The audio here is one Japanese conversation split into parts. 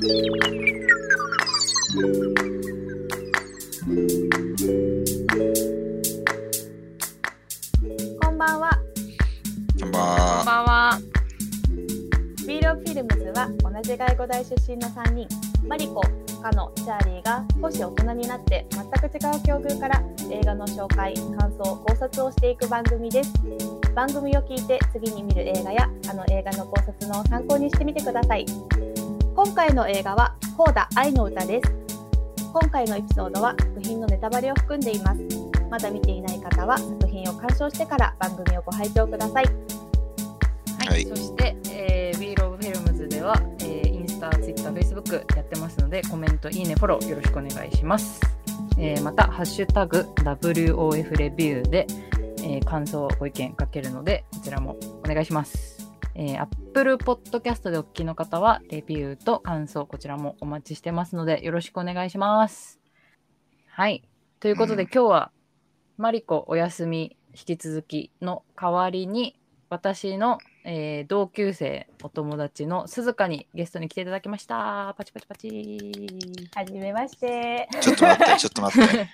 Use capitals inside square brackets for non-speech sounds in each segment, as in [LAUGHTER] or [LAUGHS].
こんばんは。こんばんは。は。ビーロフィルムズは同じ外語大出身の3人、マリコ、カノ、チャーリーが少し大人になって全く違う境遇から映画の紹介、感想、考察をしていく番組です。番組を聞いて次に見る映画やあの映画の考察の参考にしてみてください。今回の映画はコーダあいのうたです。今回のエピソードは作品のネタバレを含んでいます。まだ見ていない方は作品を鑑賞してから番組をご拝聴ください。はい。はいそして、えー、 We Love Films では、えー、インスタ、ツイッター、フェイスブックやってますので、コメント、いいね、フォローよろしくお願いします。えー、また、ハッシュタグ WOF レビューで、えー、感想、ご意見書けるので、こちらもお願いします。えー、Apple Podcast でお聞きの方は、レビューと感想、こちらもお待ちしてますので、よろしくお願いします。はい。ということで、うん今日は、マリコお休み引き続きの代わりに、私の、えー同級生お友達の鈴鹿にゲストに来ていただきました。パチパチパチ。はじめまして。ちょっと待って、ちょっと待って。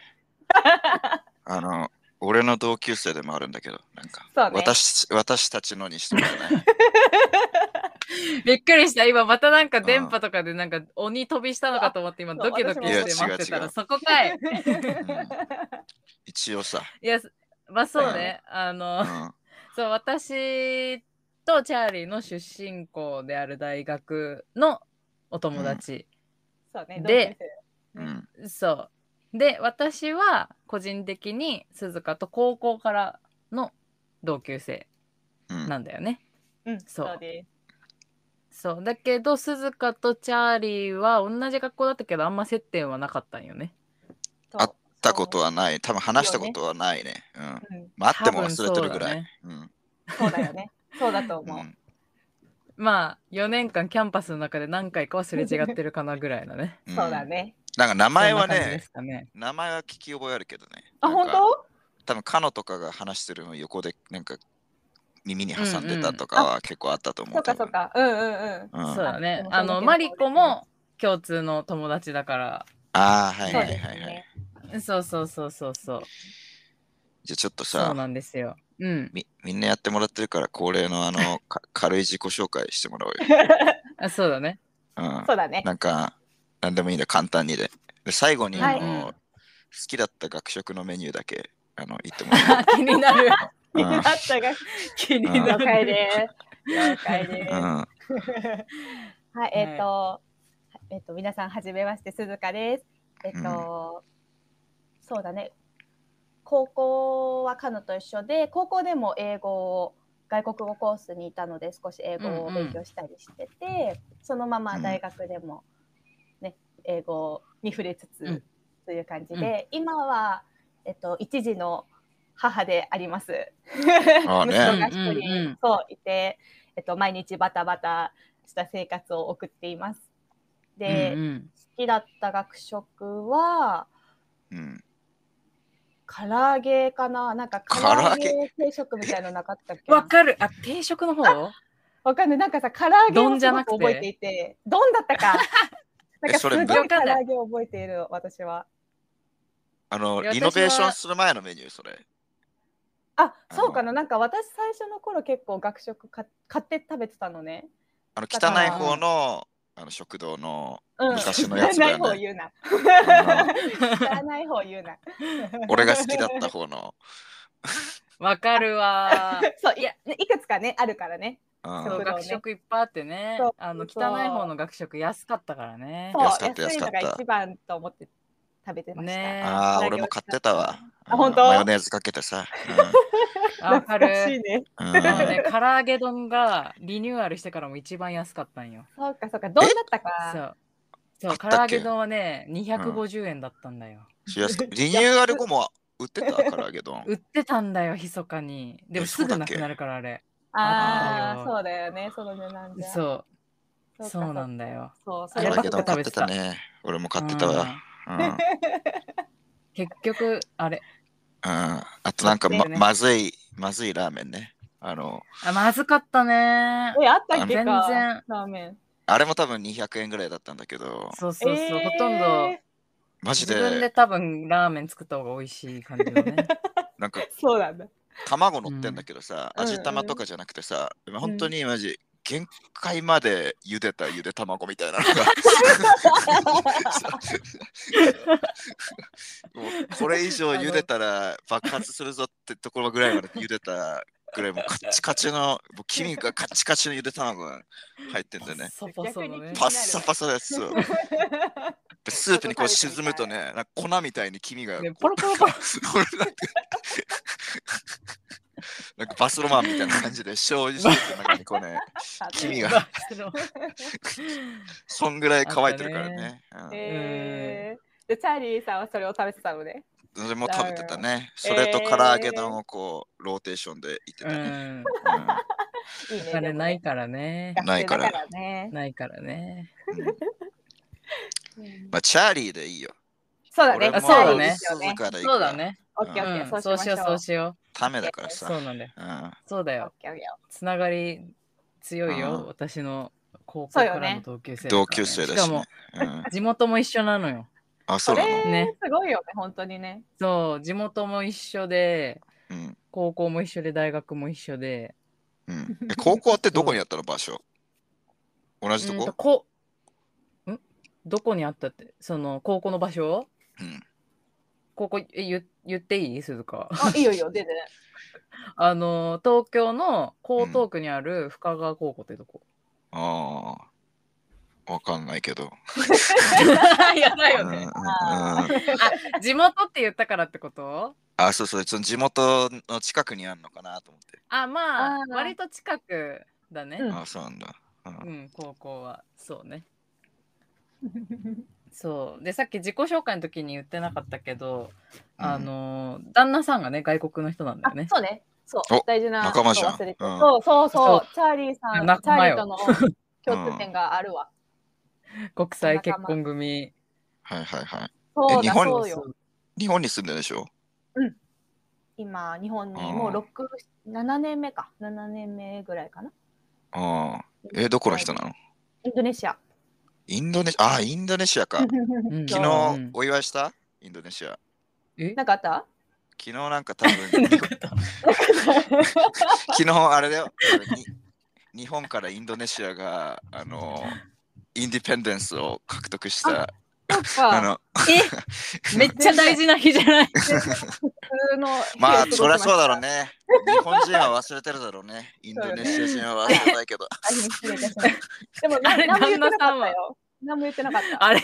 [LAUGHS] あの、俺の同級生でもあるんだけど、なんか、そうね私私たちのにしてもらえない。[LAUGHS] びっくりした。今またなんか電波とかでなんか鬼飛びしたのかと思って今ドキドキして待ってたらそこかい。うん一応さ、いや、まあそうね。あの、うん、そう、私とチャーリーの出身校である大学のお友達。そうね。でうん、そう。で、私は個人的に鈴鹿と高校からの同級生うん。なんだよね。うん、そうそうです。そう。だけど、鈴鹿とチャーリーは同じ学校だったけど、あんま接点はなかったんよね。そうあったことはない。多分話したことはないね。うん。そううんまあ、あっても忘れてるぐらい。うん。そうだよね。そうだと思う。うんまあ、4年間キャンパスの中で何回かはすれ違ってるかなぐらいのね。うんそうだね。なんか名前はね、ね。名前は聞き覚えあるけどね。あ、本当？多分カノとかが話してるのを横でなんか耳に挟んでたとかは結構あったと思う。そうかそうか。うんうんうん。うん、あそうだねあの、マリコも共通の友達だから。あー、はいそうはいはいはい。そうそうそうそうそう。じゃあちょっとそうさ、なんですよ。うん。みみんなやってもらってるから恒例のあの [LAUGHS] か軽い自己紹介してもらおうよ。あそうだね。うん、そうだね。なんか何でもいいんだ簡単にで。で最後に、はいあのうん好きだった学食のメニューだけあの言ってもらあ [LAUGHS] 気になる。気になったが。気にうんなる。了解です。了解です。う。うん、はい、えっ、と、えっ、と、皆さん、はじめまして、鈴鹿です。えっ、と、そうだね。高校はカノと一緒で、高校でも英語を、外国語コースにいたので、少し英語を勉強したりしてて、そのまま大学でも、ね、英語に触れつつ、うん。という感じで、今は、えっと、一児の母であります。ああね。息子が一人、うんうんうん。そういて、えっと、毎日バタバタした生活を送っています。で、うんうん。好きだった学食はうん、唐揚げかな？なんか唐唐揚揚げげ定食みたいなのなかったっけわかる。あ、定食の方？わかんない。なんかさ唐揚げをす丼じゃなくて？ごく覚えていて。丼だったかなんかすそれごい覚えている私は。あのリノベーションする前のメニューそれ。ああそうかな。なんか私最初の頃結構学食か買って食べてたのね。あの汚い方のあの食堂のうん。昔のやつだよね。汚い方言うな。[LAUGHS] 汚い方言うな。俺が好きだった方の。[LAUGHS] わかるわ。[LAUGHS] そういやねいくつかねあるからね。うんそう、学食いっぱいあってねそう。あの、汚い方の学食安かったからねそ。う安かった安いのが安かった一番と思って食べてました、ねああ、俺も買ってたわ。あ本当うんマヨネーズかけてさ。あ [LAUGHS] わか懐かしいる。ねね、唐揚げ丼がリニューアルしてからも一番安かったんよ。そうかそうか丼だったかそう。そう、唐揚げ丼はね、250円だったんだよ。しやすくリニューアル後も売ってた？[LAUGHS] 唐揚げ丼。売ってたんだよ、密かに。でもえすぐなくなるから、あれ。あああそうだよね。その値段じゃ。そう、かそうなんだよ。そうそあればっ唐揚げ丼買ってか食べてた。たね。俺も買ってたわ。うん。うん。[LAUGHS] 結局、あれ。あとなんかまずい、まずいラーメンね。あの、あ、まずかったね。えあったっけか？全然。ラーメン。あれも多分200円ぐらいだったんだけど、そうそうそう、えー。ほとんどマジ自分でで、多分ラーメン作った方が美味しい感じのね。[LAUGHS] なんか [LAUGHS] そうなんだ。卵乗ってんだけどさ、うん味玉とかじゃなくてさ、本当にマジ、限界まで茹でたゆで卵みたいなのが。もうこれ以上茹でたら爆発するぞってところぐらいまで茹でたぐらいもうカッチカチのもう黄身がカッチカチのゆで卵が入ってんだよね。パッサパサのね。パッサパサです。スープにこう沈むとね、なんか粉みたいに黄身がねこうポロポロポロ [LAUGHS] なんかバスロマンみたいな感じで醤油スープの中にこうね、[LAUGHS] 黄身がそんぐらい乾いてるからね。うんえー、で、チャーリーさんはそれを食べてたのね。それも食べてたね。それと唐揚げ丼をこう、ローテーションでいってたね。うん。うんいいね。[LAUGHS] お金ないかからね。ないから。ないからね。まあ、チャーリーでいいよ。そうだね。そうだねそうだ。ね。オッケーオッケー、うんそうしよう、そうしよためだからう。さ。そうなんだよ。そうだよ。つながり強いようん。私の高校からの同級生、同級生だししかも地元も一緒なのよ。あ、ー。そうなの？ねすごいよね、本当にね。そう、地元も一緒で、うん高校も一緒で、大学も一緒で。うんえ高校ってどこにあったの場所？同じとうんとここん？どこにあったって、その高校の場所？うん高校え言言っていい？鈴鹿。あ、いいよいいよ、出てね。あの、東京の江東区にある深川高校ってとこ。ああ。わかんないけど。[LAUGHS] いやだうんうんうんあ、地元って言ったからってこと？あ、そうそう、その地元の近くにあるのかなと思って。あ、まああ、ー割と近くだね。うんあ、そうなんだ。うんうん、高校は。そうね。[LAUGHS] そう。で、さっき自己紹介の時に言ってなかったけど、うんあの、旦那さんがね、外国の人なんだあよね。そうね。そうお、大事な仲間じゃんうんそうそうそそうう、チャーリーさん、チャ仲間よーリーとの共通点があるわ。[LAUGHS] 国際結婚組。はいはいはい。そうだ、日本そうよ。日本に住んでるでしょ？今、日本にもう6、7年目か。7年目ぐらいかな。ああ。え、どこの人なの？インドネシア。インドネシア、あ、インドネシアか。うん昨日お祝いした？インドネシア。え？なかった？昨日なんか多分、[LAUGHS] 日本 [LAUGHS] 昨日あれだよ。に日本からインドネシアが、あの、インディペンデンスを獲得した。あの、え？[LAUGHS] めっちゃ大事な日じゃない？普通のまあそりゃそうだろうね。ね。日本人は忘れてるだろうね。インドネシア人は忘れてないけど。[LAUGHS] でも、なあれ何も言ってなか旦那さんは？ったよ。何も言ってなかった。あれ？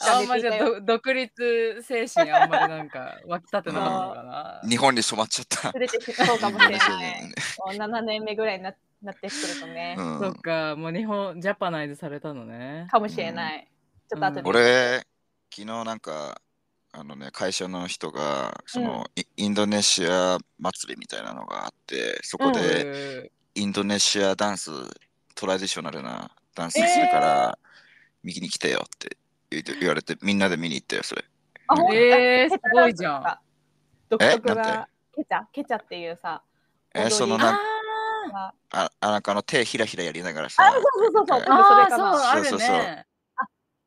あんまじゃ独立精神あんまりなんか湧き立てなかったのかな。日本に染まっちゃった。[LAUGHS] 連れてきそうかもしれない。もう7年目ぐらいにななってくるとね、うん。そっか、もう日本、ジャパナイズされたのね。かもしれない。ちょっと後で。俺、昨日なんか、あのね、会社の人が、その、イインドネシア祭りみたいなのがあって、そこで、で、インドネシアダンス、トラディショナルなダンスするから、右に来てよって言言われて、みんなで見に行ったよ、それ。あ、ほんとえーすごいじゃん。ダンスとか独特えなんが、ケチャ？ケチャっていうさ、えー踊り。あそのなんがああなんかあの手ひらひらやりながらさ、あ、そうそうそうそう、ー多分それあー、そう、そうそうそうね。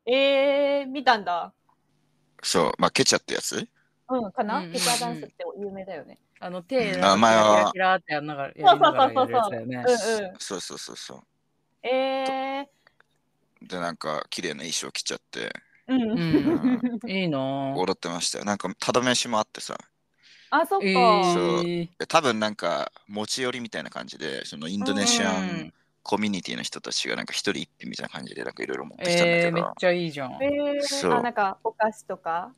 えー、見たんだ。そう、まあ、ケチャってやつ？うん、かな、うんダンスって有名だよね。あの手、名前はキラってやりながらやりながらやるやつだよね。うんうん。そうそうそうそう。えで、なんか綺麗な衣装着ちゃって、ー、うん。うん [LAUGHS] いいなぁ。踊ってましたよ。なんか、ただ飯もあってさ、あ、そっか。えそう多分なんか持ち寄りみたいな感じで、そのインドネシアンコミュニティの人たちがなんか一人一品みたいな感じでなんかいろいろ持ってきたんだえー、めっけど、ちゃいいじゃん。えー、そうあ、なんかお菓子とか？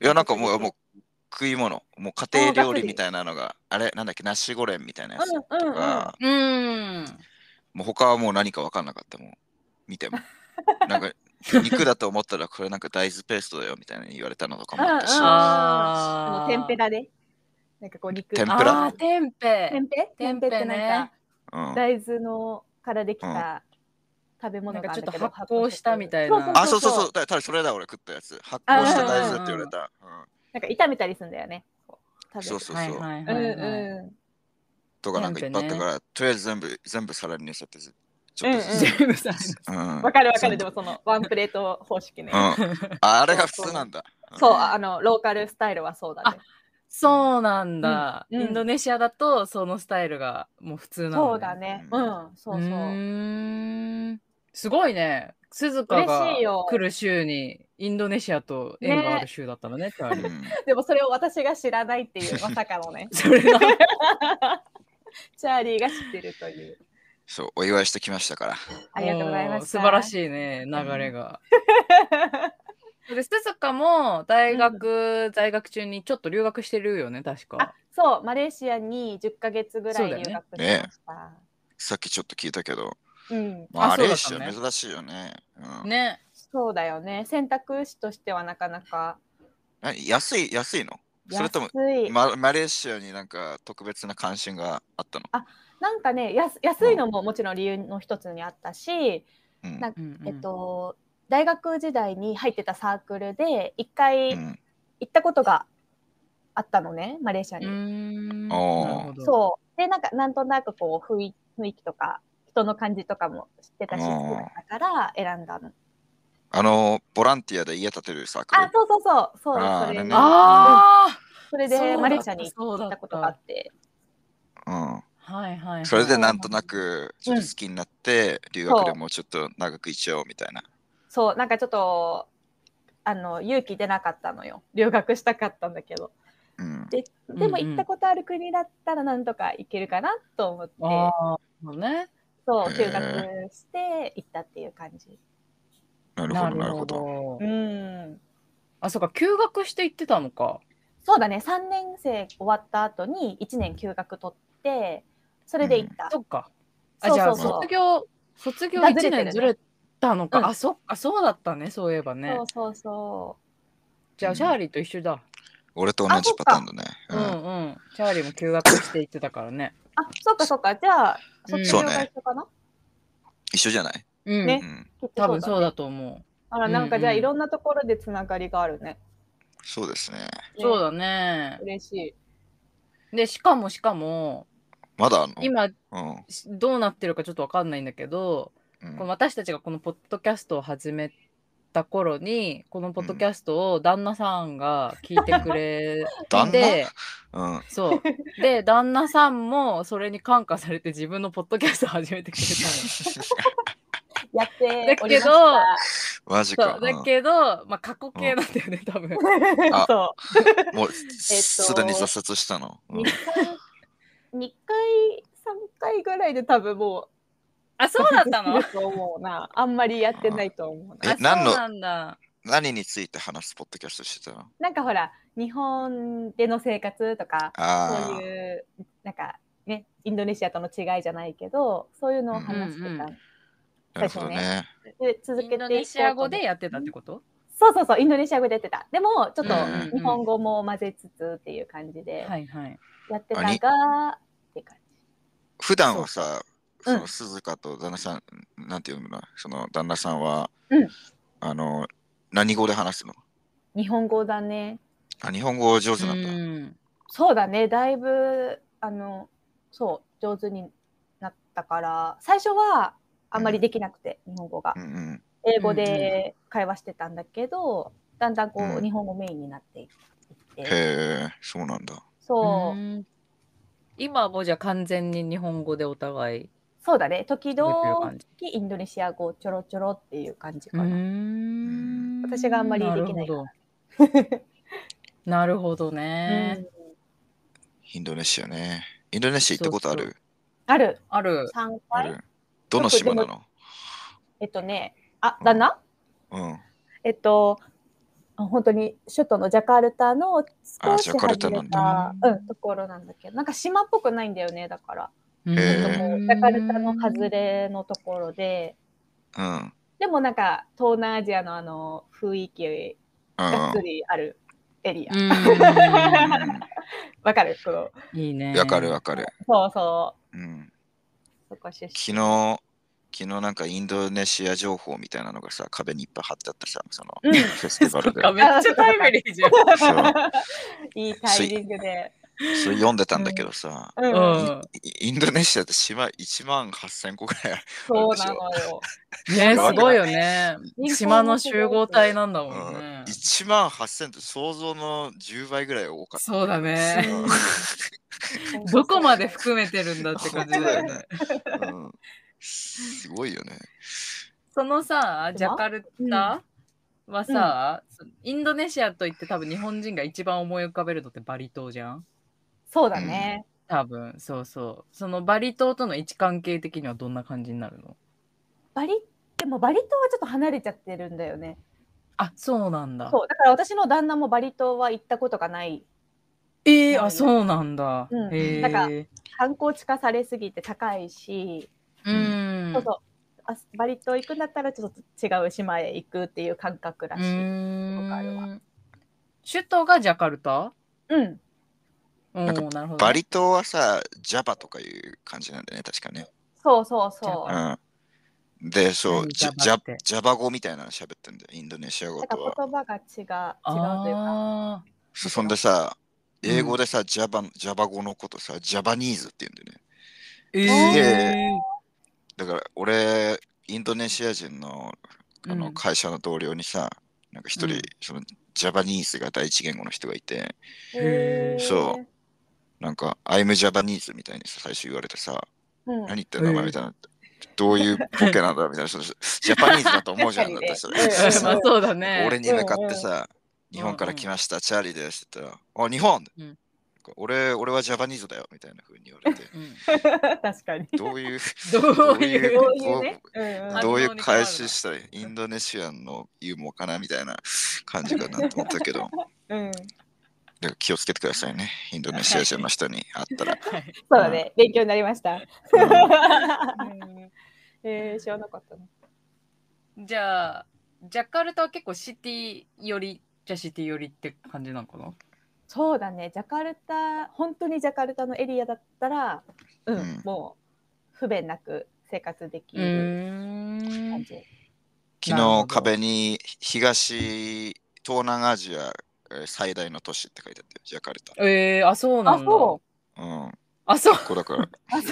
いやなんかもうもう食い物、もう家庭料理あみたいなのが、あれなんだっけ、ナシゴレンみたいなやつうんうんうん。が、うん。もう他はもう何か分かんなかったもん、見ても。なんか肉だと思ったらこれなんか大豆ペーストだよみたいに言われたのとかもあったし、うんうんあの天ぷらで。なんかこう肉。天ぷら。あー、テンペ。天ぷら？天ぷらってなんかうん、大豆のからできた食べ物なんかちょっとがあるんだけど発酵した。みたいなあ、そう。そうそう、だそれだ俺食ったやつ。発酵した大豆だって言われた。うん。なんか炒めたりするんだよね。こうそうそう。うん。うとかなんかいっぱいあったから、とりあえず全部、全部皿に乗せてずちょっとジェームさんうんわかるわかる。でもそのワンプレート方式ね。うん、ああれが普通なんだ。そう、あの、ローカルスタイルはそうだね。そうなんだ、インドネシアだとそのスタイルがもう普通なの、そうだね。ううんん、そうそう。すごいね鈴鹿が嬉しいよ来る週にインドネシアと縁がある週だったのねチャーリーうんでもそれを私が知らないっていうまさかのね。[LAUGHS] それが [LAUGHS] チャーリーが知ってるという。そう、お祝いしてきましたから。ありがとうございまもす。素晴らしいね流れが。[LAUGHS] で鈴鹿も大学、在学中にちょっと留学してるよね確あか。そう、マレーシアに10ヶ月ぐらい留学しました。さっきちょっと聞いたけど、うん、まあ、あマレーシア珍しいよね。うんねそうだよね。選択肢としてはなかなかな安い、安いの？それとも。ママレーシアになんか特別な関心があったの？なんかね安、安いのももちろん理由の一つにあったし、うんなんうんうんえっと、大学時代に入ってたサークルで一う回ん行ったことがあったのね、マレーシアうに。ーんおーなるほどそう。で、なんか、なんとなくこう雰囲、雰囲気とか、人の感じとかも知ってたし、好きだったから選んだの。あの、ボランティアで家建てるサークルあ、。そうそうそう。そうです、あーそれねああそれでマレーシアに行ったことがあって。うん。はいはい、はい。それでなんとなくちょっと好きになって、留学でもうちょっと長くいっちゃおうみたいな。そう、なんかちょっと、あの、勇気出なかったのよ。留学したかったんだけど。うん。で、でうんうんも行ったことある国だったらなんとか行けるかなと思って、ああ、ね。そう、へー留学して行ったっていう感じ。なるほど、なるほど。うん。あ、そうか、休学して行ってたのか。そうだね、3年生終わった後に1年休学取って、それで行った。そっか。あ、じゃあ、卒業、卒業1がずれてるね年ずれたのか。うんあ、そっか、そうだったね、そういえばねそう。そうそじゃあ、うんチャーリーと一緒だ。俺と同じパターンだね。ううんんうん。チャーリーも休学して行ってたからね。う。あ、そっかそっか。じゃあ、うん卒業が一緒かな、一緒じゃない？うん。ね多分そうだねと思あら、なんかじゃあいろんなところでつながりがあるね。そうですね。う。そうだね。嬉しい。で、しかもしかも、まだあんの？今、うん。しどうなってるかちょっとわかんないんだけど、うん。この私たちがこのポッドキャストを始めた頃にこのポッドキャストを旦那さんが聞いてくれ [LAUGHS] 旦那？て、うん。そう。で旦那さんもそれに感化されて自分のポッドキャストを始めてくれ [LAUGHS] やってだけどおりました。マジか。だけど、まあ過去形なんだよね多分。あそう。んもう [LAUGHS] すでに挫折したの？う。うん2回、2回、3回ぐらいで多分もあそうだったう、の？[LAUGHS] と思うな。あんまりやってないと思うな。あえ何の？そうなんだ何について話すポッドキャストしてたの？なんかほら、日本での生活とか、あそういう、なんかね、インドネシアとの違いじゃないけど、そういうのを話してた。うんうんあ、なるほどね。で続けてインドネシア語でやってたってこと？そうそうそう、インドネシア語でやってた。でも、ちょっとうん日本語も混ぜつつっていう感じでやってたが。普段はさ、その鈴鹿と旦那さん、なんていうのその旦那さんは、うんあの、何語で話すの？日本語だね。あ、日本語上手なんだ。うんそうだね、だいぶ、あの、そう、上手になったから、最初はあんまりできなくて、日本語がう。んうん。英語で会話してたんだけど、だんだんこう、うん日本語メインになっていって。へえ、そうなんだ。そうう、ん今はもうじゃあ完全に日本語でお互いそうだね、時々インドネシア語ちょろちょろっていう感じかうな。ん。私があんまりできないな。るほど。なるほどね、うん。インドネシアね。インドネシア行ったことある？ある、ある。3回。ある。どの島なの？えっとね、あ、旦那うん。えっと、あ本当に首都のジャカルタの少しあジャカル外れただうん、ところなんだけど、なんか島っぽくないんだよね、だから。うんへちょっともうジャカルタの外れのところで、うん。でもなんか東南アジアのあの雰囲気がっつうりあるエリア。うん [LAUGHS] わかる？このいいねん。わかるわかる。そうそう、うん。そこ出身。昨日、昨日なんかインドネシア情報みたいなのがさ、壁にいっぱい貼ってあったさ、そのうんフェスティバルで。めっちゃタイムリーじゃんそういいタイミングで。それ読んでたんだけどさ、うんうん。イインドネシアって島1万8000個ぐらいある。そうなのよ。ね、すごいよね。島の集合体なんだもうんんね。1万8000って想像の10倍ぐらい多かった。そうだね。どこまで含めてるんだって感じだよね。[LAUGHS] うんすごいよね。そのさ、ジャカルタはさ、インドネシアといって多分日本人が一番思い浮かべるのってバリ島じゃん？そうだね。多分、そうそう。そのバリ島との位置関係的にはどんな感じになるの？バリでもバリ島はちょっと離れちゃってるんだよね。あ、そうなんだ。そうだから私の旦那もバリ島は行ったことがない。えー、あ、そうなんだ。うんへなんかえ。観光地化されすぎて高いし、うん。そうそうあバリ島行くんだったらちょっと違う島へ行くっていう感覚らうしい。首都がジャカルタ？うん、うん、なんかなるほど。バリ島はさ、ジャバとかいう感じなんだよね、確かね。そうそうそう。うん。で、そう、何ジャジャジャバ語みたいなの喋ってんだよ、インドネシア語なんかとは。言葉が違う違うというか。あそそんでさ、うん英語でさ、ジャバジャバ語のことさ、ジャバニーズって言うんだよね。ーえすげえだから俺、インドネシア人のあうんの会社の同僚にさ、なんか一人、うんそのジャバニーズが第一言語の人がいて、そうなんか、I'm Japanese みたいにさ最初言われてさ、うん。何言ってんのお前みたいな。どういうボケなんだみたいな。ジャパニーズだと思うじゃん。だって [LAUGHS] それ確かにねまあそうだね。俺に向かってさ、日本から来ました、チャーリーですって言ったら、あ、日本、うん俺俺はジャパニーズだよみたいな風に言われて、うん確かに。どういう、どういうどういうね。うんうんどういう返ししたらインドネシアンのユーモアかなみたいな感じかなと思ったけど、うん、だから気をつけてくださいね。インドネシア人の人に会ったら。はいそうだね、勉強になりました。うんえー、知らなかったな。じゃあ、ジャカルタは結構シティ寄りじゃシティ寄りって感じなのかな？そうだね、ジャカルタ、本当にジャカルタのエリアだったら、うん、うんもう不便なく生活できうる。感じ。昨日壁に東東南アジアえー最大の都市って書いてあって、ジャカルタ。えー、あ、そうなあ、んだ。そうん。あ、そう。ここだから、[LAUGHS] あ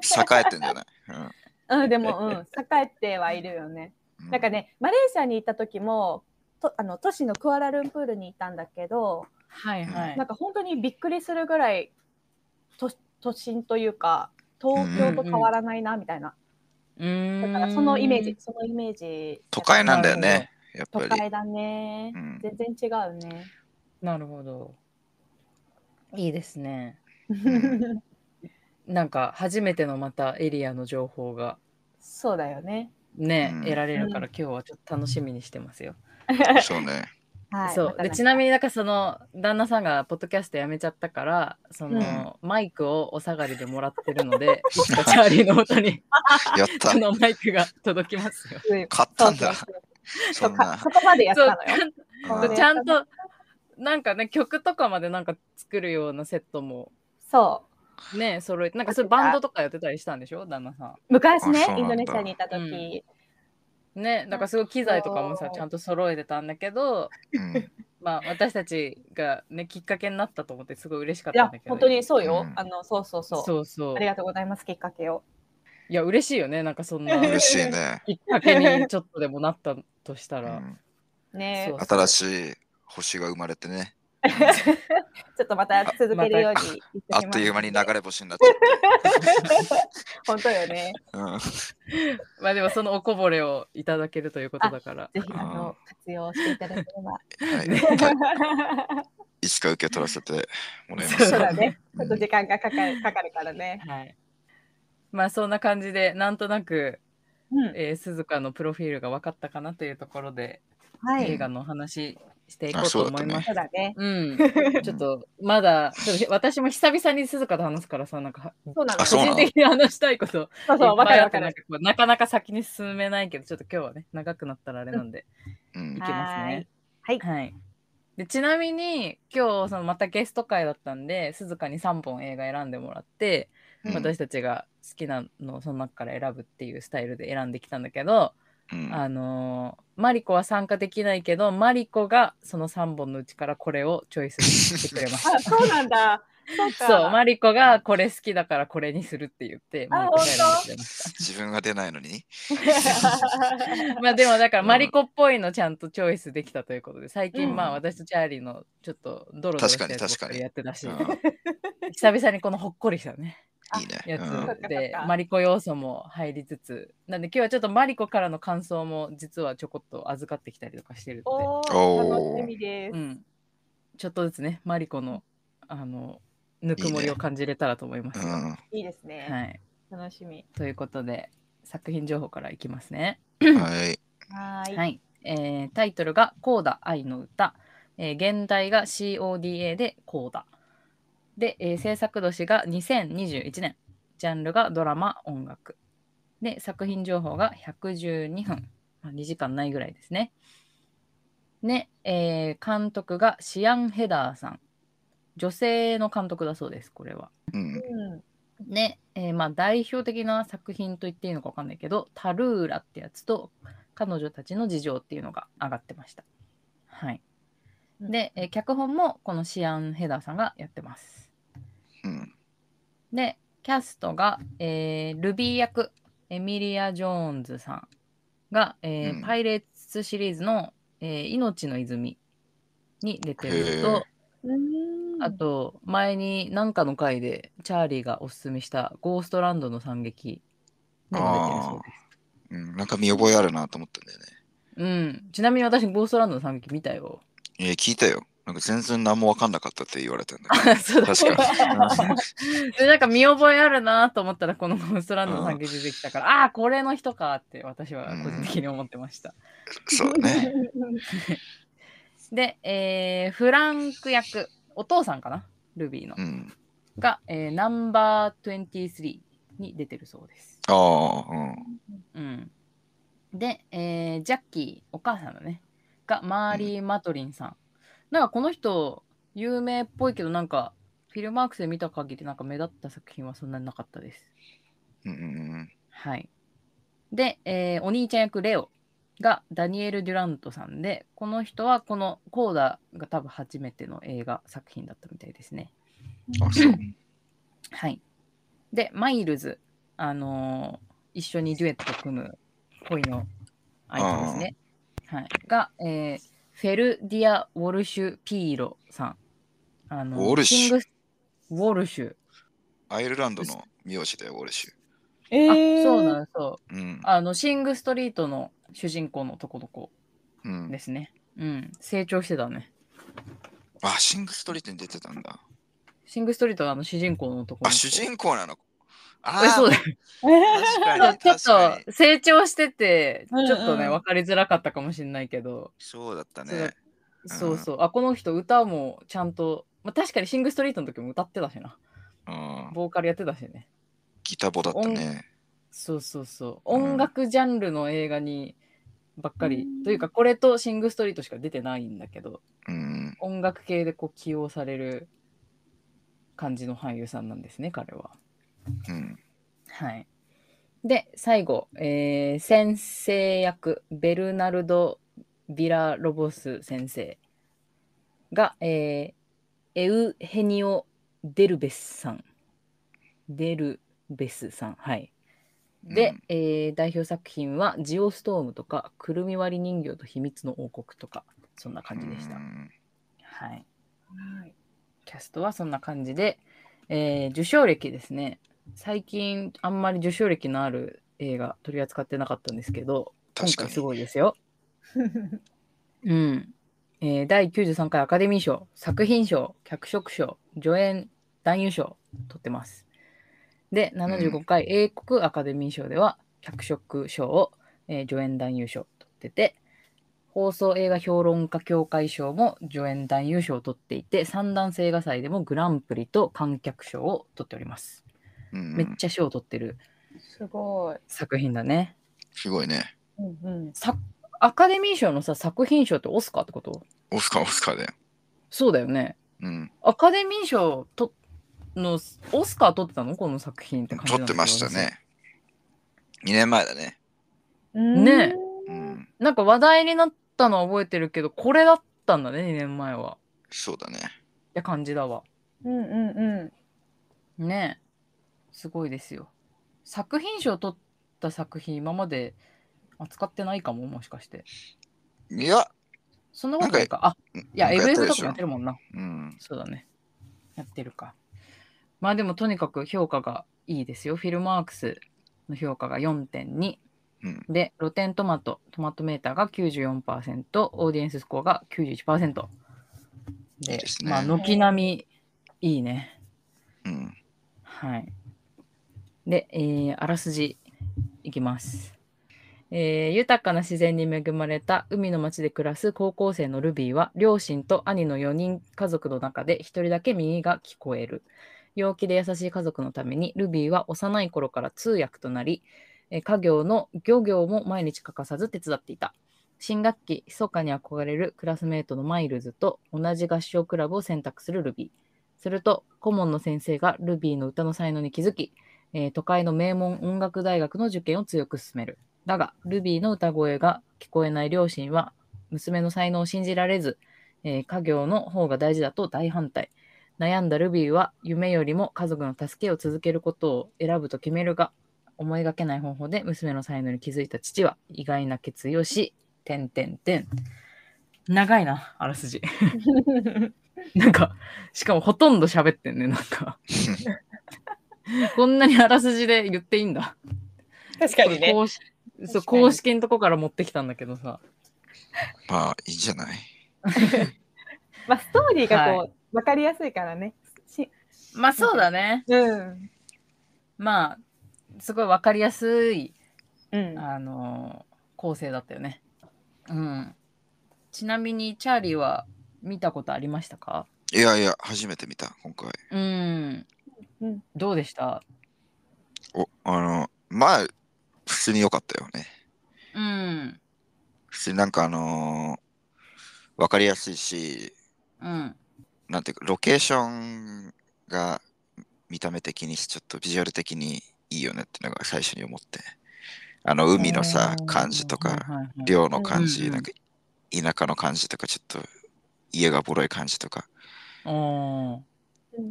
そ栄えてんじゃない、うんう。うん、でも、うん、栄えてはいるよね。うんなんかね、マレーシアに行った時も、とあの都市のクアラルンプールに行ったんだけど、はいはいなん。か本当にびっくりするぐらい都都心というか東京と変わらないなみたいな、うーんだからそのイメージそのイメージ都会なんだよね、やっ都ぱり。会だね、うん全然違うねなるほど。いいですね。[LAUGHS] んなんか初めてのまたエリアの情報がそうだよねね、うん得られるから今日はちょっと楽しみにしてますよ。そうね。はいそうでちなみにになんかその旦那さんがポッドキャストやめちゃったからその、マイクをお下がりでもらってるのでいつかチャーリーの元にやったそ。のマイクが届きますよ。買ったんだ。そんな。そこまでやったのようんちゃんちゃんとなんかね曲とかまでなんか作るようなセットもそね揃えてなんかそういうバンドとかやってたりしたんでしょ？旦那さん。う昔ねインドネシアにいた時、ねだからすごい機材とかもさちゃんと揃えてたんだけどうん。まあ私たちがねきっかけになったと思ってすごい嬉しかったんだけど。本当にそうよ、うん。あのそうそうそう。そうそう。ありがとうございますきっかけを。いや嬉しいよねなんかそんな嬉しいね。きっかけにちょっとでもなったとしたら、うん。ね。そう。新しい星が生まれてね。[LAUGHS] ちょっとまた続けるようにあっという間に流れ星になっちゃっ [LAUGHS] 本当よねて。うんまあでもそのおこぼれをいただけるということだからぜひあの活用していただければはい。いつか受け取らせてもらいます。そうだね。うんちょっと時間がかかるかかるからね。はいまあそんな感じでなんとなく、うんえー、鈴鹿のプロフィールが分かったかなというところで、はい。映画のお話していこうと思います。そうだね。うん、[LAUGHS] ちょっとまだちょっと私も久々に鈴鹿と話すからさなんかそうなの。あそうなの？個人的に話したいことそうそう、いっぱいあわかるわかる。なかなか先に進めないけどちょっと今日はね長くなったらあれなんで、うんいきますね。はい。はい。でちなみに今日そのまたゲスト会だったんで鈴鹿に3本映画選んでもらって、うん私たちが好きなのをその中から選ぶっていうスタイルで選んできたんだけど、うんあのーマリコは参加できないけどマリコがその3本のうちからこれをチョイスしてくれまし [LAUGHS] あ、そうなんだ。そうか。そう、マリコがこれ好きだからこれにするって言って、あマリコが選んでくれまし自分が出ないのに？た。[LAUGHS] まあでもだからマリコっぽいのちゃんとチョイスできたということで、最近うんまあ私とチャーリーのちょっとドロドロしたや確かに確かにやってたし、うん久々にこのほっこりしたね。いいね。やつで、かマリコ要素も入りつつ、なんで今日はちょっとマリコからの感想も実はちょこっと預かってきたりとかしてるので、お楽しみです。うん、ちょっとずつね、マリコのあのぬくもりを感じれたらと思います。うん。いいですね。はい、楽しみ。ということで、作品情報からいきますね。はい。はーい。はいえータイトルが「コーダ愛の歌」えー現代が CODA で「コーダ」で、えー制作年が2021年ジャンルがドラマ音楽で作品情報が112分、まあ、2時間ないぐらいですねで、えー監督がシアン・ヘダーさん女性の監督だそうですこれはうん。うん。で、えーまあ代表的な作品と言っていいのか分かんないけど「タルーラ」ってやつと「彼女たちの事情」っていうのが上がってました。はい、で、えー脚本もこのシアン・ヘダーさんがやってます。うん。でキャストが、えールビー役エミリア・ジョーンズさんが、えーうんパイレーツシリーズの、えー命の泉」に出てるのとうんあ、と前に何かの回でチャーリーがおすすめした「ゴーストランドの惨劇」にも出てるそうです。うん。なんか見覚えあるなと思ったんだよね。うん、ちなみに私、ゴーストランドの惨劇見たよ。えー、聞いたよ。なんか全然何もわかんなかったって言われたんだけど。[LAUGHS] 確かに。[LAUGHS] でなんか見覚えあるなと思ったら、このゴーストランドの惨劇出てきたから、ああー、これの人かって私は個人的に思ってました。そうね。[LAUGHS] で、えーフランク役、お父さんかな、ルビーのう。ん。が、えーナンバー23に出てるそうです。ああ、うん。うん、で、えージャッキー、お母さんだね、がマーリー・マトリンさん。なんかこの人、有名っぽいけど、なんか、フィルマークスで見た限り、なんか目立った作品はそんなになかったです。うんうんはい。で、えーお兄ちゃん役レオがダニエル・デュラントさんで、この人はこのコーダが多分初めての映画作品だったみたいですね。うん。あ、そう。はい。で、マイルズ、あのー一緒にデュエット組む恋の相手ですね。はい。が、えーフェルディア・ウォルシュ・ピーロさん。あのウォルシュ？シングスウォルシュ。アイルランドの名字だよ、ウォルシュ。あ、えー、そうなんそう。うん。あの、シングストリートの主人公のとこどこうんで、すね。うん。成長してたね。あ、シングストリートに出てたんだ。シングストリートはあの主人公のとこあ、主人公なの？あそうだよ。確かに、ちょっと。成長してて、ちょっとね、分かりづらかったかもしれないけど、そうだったそうね。そうそう。あ、この人歌もちゃんと、まあ、確かにシングストリートの時も歌ってたしな。うん。ボーカルやってたしね。ギタボだったね。そうそうそう。うん音楽ジャンルの映画にばっかり、うんというかこれとシングストリートしか出てないんだけど、うん。音楽系でこう起用される感じの俳優さんなんですね、彼は。うん。はい。で、最後、えー先生役、ベルナルド・ビラロボス先生が、えーエウヘニオ・デルベスさん。デルベスさん。はい。で、うんえー代表作品は、ジオストームとか、くるみ割り人形と秘密の王国とか、そんな感じでした。うんはい。はいキャストはそんな感じで、えー受賞歴ですね。最近あんまり受賞歴のある映画取り扱ってなかったんですけど、今確かに回す。ごいですよ。[LAUGHS] うん。えー第93回アカデミー賞、作品賞、脚色賞、助演男優賞取ってます。で、75回英国アカデミー賞では脚色賞を、えー助演男優賞取ってて、放送映画評論家協会賞も助演男優賞を取っていて、三段性映画祭でもグランプリと観客賞を取っております。うんめっちゃ賞を取ってるすごい。作品だね。すごいね。うんうん。さアカデミー賞のさ作品賞ってオスカーってこと？オスカー、オスカーだよ。そうだよね。うん。アカデミー賞とのオスカー取ってたの？この作品って感じなん撮ですけどってました。ね。2年前だね。ねうん。私なんか話題になったのは覚えてるけど、これだったんだね、2年前は。そうだね。って感じだわ。うんうんうねえすごいですよ。作品賞取った作品今まで扱ってないかももしかして。いや、そんなことないか。あいや、なんかやった FF とかやってるもんな。うん。そうだね。やってるか。まあでもとにかく評価がいいですよ。フィルマークスの評価が4.2。うんで、露天トマト、トマトメーターが94%、オーディエンススコアが91%。で、いいですねまあ、軒並みいいね。うん。はい。で、えーあらすじいきます。えー豊かな自然に恵まれた海の町で暮らす高校生のルビーは両親と兄の4人家族の中で1人だけ耳が聞こえる。陽気で優しい家族のためにルビーは幼い頃から通訳となりえー家業の漁業も毎日欠かさず手伝っていた。新学期密かに憧れるクラスメートのマイルズと同じ合唱クラブを選択するルビー。すると顧問の先生がルビーの歌の才能に気づきえー都会の名門音楽大学の受験を強く進める。だが、ルビーの歌声が聞こえない両親は、娘の才能を信じられず、えー家業の方が大事だと大反対。悩んだルビーは、夢よりも家族の助けを続けることを選ぶと決めるが、思いがけない方法で娘の才能に気づいた父は、意外な決意をし、てんてんてん。長いな、あらすじ。ん。[LAUGHS] なんか、しかもほとんど喋ってんね、なんか。[LAUGHS] [LAUGHS] こんなにあらすじで言っていいんだ。確かにね。公式そう公式のとこから持ってきたんだけどさ。まあ、いいんじゃない？[LAUGHS] まあ、ストーリーがこう、はわかりやすいからね。しまあそうだね。うん。まあ、すごいわかりやすい、うん。あのー構成だったよね。うん。ちなみに、チャーリーは見たことありましたか？いやいや、初めて見た、今回。うん。うんどうでした？お、あの、まあ、普通に良かったよね。うん。普通になんかあのーわかりやすいし、うん。なんていうか、ロケーションが見た目的に、ちょっとビジュアル的にいいよねっていうのが最初に思って。あの、海のさ、感じとか、はい寮の感じ、うんうんなんか田舎の感じとか、ちょっと家がボロい感じとか、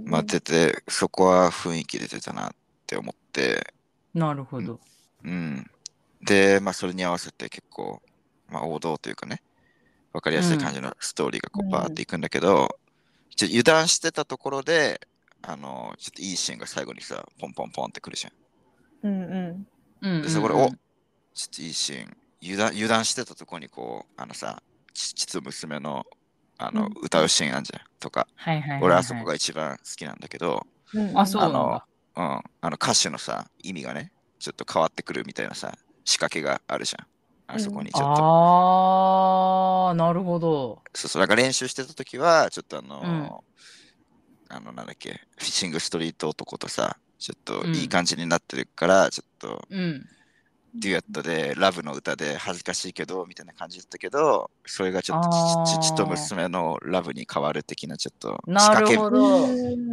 まあ出て、そこは雰囲気出てたなって思って、なるほど。うん。で、まあそれに合わせて結構、まあ王道というかね、わかりやすい感じのストーリーがこううんバーっていくんだけど、ちょ油断してたところで、あの、ちょっといいシーンが最後にさ、ポンポンポンってくるじゃん。うんうん。うんうんで、そこで、おちょっといいシーン、油断油断してたところにこう、あのさ、ち父と娘のあの、うん歌うシーンあんじゃんとか、はいはいはいはい俺はそこが一番好きなんだけど、うんあ、そう。あのうん、あの歌詞のさ、意味がね、ちょっと変わってくるみたいなさ、仕掛けがあるじゃん。あそこにちょっと。ああ、なるほど。そうそう、だから練習してた時は、ちょっとあの、うんあの、なんだっけ、フィッシングストリート男とさ、ちょっとうんいい感じになってるから、ちょっとうん。デュエットで、ラブの歌で恥ずかしいけど、みたいな感じだったけど、それがちょっと父父と娘のラブに変わる的な、ちょっと仕な掛け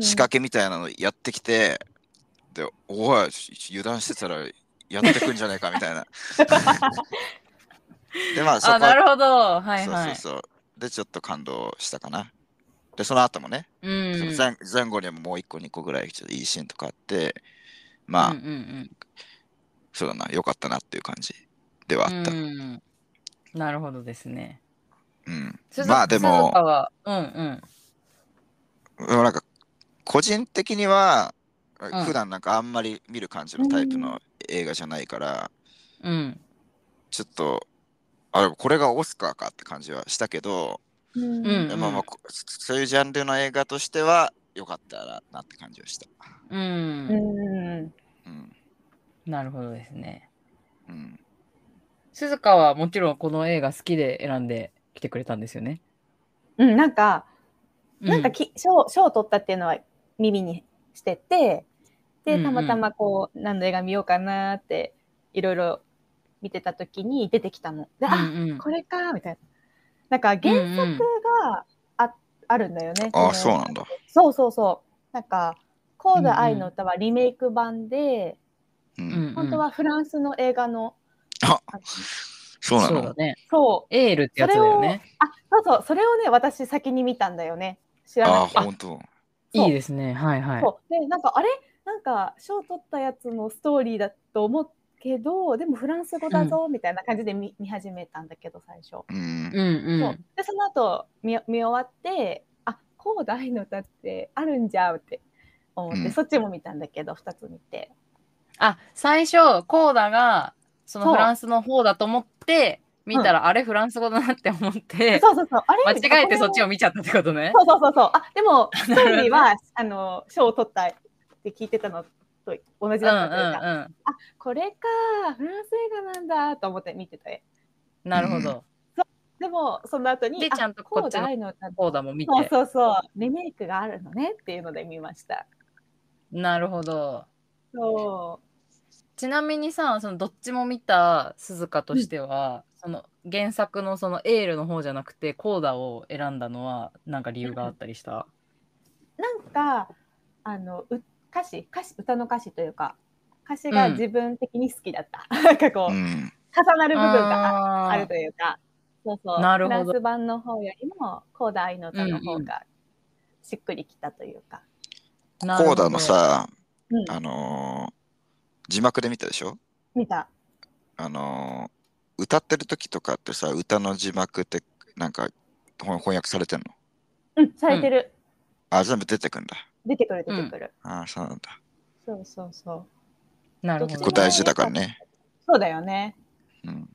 仕掛けみたいなのやってきて、で、おい、油断してたらやってくんじゃないかみたいな。[LAUGHS] で、まあ、そこあ、なるほど。はいはい。そうそうそう。で、ちょっと感動したかな。で、その後もね、うん。前前後にももう一個、二個ぐらいちょっといいシーンとかあって、まあ、うんうんそうだな、よかったなっていう感じではうんあった。うんなるほどですね。うん。鈴まあで鈴もうんうん。なんか、個人的には、ん普段なんかあんまり見る感じのタイプの映画じゃないから、うん。ちょっと、あ、でもこれがオスカーかって感じはしたけど、うんうんでもまあこそういうジャンルの映画としては良かったらなって感じはした。うん。うんうん。なるほどですね。うん。鈴鹿はもちろんこの映画好きで選んできてくれたんですよね。うん、なんか、なんかうき賞賞を取ったっていうのは耳にしてて、で、うんうんたまたまこう、何の映画見ようかなって、いろいろ見てた時に出てきたの。で、あ、うんうんこれか、みたいな。なんか原作があ,、あるんだよね。あそうなんだ。そうそうそう。なんか、コーうんうんダ愛の歌はリメイク版で、う。うんん本当はフランスの映画の、ああそうなの？そうだね。そう、エールってやつだよね。あ、そうそう、それをね、私先に見たんだよね。知らああ、なくて。本当。いいですね。はいはい。そうでなんかあれ？なんか賞取ったやつのストーリーだと思うけどでもフランス語だぞみたいな感じで見,、見始めたんだけど最初。うんうんう。そうんでその後見見終わってあこうだ愛の歌ってあるんじゃうって思って、うんそっちも見たんだけど2つ見てあ、最初、コーダが、そのフランスの方だと思って、見たら、あれフランス語だなって思って、そうそうそう。あれ間違えてそっちを見見ちゃったってことね。そうそうそうそう。あでも [LAUGHS] ストーリーはあの賞を取ったって聞いてたのと同じうんうんだったというか、うこれかフランス映画なんだと思って見てて。ん。なるほど。でもその後にあでちゃんとこっちのこうだ愛の歌コーダも見て。そうそうそう。リメイクがあるのねっていうので見ました。なるほど。そちなみにさ、そのどっちも見た鈴鹿としては、その原作のそのエールの方じゃなくて、コーダを選んだのは、なんか理由があったりした？うなんかあのう歌詞歌詞歌の歌詞というか歌詞が自分的に好きだった、なんかこう、うん。重なる部分があるというか。そうそう。なるほど。フランス版の方よりもコーダ愛の歌の方がしっくりきたというか、なるほど。コーダの、さ、うんあのー字幕で見たでしょ？見たあのー歌ってる時とかってさ、歌の字幕ってなんか翻翻訳されてんの？うんされてる、あ、全部出てくんだ。出てくる出てくる、ああ、そうなんだ。そうそうそうなるほど結構。大事だからね。そうだよねうん。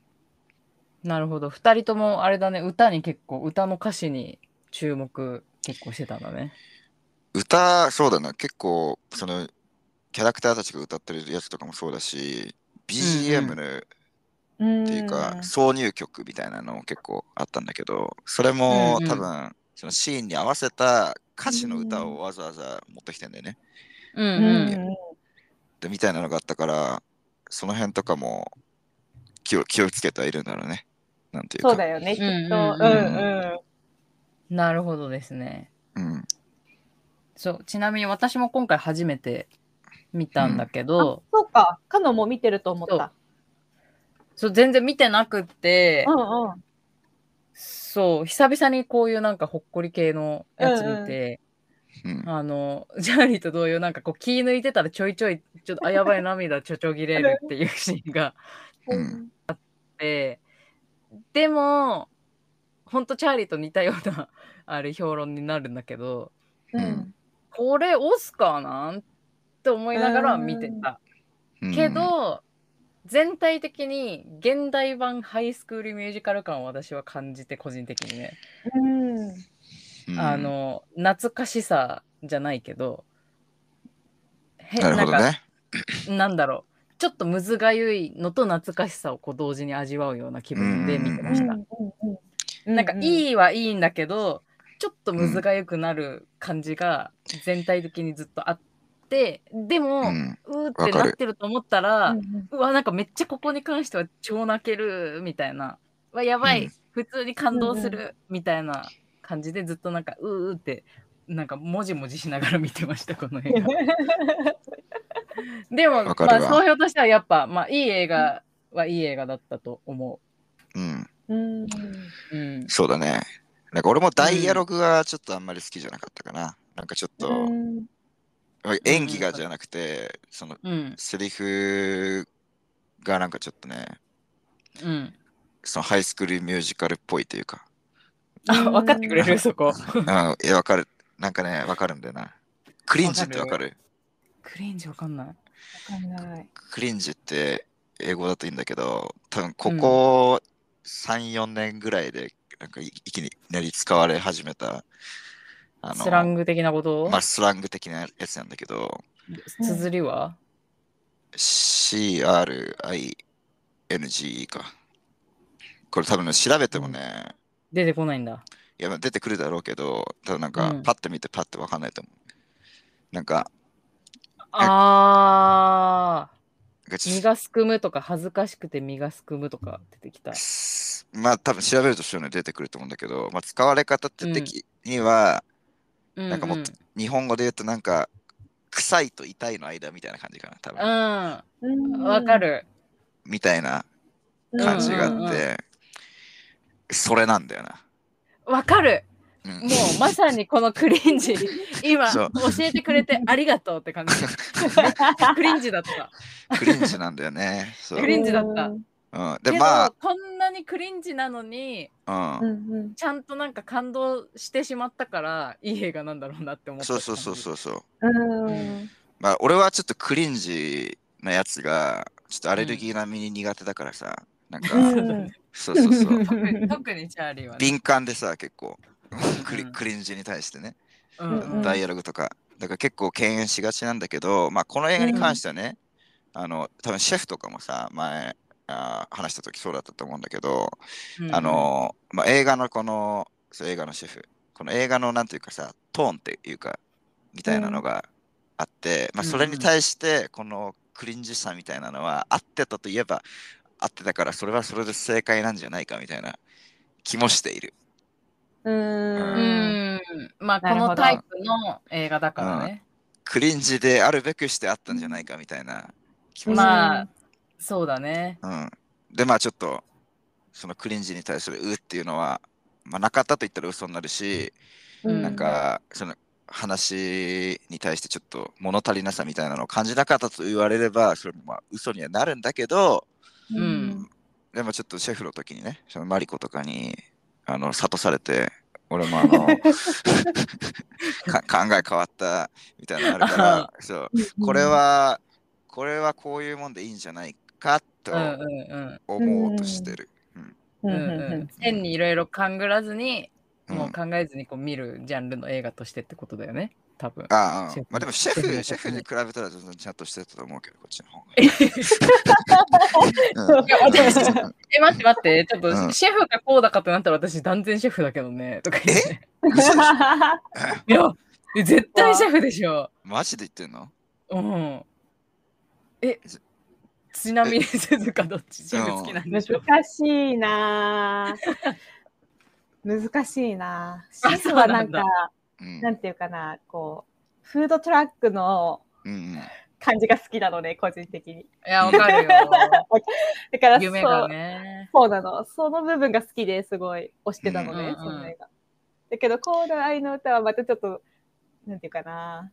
なるほど。二人ともあれだね、歌に結構、歌の歌詞に注目結構してたんだね。歌、そうだな、結構、その、キャラクターたちが歌ってるやつとかもそうだし、BGM のうんっていうか、挿入曲みたいなのも結構あったんだけど、それも多分、そのシーンに合わせた歌詞の歌をわざわざ持ってきてんだよね。うんうんうん。で、みたいなのがあったから、その辺とかも気を気をつけてはいるんだろうね。なんていうか。そうだよねきっとうんうんうんうんなるほどですね。うん。そう、ちなみに私も今回初めて見たんだけど、そうか。カノも見てると思った。そう。全然見てなくって、うんうん。そう、久々にこういうなんかほっこり系のやつ見て、うん。あの、ジャーリーと同様、なんかこう気抜いてたらちょいちょい、ちょっとあやばい涙ちょちょぎれるっていうシーンがうん。あって、でも、ほんとチャーリーと似たようなあれ評論になるんだけど、うん。これオスカーなん？って思いながら見てた。うんけ、ど、全体的に現代版ハイスクールミュージカル感を私は感じて個人的にね、うんうんあ、の懐かしさじゃないけどへなるね。なんだろうちょっとむずがゆいのと懐かしさをこう同時に味わうような気分で見てました。なんかいいいはいいんだけどちょっとむずがゆくなる感じが全体的にずっとあってでも、うん。うーってなってると思ったら、うわなんかめっちゃここに関しては超泣けるみたいな。うわやばい、うん。普通に感動すうんるみたいな感じでずっとなんかうーってなんかもじもじしながら見てましたこの映画。[LAUGHS] でもまあ総評としてはやっぱまあいい映画はいい映画だったと思う。ん。うん。ううん。そうだね。なんか俺もダイアログがちょっとあんまり好きじゃなかったかな。なんかちょっと、うん演技がじゃなくて、そのうん。セリフがなんかちょっとね、うん。そのハイスクールミュージカルっぽいというか、あ分かってくれる？そこ。うん、いや、わかる。なんかね、わかるんだよな。クリンジってわかる？クレンジわかんない。わかんない。クリンジって英語だといいんだけど、多分ここ3、4年ぐらいで、なんかいいきなり使われ始めた、あスラング的なこと？まあ、スラング的なやつなんだけど、綴りは？CRING か。これ多分ね調べてもね、出てこないんだ。いやまあ出てくるだろうけど、ただなんかうん。パッて見てパッてわかんないと思う。なんか、あなんかちー身がすくむとか恥ずかしくて身がすくむとか出てきた。すまあ多分調べるとしてもね出てくると思うんだけど、まあ、使われ方って的には、なんかもっと日本語で言うとなんか臭いと痛いの間みたいな感じかな多分、うん、わかる。みたいな感じがあって、うんうんうん。それなんだよな。わかる。うん。もうまさにこのクリンジ、今教えてくれてありがとうって感じ。[LAUGHS] クリンジだった。クリンジなんだよね。クリンジだったうんで、まあ、こんなにクリンジなのに、うんう。んうんちゃんとなんか感動してしまったから、いい映画なんだろうなって思った。そうそうそうそうそう。うんまあ、俺はちょっとクリンジなやつが、ちょっとアレルギー並みに苦手だからさ、なんか、うんそうそうそう。[LAUGHS] 特に特にチャーリーはね。敏感でさ、結構、クリうんクリンジに対してね、うんうんダイアログとか。だから結構敬遠しがちなんだけど、まあ、この映画に関してはね、あの、多分シェフとかもさ、前、あー話した時そうだったと思うんだけど、うんあの、まあ、映画のこの、そう映画のシェフ、この映画のなんていうかさ、トーンっていうか、みたいなのがあって、まあ、それに対して、このクリンジさみたいなのは、合ってたといえば、合ってたから、それはそれで正解なんじゃないかみたいな気もしている。ううんん。まあ、このタイプの映画だからね。クリンジであるべくしてあったんじゃないかみたいな気もする。まあ、そうだね。うん、で、まあちょっと、そのクリンジに対するうっていうのは、まあ、なかったと言ったら嘘になるし、うん。なんか、その話に対してちょっと物足りなさみたいなのを感じなかったと言われれば、それもまあ嘘にはなるんだけど、うん。でもちょっとシェフの時にね、そのマリコとかに、あの、諭されて、俺もあの [LAUGHS] か考え変わったみたいなのあるから、[LAUGHS] そう、これは、これはこういうもんでいいんじゃないかとうんうん思おうとしてる。うん。ううんん。うんうん。変にいろいろ勘ぐらずに、うん。もう考えずにこう見るジャンルの映画としてってことだよね、多分。ああまあでも [LAUGHS] シェフ、シェフに比べたら全然ちゃんとしてたと思うけど、こっちの方が。[LAUGHS] え、待って待って、ちょっうん。とシェフがこうだかってなったら私断然シェフだけどね、とか言って。いや、え絶対シェフでしょ。マジで言ってんの？うん。え、ちなみに鈴鹿どっち？好きなんでしょ？難しいな。ぁ [LAUGHS] 難しいな。ぁシェフはなんかうんなんていうかなこうフードトラックの感じが好きなのね個人的に。いや、わかるよ。[LAUGHS] だからそう夢がね。そう。なの。その部分が好きですごい推してたのね、うんうんうん。その映画。だけどコード愛の歌はまたちょっとなんていうかな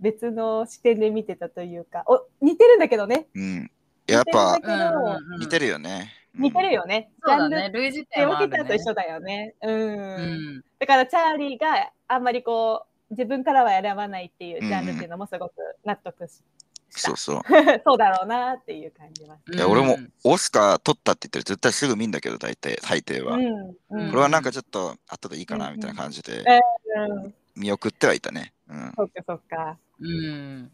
別の視点で見てたというかお似てるんだけどね。うん。やっぱ似てるんだけど、似てるよね。似てるよね、そうだね。ジャンル類似点はあるね。たと一緒だよね。うん。うん。だからチャーリーがあんまりこう自分からは選ばないっていうジャンルっていうのもすごく納得し。そうそう。[LAUGHS] そうだろうなっていう感じは。いや、俺もオスカー取ったって言ったら絶対すぐ見んだけど、大体、大抵は。うん。うん。これはなんかちょっと後でいいかなみたいな感じでうん。見送ってはいたね。うん。そっかそっか。うん。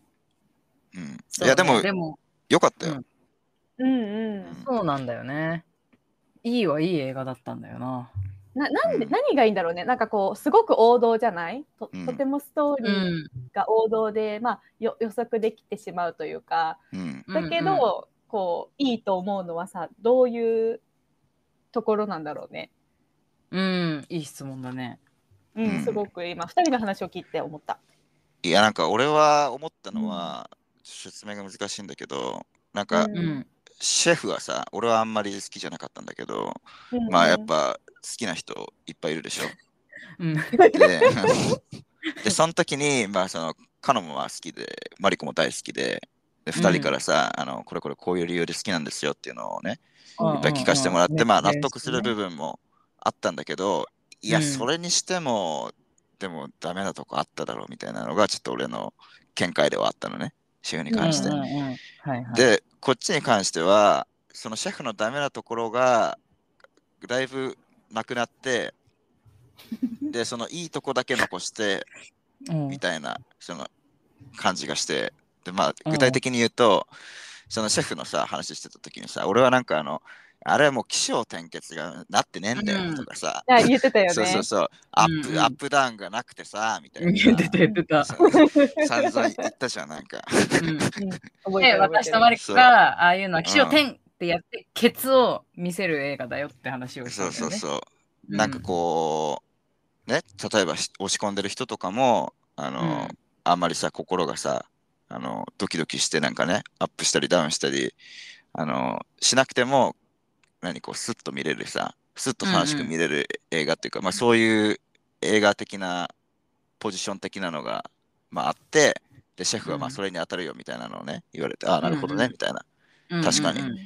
うん、いや、でもでも、よかったよ。うんうんうん。そうなんだよね。いいはいい映画だったんだよな。ななんでうん何がいいんだろうね。なんかこうすごく王道じゃない？とうんとてもストーリーが王道で、まあよ予測できてしまうというか。うん。だけど、うんうんこういいと思うのはさどういうところなんだろうね。うん、いい質問だね。うん、うんすごく今二人の話を聞いて思った。いや、なんか俺は思ったのは、説明が難しいんだけど、なんかうんうん。シェフはさ、俺はあんまり好きじゃなかったんだけど、うんまあやっぱ好きな人いっぱいいるでしょ。うん。で、[LAUGHS] でその時に、まあその、カノもまあ好きで、マリコも大好きで、で、二人からさ、あの、これこれこういう理由で好きなんですよっていうのをね、うん。いっぱい聞かせてもらって、うん。まあ納得する部分もあったんだけど、いや、うん。それにしても、でもダメなとこあっただろうみたいなのが、ちょっと俺の見解ではあったのね、シェフに関して。で、こっちに関しては、そのシェフのダメなところが、だいぶなくなって、[LAUGHS] で、そのいいとこだけ残して、うん。みたいな、その感じがして、で、まあ、うん。具体的に言うと、そのシェフのさ、話してた時にさ、俺はなんかあの、あれはもう起承転結がなってねえんだよとかさ、あ言ってたよね。そうそうそう、アップ、うんうんアップダウンがなくてさ、みたいなさ。言ってた言ってた。そう散々言ったじゃん、なんか。うん私とマリコが、ああいうのは起承転ってやって、ケツを見せる映画だよって話をしたね。そうそうそう。なんかこう、ね、例えばし押し込んでる人とかも、あの、うんあんまりさ、心がさ、あの、ドキドキしてなんかね、アップしたりダウンしたり、あの、しなくても、何こう、スッと見れるさ、スッと楽しく見れる映画っていうか、まあそういう映画的なポジション的なのが、まあ、あってでシェフはまうん。あそれに当たるよみたいなのをね言われて、ああなるほどね、うんみたいな。うん確かにうん。うんっ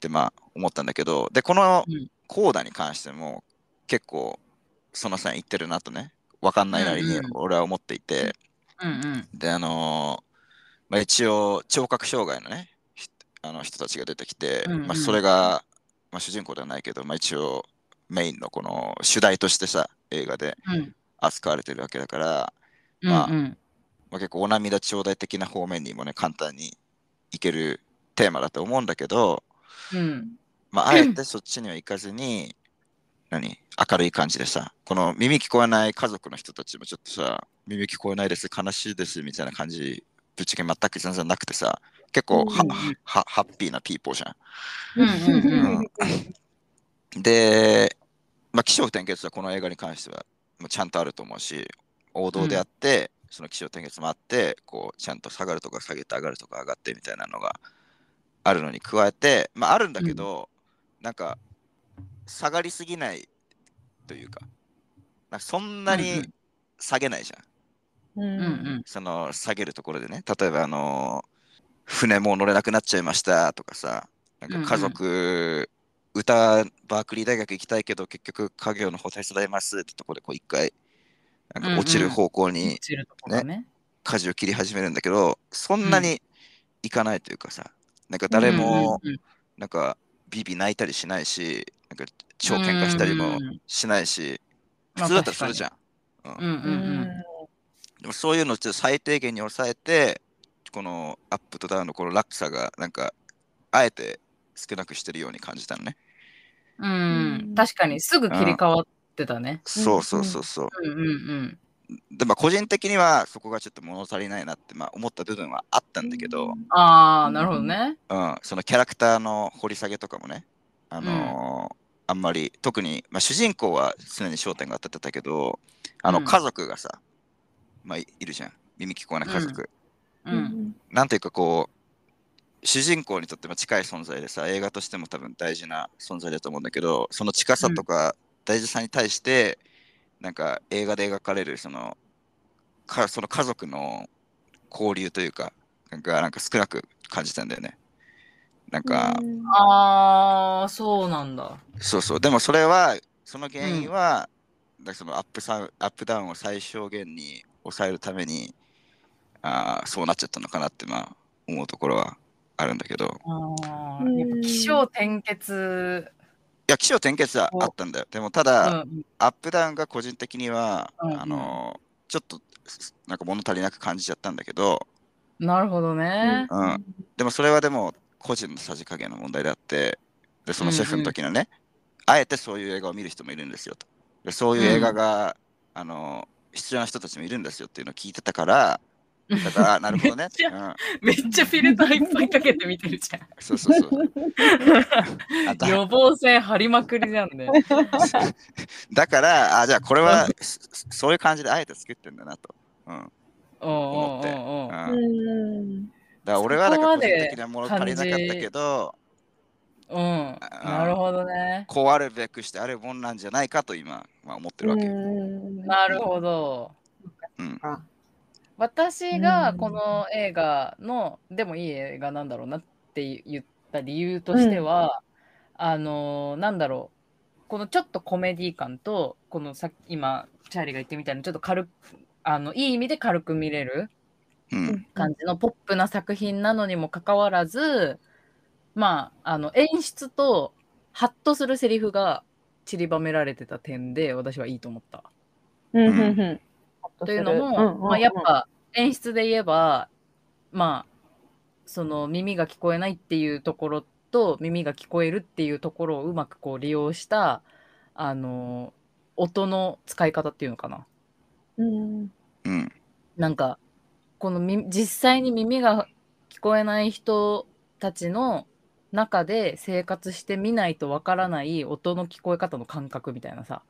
てまあ思ったんだけどでこのうん。コーダに関しても結構その際言ってるなとね分かんないなりにうんうん。俺は思っていて、うんうん。であのーまあ、一応聴覚障害のねひあの人たちが出てきて、うんうん。まあ、それが、まあ、主人公ではないけど、まあ、一応メインのこの主題としてさ映画でうん。扱われてるわけだから、うんまあうん。まあ、結構お涙頂戴的な方面にもね簡単にいけるテーマだと思うんだけど、うん。まあ、あえてそっちには行かずに何？明るい感じでさこの耳聞こえない家族の人たちもちょっとさ耳聞こえないです悲しいですみたいな感じぶっちゃけ全く全然なくてさ結構は、うんはハッピーなピーポーじゃうんうんうん。ん。で、まあ、気象転結はこの映画に関してはもうちゃんとあると思うし王道であって、その気象転結もあってこうちゃんと下がるとか下げて上がるとか上がってみたいなのがあるのに加えて、まあ、あるんだけど、なんか下がりすぎないというかなんかそんなにうんうん。下げないじゃん、うんうんうん。その下げるところでね。例えばあの船もう乗れなくなっちゃいましたとかさなんか家族、歌バークリー大学行きたいけど結局家業の方手伝いますってところでこう一回なんか落ちる方向に落ちるところね。舵を切り始めるんだけど、そんなにいかないというかさなんか誰もうんうんなんかビビ泣いたりしないしなんか超喧嘩したりもしないしまあ普通だったらそれじゃん、うん。うんうんうん。でもそういうのをちょっと最低限に抑えて、このアップとダウンのこの落差が、なんか、あえて少なくしてるように感じたのね。うん。確かにすぐ切り替わってたね。そうそうそうそう。うんうんで、まあ、個人的にはそこがちょっと物足りないなって、まあ、思った部分はあったんだけど、ああなるほどね。うん、そのキャラクターの掘り下げとかもね、あのーあんまり、特に、まあ、主人公は常に焦点が当たってたけど、あの、うん。家族がさ、まあ、いいるじゃん。耳聞こえない家族。うんなんていうかこう主人公にとっても近い存在でさ映画としても多分大事な存在だと思うんだけどその近さとか大事さに対して、なんか映画で描かれるそのかその家族の交流というかなんかなんか少なく感じたんだよね。なんか、ああそうなんだ。そうそう。でもそれはその原因は、だからそのアップサウアップダウンを最小限に抑えるためにあーそうなっちゃったのかなってまあ思うところはあるんだけど。あやっぱ気象転結いや気象転結はあったんだよ。でもたうだ、ん。アップダウンが個人的には、うんうん。あのちょっとなんか物足りなく感じちゃったんだけど、なるほどね。うん、でもそれはでも個人のさじ加減の問題であってでそのシェフの時のね、あえてそういう映画を見る人もいるんですよと。でそういう映画が、あの必要な人たちもいるんですよっていうのを聞いてたからだから [LAUGHS] なるほどね、めっちゃうん、めっちゃフィルターいっぱいかけて見てるじゃん。そうそうそう [LAUGHS] 予防線張りまくりじゃんね [LAUGHS] だからあじゃあこれはそそういう感じであえて作ってんだなと、うん、だかおうおう思って。おうおううんら俺はだから個人的なもの足りなかったけどうん。なるほどね。こうあるべくしてあるもんなんじゃないかと今、まあ、思ってるわけよ。なるほど。うん私がこの映画のでもいい映画なんだろうなって言った理由としては、あのなんだろうこのちょっとコメディ感とこのさ今チャーリーが言ってみたいなちょっと軽くあのいい意味で軽く見れるうん。感じのポップな作品なのにもかかわらずまああの演出とハッとするセリフが散りばめられてた点で私はいいと思った。うんうんうんというのも、まあ、やっぱ演出で言えばまあその耳が聞こえないっていうところと耳が聞こえるっていうところをうまくこう利用したあの音の使い方っていうのかな。うんうん。なんかこのみ実際に耳が聞こえない人たちの中で生活してみないとわからない音の聞こえ方の感覚みたいなさ、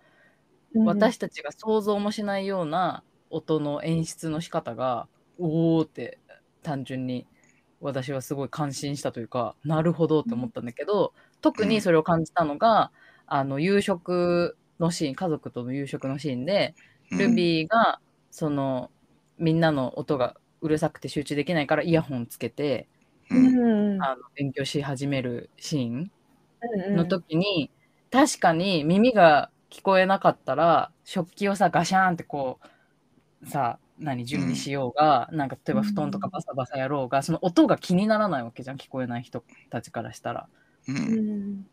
私たちが想像もしないような音の演出の仕方がおおって単純に私はすごい感心したというかなるほどって思ったんだけど、特にそれを感じたのがあの夕食のシーン、家族との夕食のシーンで、うん。ルビーが、その、みんなの音がうるさくて集中できないからイヤホンつけて、うん。ん。あの勉強し始めるシーンうん。の時に、確かに耳が聞こえなかったら、食器をさ、ガシャーンってこう、さ、何、準備しようが、なんか例えば布団とかバサバサやろうが、その音が気にならないわけじゃん、聞こえない人たちからしたら。ううんん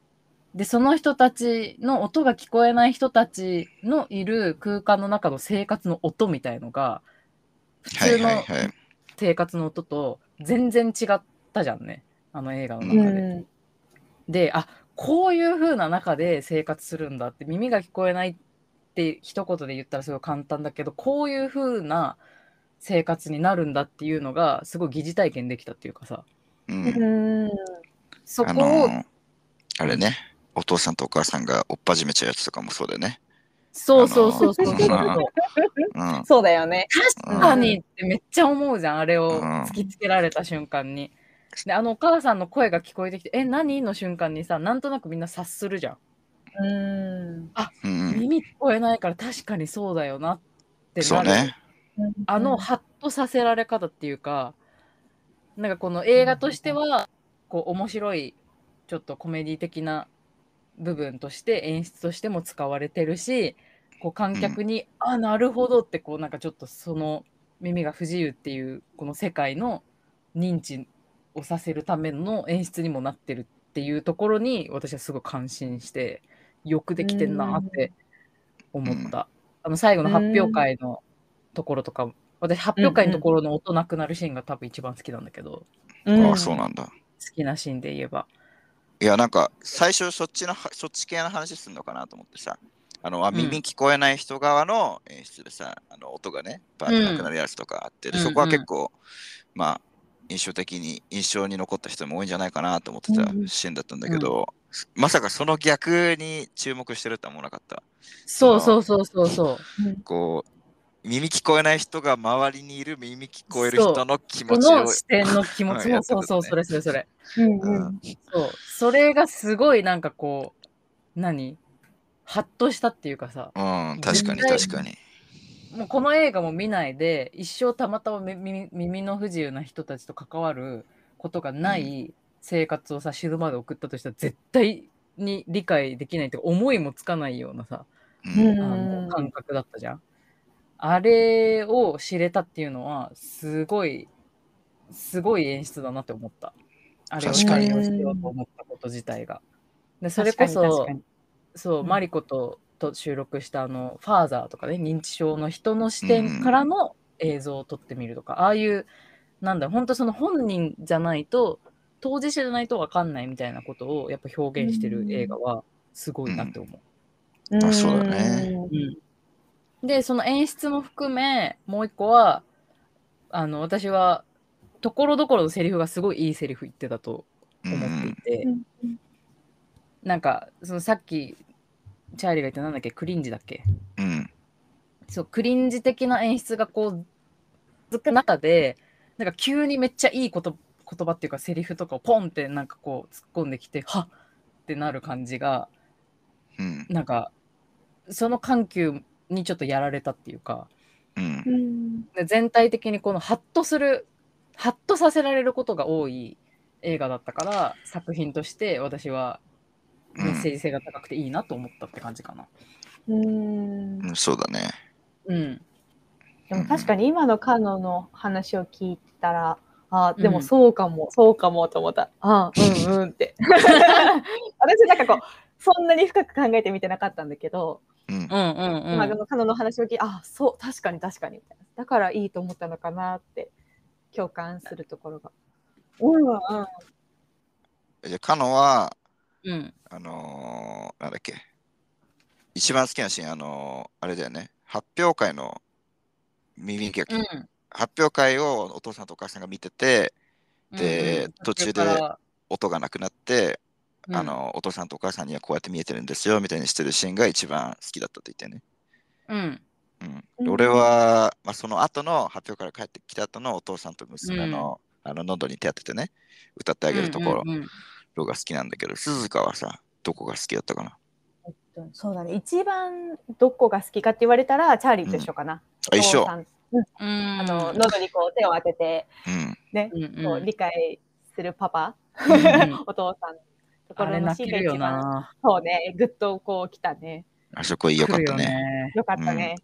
で、その人たちの音が聞こえない人たちのいる空間の中の生活の音みたいのが、普はい通の。生活の音と全然違ったじゃんね、あの映画のう中で。んで、あこういう風な中で生活するんだって、耳が聞こえないって一言で言ったらすごい簡単だけど、こういう風な生活になるんだっていうのが、すごい疑似体験できたっていうかさ、うんそこを、のーあれね、お父さんとお母さんがおっぱじめちゃうやつとかもそうだよね。そうそうそうそうそうそう。あのうん。そうだよね。確かにってめっちゃ思うじゃん、あれをうん突きつけられた瞬間に。で、あのお母さんの声が聞こえてきて、え、何？の瞬間にさ、なんとなくみんな察するじゃん。うん。うん、耳聞こえないから確かにそうだよなってなる。そうね。あのハッとさせられ方っていうか、なんかこの映画としては、こう面白い、ちょっとコメディ的な部分として演出としても使われてるし、こう観客に、あ、なるほどって、こうなんかちょっとその耳が不自由っていうこの世界の認知をさせるための演出にもなってるっていうところに私はすごい感心して、よくできてんなって思った。あの最後の発表会のところとか、私発表会のところの音なくなるシーンが多分一番好きなんだけど、ああ、そうなんだ。好きなシーンで言えば。いや、なんか、最初そっちの、そっち系の話するのかなと思ってさ。あの、あん耳聞こえない人側の演出でさ、あの音がね、バーってなくなるやつとかあって、でうんそこは結構、まあ、印象的に、印象に残った人も多いんじゃないかなと思ってたうんシーンだったんだけど、まさかその逆に注目してるとは思わなかった。そうそうそうそうそう。こう、耳聞こえない人が周りにいる耳聞こえる人の気こ持ちをの、視点の気持ちも、[LAUGHS] そうそう、それそれそれ。うんうんそう。それがすごいなんかこう、何？ハッとしたっていうかさ、うん、確かに確かに。もうこの映画も見ないで、一生たまたま耳耳耳の不自由な人たちと関わることがない生活をさ、死ぬまで送ったとしたら、絶対に理解できないっていうか、思いもつかないようなさ、うんうんあの感覚だったじゃん。あれを知れたっていうのは、すごい、すごい演出だなって思った。あれを確かに採用しようと思ったこと自体が。でそれこそ、そう、うんマリコとと収録したあの、ファーザーとかね、認知症の人の視点からの映像を撮ってみるとか、ああいう、なんだろう、本当その本人じゃないと、当事者じゃないと分かんないみたいなことをやっぱ表現してる映画はすごいなって思う。あそうだね。うん。で、その演出も含め、もう一個は、あの、私は、ところどころのセリフがすごいいいセリフ言ってたとうん思っていて、うん。なんか、そのさっき、チャーリーが言ったなんだっけ、クリンジだっけ？うん。そう、クリンジ的な演出がこう、ずっと中で、なんか急にめっちゃいいこと言葉っていうかセリフとかをポンってなんかこう突っ込んできて、はっってなる感じが、うんなんか、その緩急にちょっとやられたっていうか、うん全体的にこのハッとする、ハッとさせられることが多い映画だったから、作品として私はメッセージ性が高くていいなと思ったって感じかな。うんうん、そうだね。うん。でも確かに今のカノの話を聞いてたら、あでもうんそうかも、そうかもと思った。あうんうんって。[LAUGHS] 私なんかこう、そんなに深く考えてみてなかったんだけど、うんうんうんうん。今のカノの話を聞いて、あそう、確かに確かにみたいな。だからいいと思ったのかなって共感するところが。うんうん。じゃあ、カノは、うん。あのーなんだっけ、一番好きなシーン、あのーあれだよね、発表会の耳劇、うん。発表会をお父さんとお母さんが見てて、でうんうん。途中で音がなくなって、うん。あのお父さんとお母さんにはこうやって見えてるんですよみたいにしてるシーンが一番好きだったって言ってね。うん。うん。うん。俺は、まあ、その後の発表から帰ってきた後のお父さんと娘の,、あの喉に手当ててね歌ってあげるところうんうんうん。が好きなんだけど、鈴鹿はさどこが好きだったかな？とそうだね。一番どこが好きかって言われたら、チャーリーと一緒かな。あ一緒。お父さんうんうんあの、喉にこう手を当てて、うん。ね、うんうんこう理解するパパ、うんうん [LAUGHS] お父さんのところのシーンが一番、な。そうね、ぐっとこう来たね。あそこ良かっ来るよたね。ね。よかったね。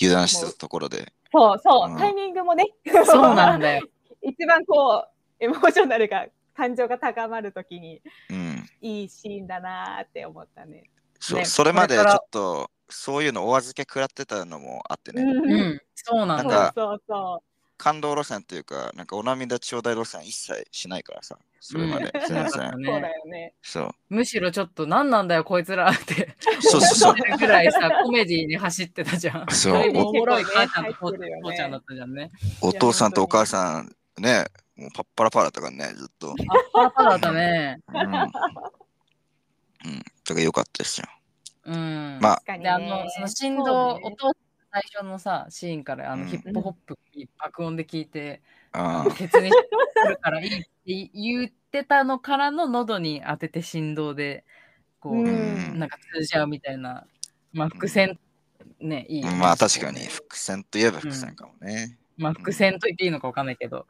油断してたところで。そうそう、うんタイミングもね。そうなんだよ。[LAUGHS] 一番こう、エモーショナルが、感情が高まるときに、うん。いいシーンだなーって思ったね。そう、ねそれまでちょっと、そういうのお預け食らってたのもあってね。うんうん、そうなんそうなんかだ。そうそ感動路線っていうか、なんかお涙ちょうだい路線一切しないからさ。それまで。うん全然。う。そうねだよね。そう。むしろちょっと何なんだよこいつらってそうそうそう [LAUGHS] ぐらいさコメディに走ってたじゃん。そうおもろい母ちゃんと父ちゃんだったじゃんね。お父さんとお母さん、ね、もうパッパラパラだったからね、ずっと。あパラパラだったね。うん。うん。だから良かったですよ。うん。まあ。確かにね。であのその振動、ね。音最初のさシーンからあの、うん。ヒップホップ爆音で聞いて、あケツにするからいいって言ってたのからの喉に当てて振動でこう、うん。なんか通じ合うみたいな、まあ、伏線ね、いい。まあ確かに、伏線といえば伏線かもね。まあ伏線と言っていいのかわかんないけど、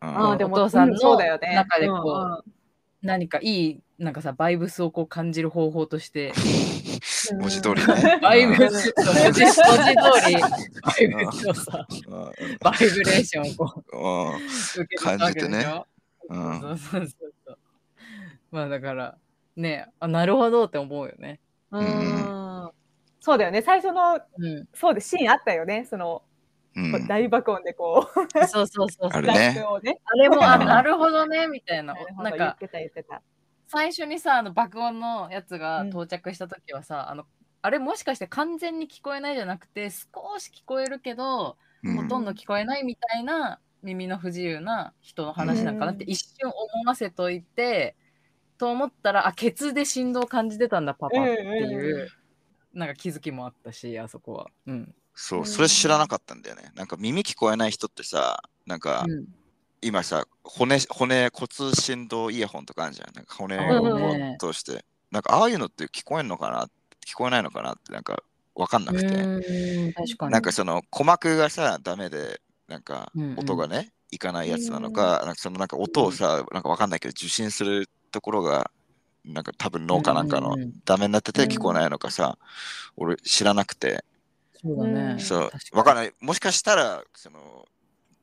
うん。でもお父さんのうそうだよね。中でこううんうん。何かいいなんかさバイブスをこう感じる方法として文字通りね。[LAUGHS] バイブうんスそう文字文字通り。バイブスをさうん。バイブレーションをこう。感じてね。うん。そうそうそうそう。まあだからねあなるほどって思うよね。うん。そうだよね。最初の、うん。そうで、シーンあったよね。その、大爆音でこう、そうそうそうそう。あるね。ラップをね。あれもあうん。なるほどねみたいな。なんか言ってた言ってた。最初にさあの爆音のやつがうん。到着した時はさ、あのあれもしかして完全に聞こえないじゃなくて少し聞こえるけど、うん。ほとんど聞こえないみたいな耳の不自由な人の話なんかなってうん。一瞬思わせといて、と思ったらあケツで振動を感じてたんだパパっていう、うんうん。なんか気づきもあったしあそこは。うん。そう、それ知らなかったんだよね。なんか耳聞こえない人ってさ、なんかうん今さ、骨、骨、骨振動イヤホンとかあるじゃん。なんか骨をね通して。なんかああいうのって聞こえんのかな？聞こえないのかなってなんかわかんなくて。なんかその鼓膜がさ、ダメで、なんかうんうん音がね、いかないやつなのか、なんかそのなんか音をさ、なんかわかんないけど受信するところが、なんか多分脳かなんかのうんうんうんダメになってて聞こえないのかさ、俺知らなくて、そうだね。うんそう確、わかんない。もしかしたら、その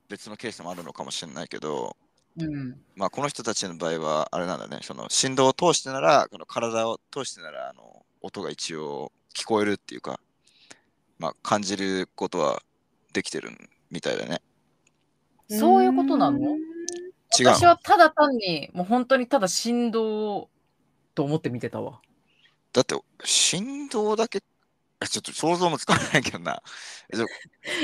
別のケースもあるのかもしれないけど、うんまあこの人たちの場合はあれなんだね、その振動を通してなら、この体を通してなら、あの音が一応聞こえるっていうか、まあ感じることはできてるみたいだね。そういうことなの？違う私はただ単にもう本当にただ振動と思って見てたわ。だって振動だけ、えちょっと想像もつかないけどな。[LAUGHS]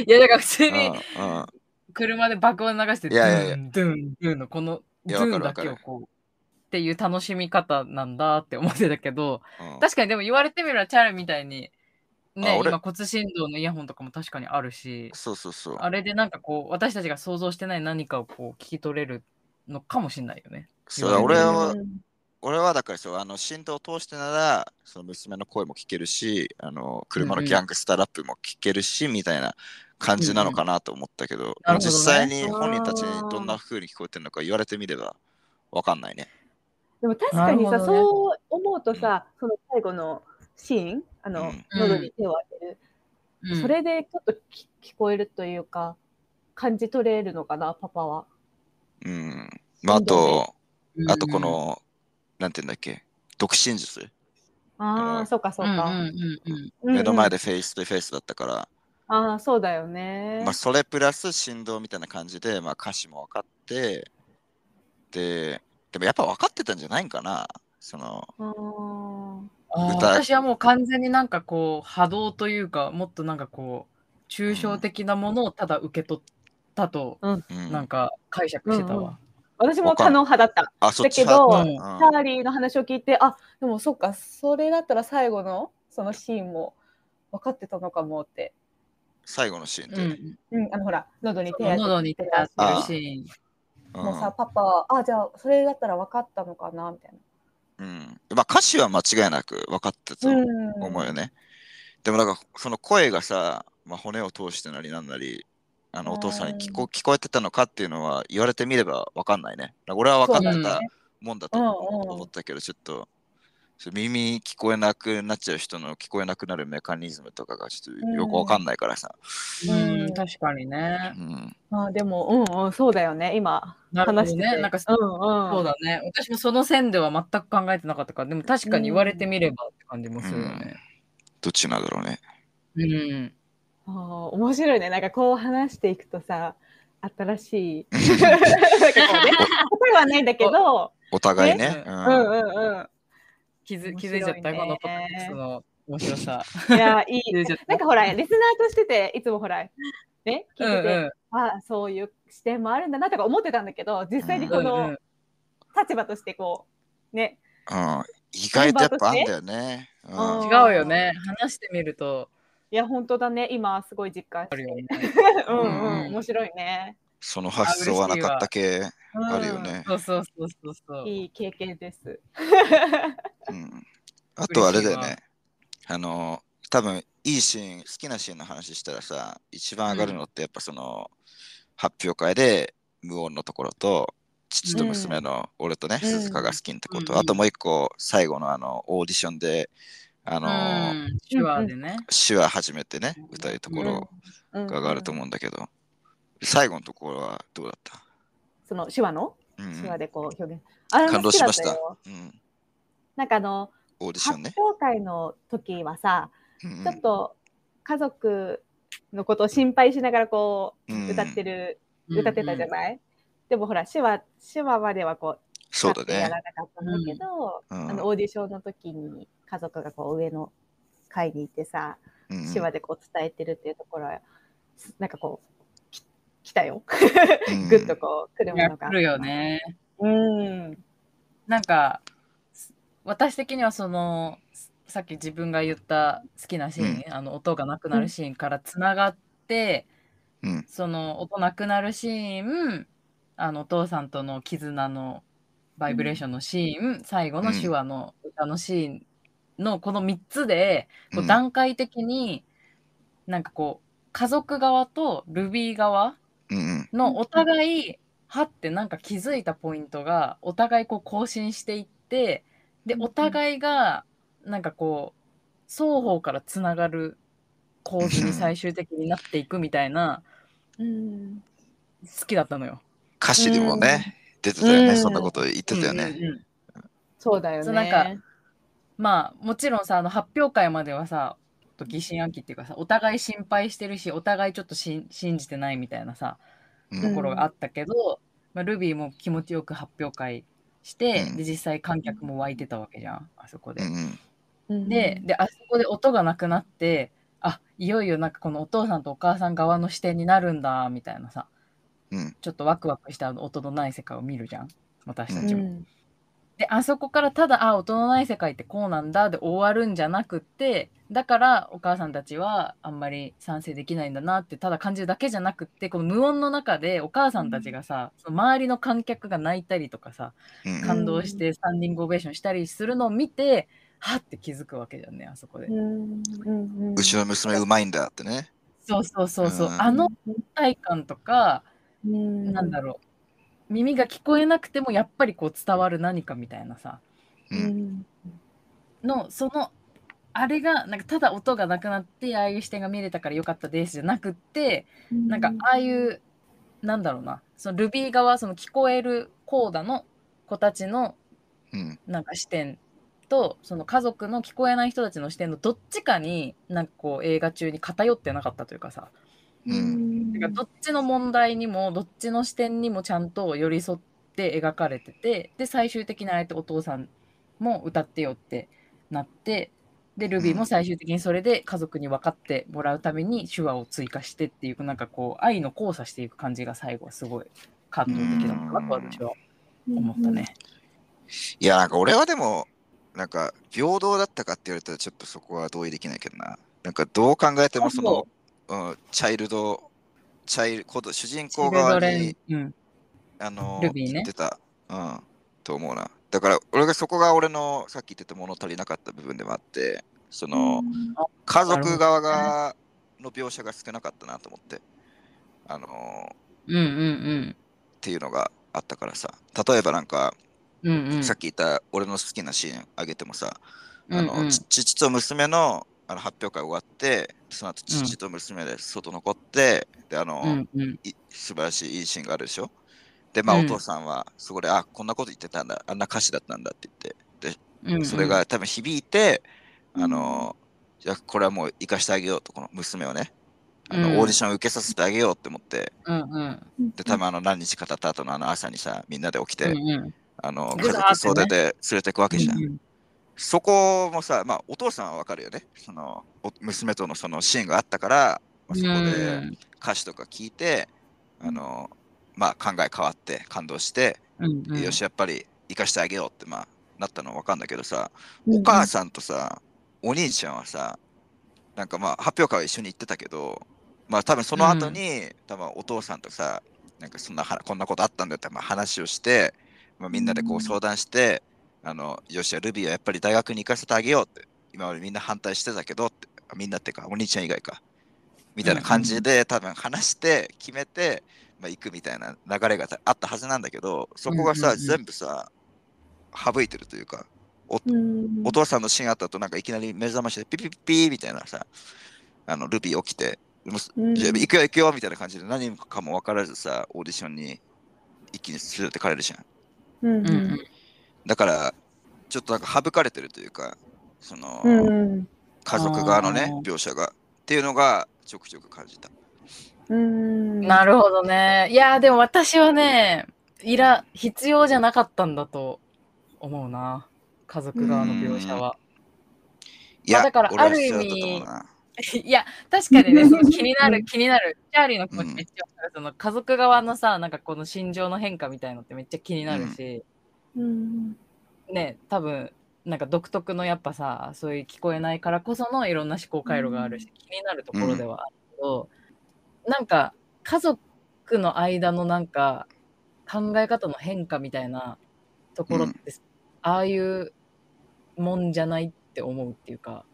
いやだから普通うんにうん車で爆音流していやいやいや。ドゥンドゥンドゥンのこのいやわドゥンだけをこうっていう楽しみ方なんだって思ってたけどうん。確かにでも言われてみればチャールみたいにあ俺ね今骨振動のイヤホンとかも確かにあるしそうそうそう。あれでなんかこう私たちが想像してない何かをこう聞き取れるのかもしれないよね。そうだ俺はうん俺はだからそうあの振動を通してならその娘の声も聞けるしあの車のギャングスターラップも聞けるし、みたいな感じなのかなと思ったけど,、なるほどね。実際に本人たちにどんな風に聞こえてるのか言われてみればわかんないね。でも確かにさ、ね。そう思うとさ、その最後のシーン、あの、うん。喉に手を当てる、うん。それでちょっとき聞こえるというか、感じ取れるのかな、パパは。うん。まあ、あと、あとこの、なんて言うんだっけ？独身術？ああ、そうかそうか。うんうんうんうん。うんうん目の前でフェイスとフェイスだったから、ああ、そうだよね。まあ、それプラス振動みたいな感じで、まあ、歌詞も分かってででもやっぱ分かってたんじゃないんかな。その私はもう完全になんかこう波動というかもっとなんかこう抽象的なものをただ受け取ったとうん。なんか解釈してたうんうん。わ。私も可能派だった。あそっちだけど、派うん。チャーリーの話を聞いて、あでもそっか、それだったら最後のそのシーンも分かってたのかもって。最後のシーンで、うん、うん、あのほら、喉に手当てて喉に手当てるシーン。うんもうさ、パパ、あ、じゃあ、それだったら分かったのかなみたいな。うん。まあ歌詞は間違いなく分かってたと思うよね。でもなんかその声がさ、まあ、骨を通してなりなんなり、あのお父さんに聞こ聞こえてたのかっていうのは言われてみれば分かんないね。俺は分かってたもんだと思ったけど、ちょっと耳聞こえなくなっちゃう人の聞こえなくなるメカニズムとかがちょっとよく分かんないからさ。うん、うん確かにねう。ん。まあでも、うんうん、そうだよね、今話してて。ね。なんかうんうん、そうだね。私もその線では全く考えてなかったから、でも確かに言われてみればって感じもするよね。どどっちなんだろうね。うん。あー面白いね。なんかこう話していくとさ、新しい。[LAUGHS] なんかこうね、答えはないんだけど、お互いね。ねうんうんうんう気づ面気づいちゃった、このポッドキャストの面白さ。ん。いや、いい。[LAUGHS] なんかほら、リスナーとしてて、いつもほら、ね、聞いてて、うんうんあそういう視点もあるんだなとか思ってたんだけど、実際にこのん立場としてこう、ね、うん。意外とやっぱあんだよね。うんうん違うよね。話してみるといや、本当だね、今すごい実感してあるよね。[LAUGHS] うんううんん、面白いね。その発想はなかった系うんあるよね。そうそうそうそうそう。いい経験です。[LAUGHS] うん、あとあれだよね。あの、多分いいシーン、好きなシーンの話したらさ、一番上がるのってやっぱその、発表会で無音のところと、父と娘の俺とね、うん。鈴鹿が好きなところと、うんあともう一個、最後のあの、オーディションで、あの、うん、手話でね。手話初めてね、歌うところうんが上がると思うんだけど、最後のところはどうだった？その手話の？うん。手話でこう表現。あ感動しました。ようん、なんかあの、発オーディションね。表会の時はさ、うんちょっと家族のことを心配しながらこうん。う歌ってる、うん歌ってたじゃない、でもほら手話手話まではこうそうだね。使ってやら。なかったんだけど、うん。あのオーディションの時に家族がこう上の階にいてさ、うん手話でこう伝えてるっていうところはなんかこうき来たよ、うん [LAUGHS] ぐっとこう来るものが。来るよね。うん。なんか私的にはそのさっき自分が言った好きなシーン、あの音がなくなるシーンからつながって、うん。その音なくなるシーンあのお父さんとの絆のバイブレーションのシーン、最後の手話の歌のシーンのこの3つでこううん。段階的になんかこう家族側とルビー側うんうん。のお互いはってなんか気づいたポイントがお互いこう更新していってでうんお互いがなんかこう双方からつながる構図に最終的になっていくみたいなうん。好きだったのよ。歌詞でもね、出てたよね、うん。そんなこと言ってたよね。うんうんうん。そうだよね。そうなんかまあもちろんさあの発表会まではさ疑心暗鬼っていうかさお互い心配してるしお互いちょっとし信じてないみたいなさうん。ところがあったけど、まあ、ルビーも気持ちよく発表会して、うん。で実際観客も湧いてたわけじゃんあそこで。うんでであそこで音がなくなってあいよいよなんかこのお父さんとお母さん側の視点になるんだみたいなさ。うん。ちょっとワクワクした音のない世界を見るじゃん私たちも。うんであそこからただあ音のない世界ってこうなんだで終わるんじゃなくってだからお母さんたちはあんまり賛成できないんだなってただ感じるだけじゃなくってこの無音の中でお母さんたちがさ、その周りの観客が泣いたりとかさうん感動してスタンディングオベーションしたりするのを見てはって気づくわけじゃんねあそこで。うんうんうん。うちの娘うまいんだってね。そうそうそうそう、うん。あの体感とか、うん。なんだろう耳が聞こえなくてもやっぱりこう伝わる何かみたいなさ。ううん。んのそのあれがなんかただ音がなくなってああいう視点が見れたからよかったですじゃなくってなんかああいうなんだろうな。そのルビー側その聞こえるコーダの子たちのうん。なんか視点とその家族の聞こえない人たちの視点のどっちかになんかこう映画中に偏ってなかったというかさ。うんかどっちの問題にもどっちの視点にもちゃんと寄り添って描かれててで最終的にあえてお父さんも歌ってよってなってでルビーも最終的にそれで家族に分かってもらうために手話を追加してっていうなんかこう愛の交差していく感じが最後はすごい感動的だったなと私は思ったね。いや、なんか俺はでも、なんか平等だったかって言われたらちょっとそこは同意できないけどな。なんかどう考えてもその、うん、チャイルド、チャイル子主人公側に、うん、あの、ルビーね。言ってた、うん、と思うな。だから俺がそこが俺のさっき言ってた物足りなかった部分でもあって、その家族側がの描写が少なかったなと思って、あのうんうんっていうのがあったからさ、例えばなんか、うん。うんうん。さっき言った俺の好きなシーンあげてもさ、あのうんうん。ち父と娘のあの発表会終わって、その後父と娘で外残って、であの、うんうん。い素晴らしいいいシーンがあるでしょ？で、まあ、うん。お父さんはそこで、あこんなこと言ってたんだ、あんな歌詞だったんだって言って、うんうん。それが多分響いて、うん。あの、じゃあこれはもう生かしてあげようと、この娘をね、あのうん。オーディションを受けさせてあげようって思って、うんうん。で、多分あの何日か経った後のあの朝にさ、みんなで起きて、うんうん。あの家族総出で連れてくわけじゃん。うんそこもさ、まあ、お父さんはわかるよね。そのお娘とのそのシーンがあったから、まあ、そこで歌詞とか聞いて、あのまあ、考え変わって感動して、うんうん。よし、やっぱり生かしてあげようって、まあ、なったのはわかんだけどさ、お母さんとさ、お兄ちゃんはさ、なんかまあ、発表会は一緒に行ってたけど、まあ、多分その後に、多分お父さんとさ、なんかそんなはこんなことあったんだよって、まあ、話をして、まあ、みんなでこううん。相談して、あの、よし、ルビーはやっぱり大学に行かせてあげようって、今までみんな反対してたけどって、あみんなっていうか、お兄ちゃん以外か、みたいな感じで、多分話して、決めて、まあ、行くみたいな流れがあったはずなんだけど、そこがさ、うんうんうん。全部さ、省いてるというか、うんお父さんのシーンあった後、なんかいきなり目覚ましでピピピピーみたいなさ、あのルビー起きて、うゃあ行くよ行くよみたいな感じで何かも分からずさ、オーディションに一気に連れてかれるじゃん。うん。うんうんだから、ちょっとなんか省かれてるというか、その、うん家族側のね描写がっていうのがちょくちょく感じた。うんなるほどね。いやー、でも私はね、いら、必要じゃなかったんだと思うな。家族側の描写は。いや、まあだからある意味。[LAUGHS] いや、確かにね、[LAUGHS] その気になる、気になる。チャーリーの気持うんちめっちゃわかる。その家族側のさ、なんかこの心情の変化みたいのってめっちゃ気になるし、うんね、多分、なんか独特のやっぱさ、そういう聞こえないからこそのいろんな思考回路があるし、気になるところではあるけど、なんか家族の間のなんか考え方の変化みたいなところって、ああいうもんじゃないって思うっていうか、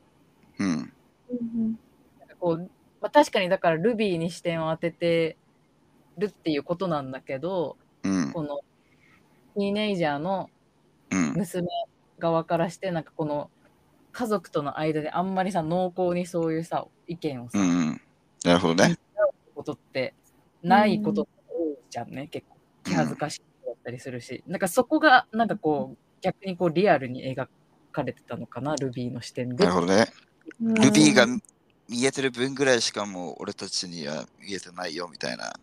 うん。うん。なんかこう、まあ、確かにだからルビーに視点を当ててるっていうことなんだけど、うん。このティーネイジャーの。娘側からしてなんかこの家族との間であんまりさ濃厚にそういうさ意見をさ、うん。なるほどね。ことってないこと多いじゃんね、結構気恥ずかしいだったりするし、なんかそこがなんかこう逆にこうリアルに描かれてたのかなルビーの視点でなるほどね。ルビーが見えてる分ぐらいしかも俺たちには見えてないよみたいな。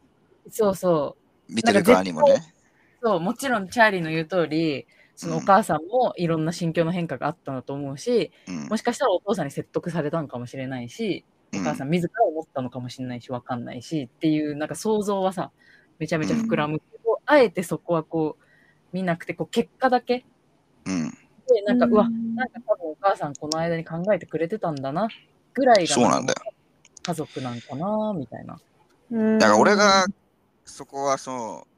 そうそう見てる側にもね。そうもちろんチャーリーの言う通りそのお母さんもいろんな心境の変化があったんだと思うし、うん。もしかしたらお父さんに説得されたのかもしれないし、お母さん自ら思ったのかもしれないし、わかんないしっていう、なんか想像はさ、めちゃめちゃ膨らむけど、あえてそこはこう、見なくて、こう、結果だけ。うん。で、なんか、うわ、んなんか多分お母さんこの間に考えてくれてたんだな、ぐらいがそうなんだよ。家族なんかな、みたいな。うん。だから俺がそこはそう、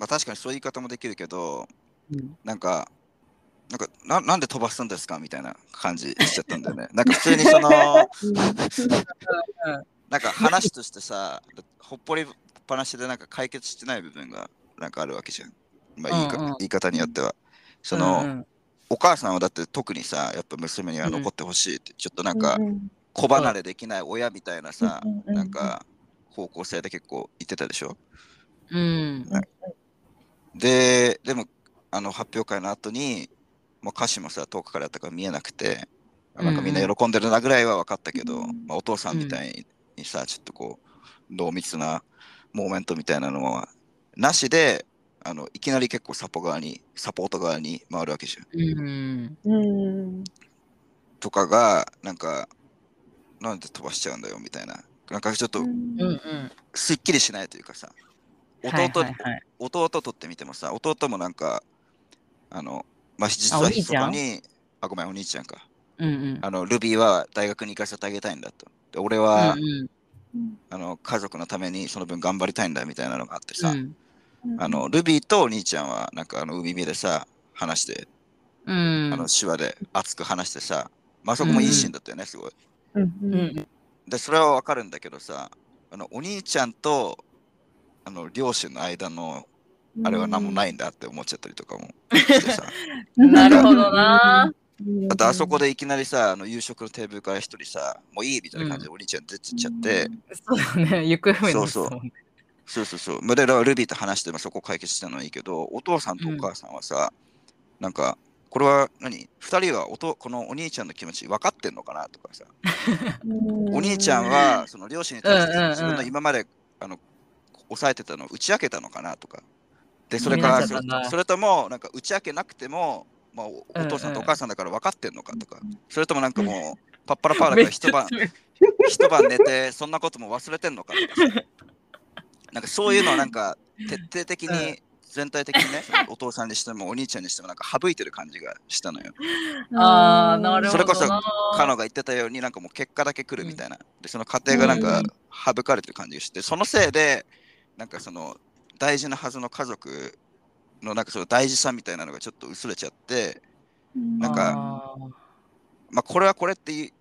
まあ確かにそういう言い方もできるけど、うん。なんか、なんかななんで飛ばすんですかみたいな感じしちゃったんだよね。[LAUGHS] なんか普通にその、なんか話としてさ、ほっぽりっぱなしでなんか解決してない部分がなんかあるわけじゃん。まあ言いかうんうん言い方によっては。その、うんうんお母さんはだって特にさ、やっぱ娘には残ってほしいって、ちょっとなんかうん子離れできない親みたいなさ、うんうんうんなんか方向性で結構言ってたでしょ？うん。で、でもあの発表会の後に、もう歌詞もさ、遠くからやったから見えなくて、なんかみんな喜んでるなぐらいは分かったけど、うんまあ、お父さんみたいにさ、ちょっとこう、濃密なモーメントみたいなのはなしで、あのいきなり結構サポ側に、サポート側に回るわけじゃん。うん。うんとかが、なんか、なんで飛ばしちゃうんだよみたいな。なんかちょっとうんうんうん。すっきりしないというかさ、弟,、はいはいはい弟とってみてもさ、弟もなんか、あの、まあ、実はそこに、あ、ごめん、お兄ちゃんか。うんうん。あの、ルビーは大学に行かせてあげたいんだと。で俺は、うんうんあの家族のためにその分頑張りたいんだみたいなのがあってさ、うんあのルビーとお兄ちゃんはなんかあの海辺でさ話して、うんあの手話で熱く話してさ、まあそこもいいシーンだったよね、すごい。うんううんんで、それはわかるんだけどさ、あのお兄ちゃんとあの両親の間のあれは何もないんだって思っちゃったりとかも。してさ。なるほどな。あとあそこでいきなりさ、あの夕食のテーブルから一人さ、もういいみたいな感じでお兄ちゃん出てっちゃって、そうだね。行方不明そうもんね。そうそう。そう。まあでルビーと話して、まあ、そこ解決したのはいいけど、お父さんとお母さんはさ、なんか、これは何？二人はおとこのお兄ちゃんの気持ち分かってんのかなとかさ、[LAUGHS] お兄ちゃんはその両親に対してうんうんうん。自分の今まであの抑えてたのを打ち明けたのかなとか。で、それからそれとも、なんか打ち明けなくても、まあ、お父さんとお母さんだから分かってんのかとか、それともなんかもう、パッパラパーだか [LAUGHS] ら一晩、一晩寝てそんなことも忘れてんのかとかさ。なんかそういうのをなんか徹底的うん。に全体的にね、お父さんにしてもお兄ちゃんにしてもなんか省いてる感じがしたのよ。ああ、なるほどな。それこそカノが言ってたようになんかもう結果だけ来るみたいな。で、その過程がなんか省かれてる感じがして、そのせいでなんかその大事なはずの家族のなんかその大事さみたいなのがちょっと薄れちゃって、なんかまあこれはこれって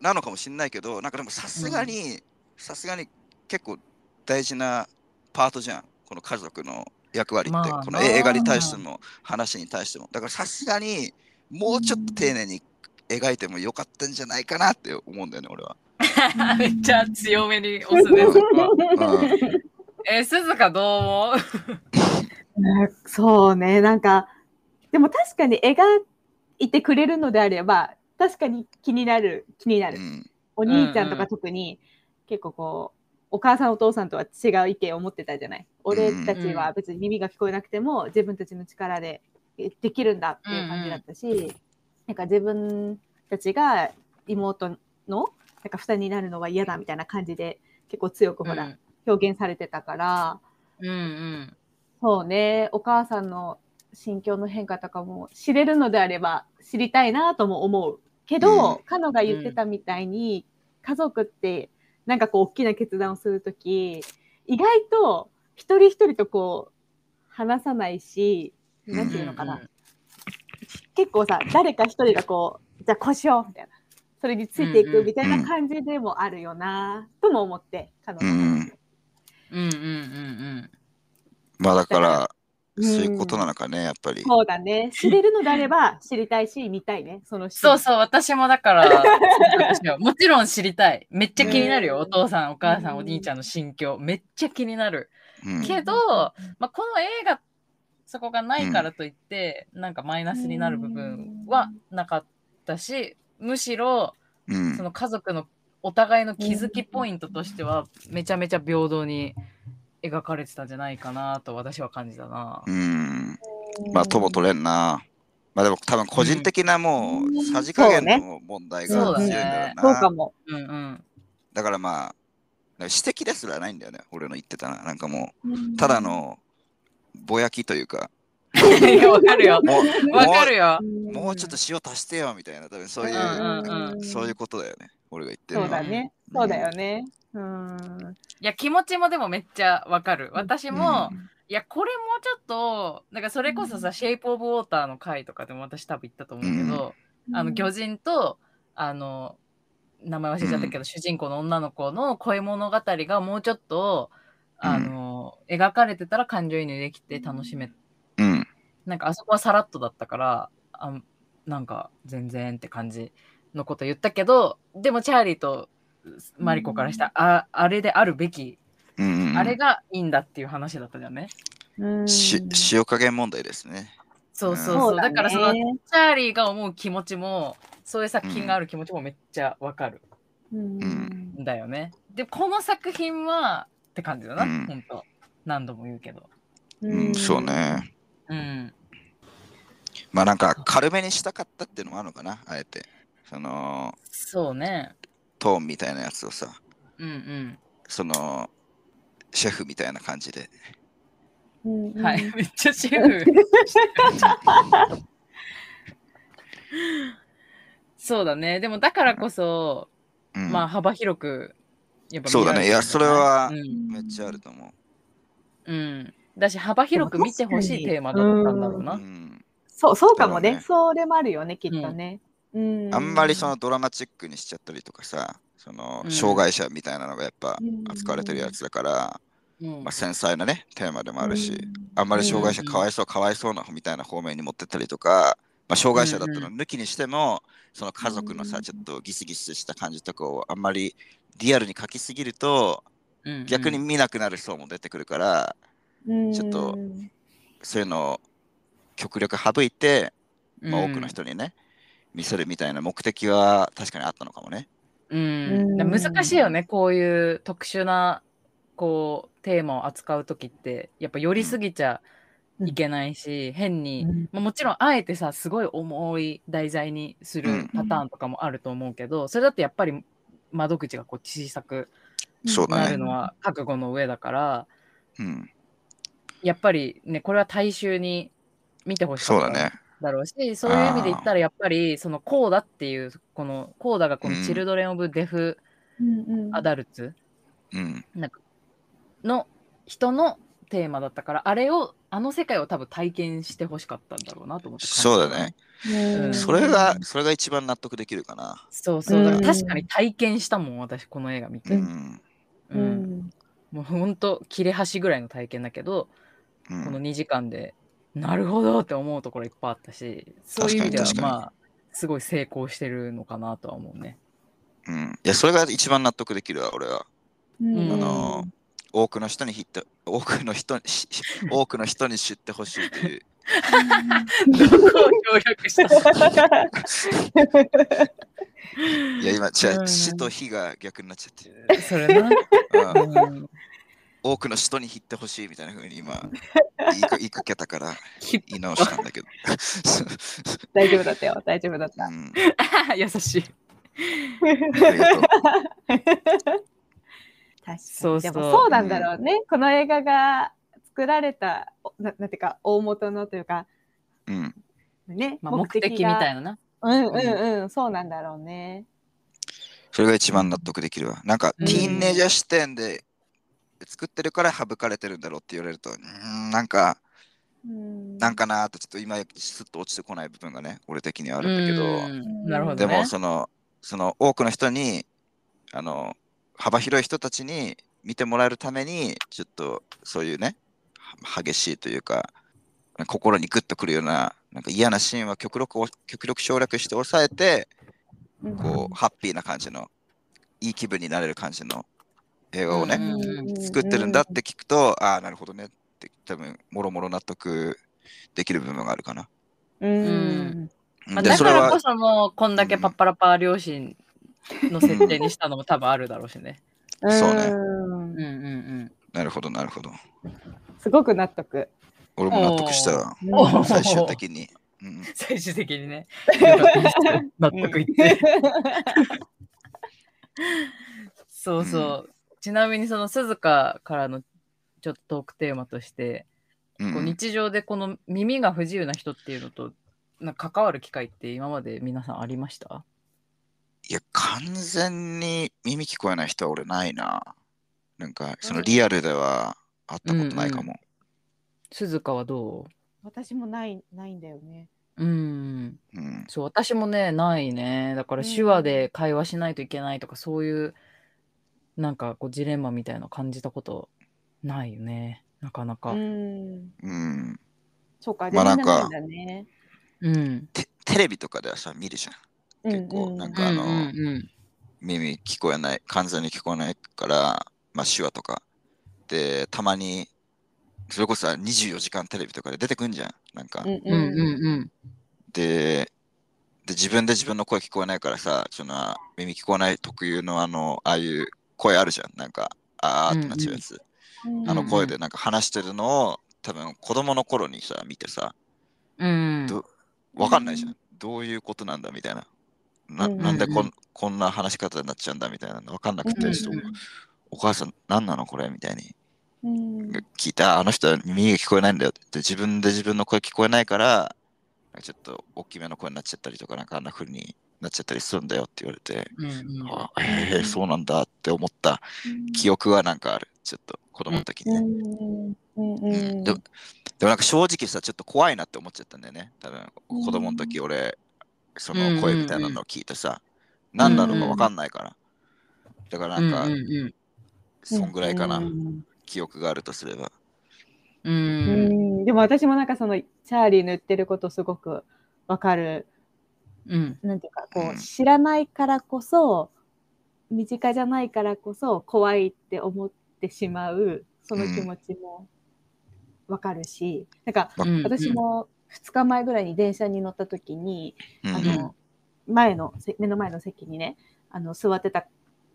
なのかもしれないけど、なんかでもさすがに、さすがに結構大事なパートじゃん。この家族の役割って、まあこの映画に対しても話に対しても。だからさすがにもうちょっと丁寧に描いてもよかったんじゃないかなって思うんだよね、俺は。[LAUGHS] めっちゃ強めに押すね、そこは。うんえー、鈴鹿どう思う？ね [LAUGHS] そうね、なんか、でも確かに描いてくれるのであれば、確かに気になる、気になる。うん。お兄ちゃんとかうんうん特に、結構こう、お母さんお父さんとは違う意見を持ってたじゃない？俺たちは別に耳が聞こえなくても、自分たちの力でえできるんだっていう感じだったし、なんか自分たちが妹のなんか負担になるのは嫌だみたいな感じで結構強くほら、表現されてたから、うんうん。そうね、お母さんの心境の変化とかも知れるのであれば知りたいなとも思う。けど、うん。カノが言ってたみたいに、家族ってなんかこう大きな決断をするとき、意外と一人一人とこう話さないし、うんなんていうのかな。結構さ、誰か一人がこう、じゃあこうしようみたいな。それについていうんうんくみたいな感じでもあるよな、とも思って、カノの話うんうんうんうんまあだから、うんそういうことなのかね、やっぱり。そうだね。知れるのであれば [LAUGHS] 知りたいし、見たいね。そのそうそう、私もだから、もちろん知りたい。めっちゃ気になるよ。うんお父さん、お母さん、うんお兄ちゃんの心境。めっちゃ気になる。うんけど、まあ、この映画、そこがないからといって、なんかマイナスになる部分はなかったし、むしろ、うんその家族のお互いの気づきポイントとしては、めちゃめちゃ平等に描かれてたんじゃないかなと私は感じたな。うん。まあ、とも取れんな。まあでも多分個人的なもうさじ加減の問題が強いんだよな。そうかも。うんうん。だからまあ、指摘ですらないんだよね、俺の言ってたな。なんかもう、ただのぼやきというか、い [LAUGHS] やわかるよ。もう、わかるよ。うん、もうちょっと塩足してよみたいな、多分そういう、うんうんうんそういうことだよね、俺が言ってる。そうだね。うんそうだよね。うん。いや、気持ちもでもめっちゃわかる。私も、うんいや、これもうちょっと、なんかそれこそさ、シェイプオブウォーターの回とかでも私多分言ったと思うけど、あの、魚人と、あの、名前忘れちゃったけど、主人公の女の子の恋物語がもうちょっと、あの、描かれてたら感情移入できて楽しめ、うん。なんかあそこはさらっとだったから、あなんか全然って感じのこと言ったけど、でもチャーリーとマリコからしたら、ああれであるべき、うんうん、あれがいいんだっていう話だったじゃんね。うんし塩加減問題ですね。そうそううんそう。だねからそのチャーリーが思う気持ちも、そういう作品がある気持ちもめっちゃわかるうんうんんだよね。で、この作品はって感じだな、うんほんと。何度も言うけど。うん、そう。ね。うん。まあなんか軽めにしたかったっていうのもあるのかな、あえて。そのそうね。トーンみたいなやつをさ、うんそのシェフみたいな感じで。うんうん。はい。[LAUGHS] めっちゃシェフ。そうだね。でもだからこそ、うん、まあ幅広く、やっぱそうだねいやそれはうん。めっちゃあると思うん。だし幅広く見てほしいテーマだったんだろうう。なう。ん、そう、そうかもね。ねそれもあるよね、きっとね。うん。あんまりそのドラマチックにしちゃったりとかさ、そのうん。障害者みたいなのがやっぱうん。扱われてるやつだから、うん。まあ、繊細なね、テーマでもあるし、うん。あんまり障害者うんかわいそうかわいそうなみたいな方面に持ってったりとか、まあ、障害者だったの抜きにしても、その家族のさ、うんちょっとギスギスした感じとかをあんまりリアルに書きすぎると、うん逆に見なくなる層も出てくるから、うん。ちょっとそういうのを極力省いて、まあ、うん。多くの人にね、見せるみたいな目的は確かにあったのかもね。うん。うん。難しいよねこういう特殊なこうテーマを扱う時って。やっぱ寄りすぎちゃいけないし、変に、うん。まあ、もちろんあえてさすごい重い題材にするパターンとかもあると思うけど、それだってやっぱり窓口がこう小さく。なるのは覚悟の上だから、うん、やっぱりねこれは大衆に見てほしかった。そうだね。だろうしそういう意味で言ったらやっぱりそのコーダっていうこのコーダがこのうんチルドレン・オブ・デフ・うんうん。アダルツうん、なんかの人のテーマだったからあれをあの世界を多分体験してほしかったんだろうなと思ってそうだね。うん。それが、それが一番納得できるかな。そうそう。だからうん。確かに体験したもん私この映画見て、ううん。ん。うん。もうほんと切れ端ぐらいの体験だけど、うん。この2時間でなるほどって思うところいっぱいあったしそういう意味では確かにまあすごい成功してるのかなとは思うね。うん、いや、それが一番納得できるわ、俺は。うんあの多くの人にヒット、多くの人に、し [LAUGHS] 多くの人に知ってほしいという。どこを協力した [LAUGHS] いや、今、違うう、ん死と火が逆になっちゃって。それな。うんうん多くの人にヒってほしいみたいな風に今言いか [LAUGHS] 言いかけたから言い直したんだけど。[LAUGHS] 大丈夫だったよ、大丈夫だった。うん、[LAUGHS] 優しい。確かに。そうそう。でもそうなんだろうね、この映画が作られたおななんていうか大元のというかうん、ね、まあ、目的みたいな。うんうんうん。そうなんだろうね。それが一番納得できるわ。なんか、うん。ティーンネイジャー視点で作ってるから省かれてるんだろうって言われると、うーん、なんか、うん。なんかなーとちょっと今すっと落ちてこない部分がね、俺的にはあるんだけど、うん。なるほどね。でもその、その多くの人に、あの、幅広い人たちに見てもらえるために、ちょっとそういうね、は激しいというか、心にグッとくるような、なんか嫌なシーンは極力お極力省略して抑えて、うん。こう、ハッピーな感じの、いい気分になれる感じの映画をね、うん作ってるんだって聞くと、ああ、なるほどねって、多分もろもろ納得できる部分があるかな。うんうんまあ、で、それはだからこ、そもうこんだけパッパラパー両親の設定にしたのも多分あるだろうしね。そうねんうんうんうん。なるほど、なるほど。すごく納得俺も納得した最終的に。うん、最終的にね。[LAUGHS] 納得いって。[LAUGHS] [LAUGHS] そうそう。ちなみにその鈴鹿からのちょっとトークテーマとして、うんこう日常でこの耳が不自由な人っていうのとなんか関わる機会って今まで皆さんありました？いや、完全に耳聞こえない人は俺ないな。なんか、そのリアルでは会ったことないかも。鈴鹿はど私もないないんだよねううん。うん。そう、私もね、ないね。だからうん手話で会話しないといけないとか、そういう、なんかこうジレンマみたいなの感じたことないよね。なかなか。ううん。んうん。そうかまあなんか全然ないんだねテテレビとかではさ、見るじゃん。結構なんかあのうんうん耳聞こえない、完全に聞こえないから、まあ手話とか。で、たまに、それこそさ24時間テレビとかで出てくんじゃん。なんか。うんうんうんうんで、で、自分で自分の声聞こえないからさ、その耳聞こえない特有のあの、ああいう声あるじゃん。なんか、あーってなっちゃうやつ。うんあの声でなんか話してるのを、多分子供の頃にさ、見てさ、うん。どわかんないじゃん。どういうことなんだみたいな。なうんなんでこうんんこんな話し方になっちゃうんだみたいなのわかんなくて、うんちょっとお母さん何なのこれみたいにうん聞いたあの人は耳が聞こえないんだよって自分で自分の声聞こえないからなんかちょっと大きめの声になっちゃったりとかなんかあんな風になっちゃったりするんだよって言われて、うんうんあへえそうなんだって思った記憶はなんかあるちょっと子供の時うにね。んうんうんうんでもでもなんか正直さ、ちょっと怖いなって思っちゃったんだよね。多分子供の時俺、その声みたいなのを聞いてさ、何なのかわかんないから。だからなんか、うんうんそんぐらいかな、うん記憶があるとすれば。うん。う。うんんでも私もなんかそのチャーリーの言ってることすごくわかる。うん。なんていうかこう知らないからこそ身近じゃないからこそ怖いって思ってしまうその気持ちもわかるし、なんかうん。私、も2日前ぐらいに電車に乗った時に、うん。あの前のせ目の前の席にねあの座ってた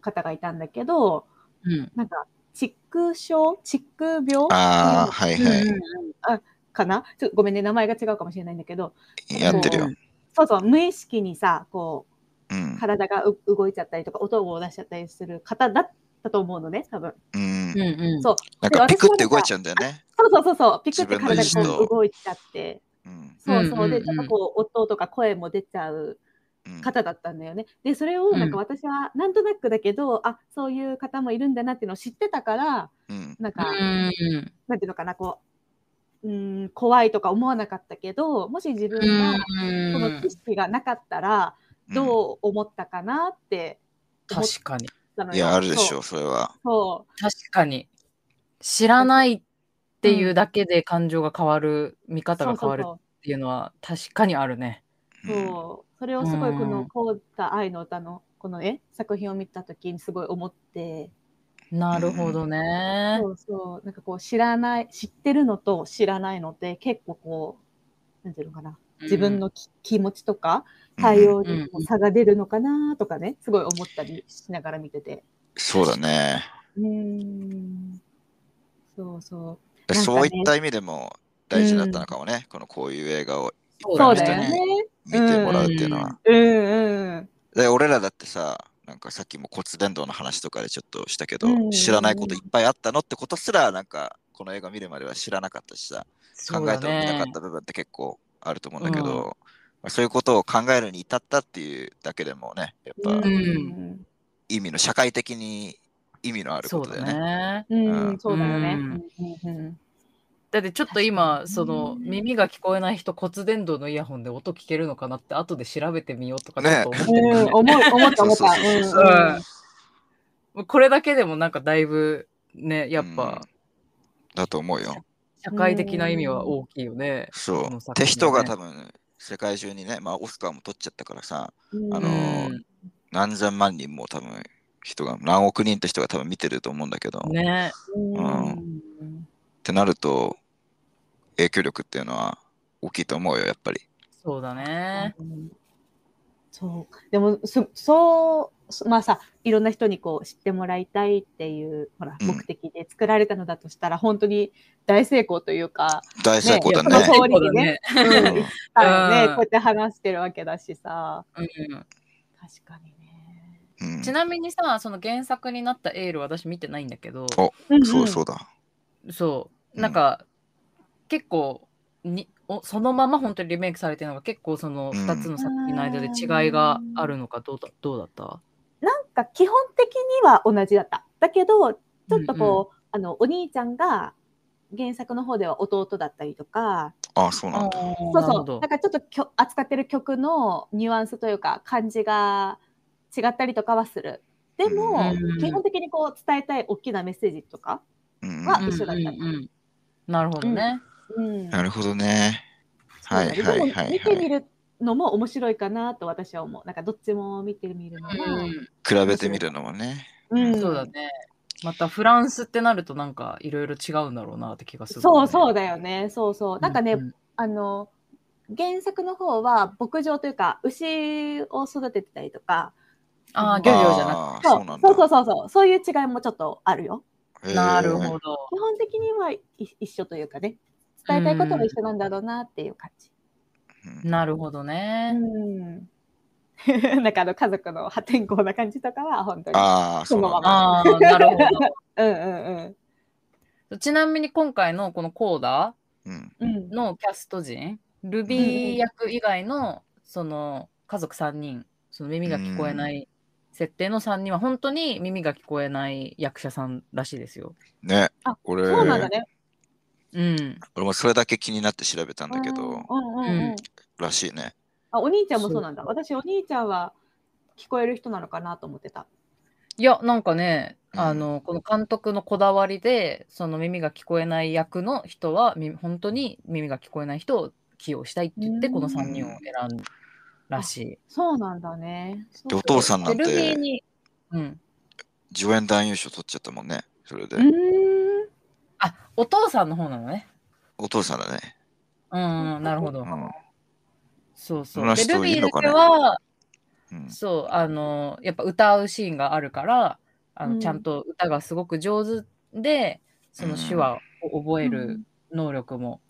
方がいたんだけどうん。なんか窒空症窒空病ああ、はいはい。うん。あかな？ちょっとごめんね名前が違うかもしれないんだけど。やってるよ。そうそう無意識にさこううん。体がう動いちゃったりとか音を出しちゃったりする方だったと思うのね多分うんうん。うん。そうなんかピクって動いちゃうんだよね。そうそうそうそうピクって体がこう動いちゃってうん。そうそうでうんうんうんちょっとこう音とか声も出ちゃううん方だったんだよね。でそれをなんか私はなんとなくだけど、あそういう方もいるんだなっていうのを知ってたからうん。なんか、うん。なんていうのかなこううん怖いとか思わなかったけどもし自分がその知識がなかったらうんどう思ったかなって思っ確かに。たのよ。いや、あるでしょう、それは。そう確かに。知らないっていうだけで感情が変わる、見方が変わるっていうのは確かにあるね。そうそうそうそれをすごいこうんの「こうた愛の歌の」このね作品を見た時にすごい思って、なるほどね。そうそう。なんかこう知らない知ってるのと知らないのって結構こうなんていうのかな。自分のき、気持ちとかうん。対応にも差が出るのかなとかねすごい思ったりしながら見てて。そうだね。うーん。そうそう。ね。そういった意味でも大事だったのかもね。このこういう映画をそうだよね。見てもらうっていうのは。うんうん。で俺らだってさ、なんかさっきも骨伝導の話とかでちょっとしたけど、うん知らないこといっぱいあったのってことすら、なんかこの映画見るまでは知らなかったしさ、考えてもみなかった部分って結構あると思うんだけど、うんまあそういうことを考えるに至ったっていうだけでもね、やっぱ意味の、社会的に意味のあることだよね。ね。うんうんそうだよね。ううんんうんうんだってちょっと今、その耳が聞こえない人骨伝導のイヤホンで音聞けるのかなって後で調べてみようとかね。うん、思った思った。これだけでもなんかだいぶね、やっうん。ぱだと思うよ。社会的な意味は大きいよね。そう。この作って品人がね多分世界中にね、まあオスカーも取っちゃったからさ、うん。あのー何千万人も多分人が、何億人って人が多分見てると思うんだけど、うん。ね。うんってなると影響力っていうのは大きいと思うよ、やっぱり。そうだね。うん。そう。でもそそうそまあさいろんな人にこう知ってもらいたいっていうほらうん。目的で作られたのだとしたら、本当に大成功というか、大成功だね。ねその通りそうだね。うん。はいねうん。こうやって話してるわけだしさ。うん。確かにね。うん。ちなみにさ、その原作になったエール私見てないんだけど、おうんそうそうだ。そう、うんなんか、結構にお、そのまま本当にリメイクされてるのが結構そのうん。2つの作品の間で違いがあるのかどうだどうだった？なんか基本的には同じだった。だけどちょっとこう、あのお兄ちゃんが原作の方では弟だったりとか、ああ、そうなんだ。そうそう、なんかちょっときょ扱ってる曲のニュアンスというか感じが違ったりとかはする。でも、うん基本的にこう伝えたい大きなメッセージとか、うんはうん。一緒だった。うんうんうんなるほどね。うん、なるほどね。はいはいはい見てはい。みるのも面白いかなと私は思う。なんかどっちも見てみるのも、比べてみるのもね。うんそうだね。またフランスってなるとなんかいろいろ違うんだろうなって気がする、そうそうだよね。そうそう。なんかね、うんあの原作の方は牧場というか牛を育ててたりとか、ああ、漁業じゃなああ、そうそうなんだ。そうそうそうそうそういう違いもちょっとあるよ。なるほど。基本的にはい一緒というかね伝えたいことも一緒なんだろうなっていう感じ。うんなるほどね。うん。[LAUGHS] なんかあの家族の破天荒な感じとかは本当に。ああ、そうなんだ。ああ、なるほ [LAUGHS] うんうんど。ちなみに今回のこのコーダうん。うん。うん。のキャスト陣、ルビー役以外のその家族3人、その耳が聞こえない設定の3人は本当に耳が聞こえない役者さんらしいですよ。ね。あ俺、そうなんだね。うん。俺もそれだけ気になって調べたんだけど、うんうんうんうん。らしいね。あ、お兄ちゃんもそうなんだ。私、お兄ちゃんは聞こえる人なのかなと思ってた。いや、なんかね、うんあの、この監督のこだわりで、その耳が聞こえない役の人は、み本当に耳が聞こえない人を起用したいって言って、うんこの3人を選んだらしい。そうなんだね。でお父さんなんで、ルビーてに、うん。助演男優賞取っちゃったもんね。それで。うーん。あ、お父さんの方なのね。お父さんだね。うん、うんなるほど。うん。そうそう。で、そんな人ルビーだは、うん。そう、あの、やっぱ歌うシーンがあるから、あのうんちゃんと歌がすごく上手で、その手話を覚える能力も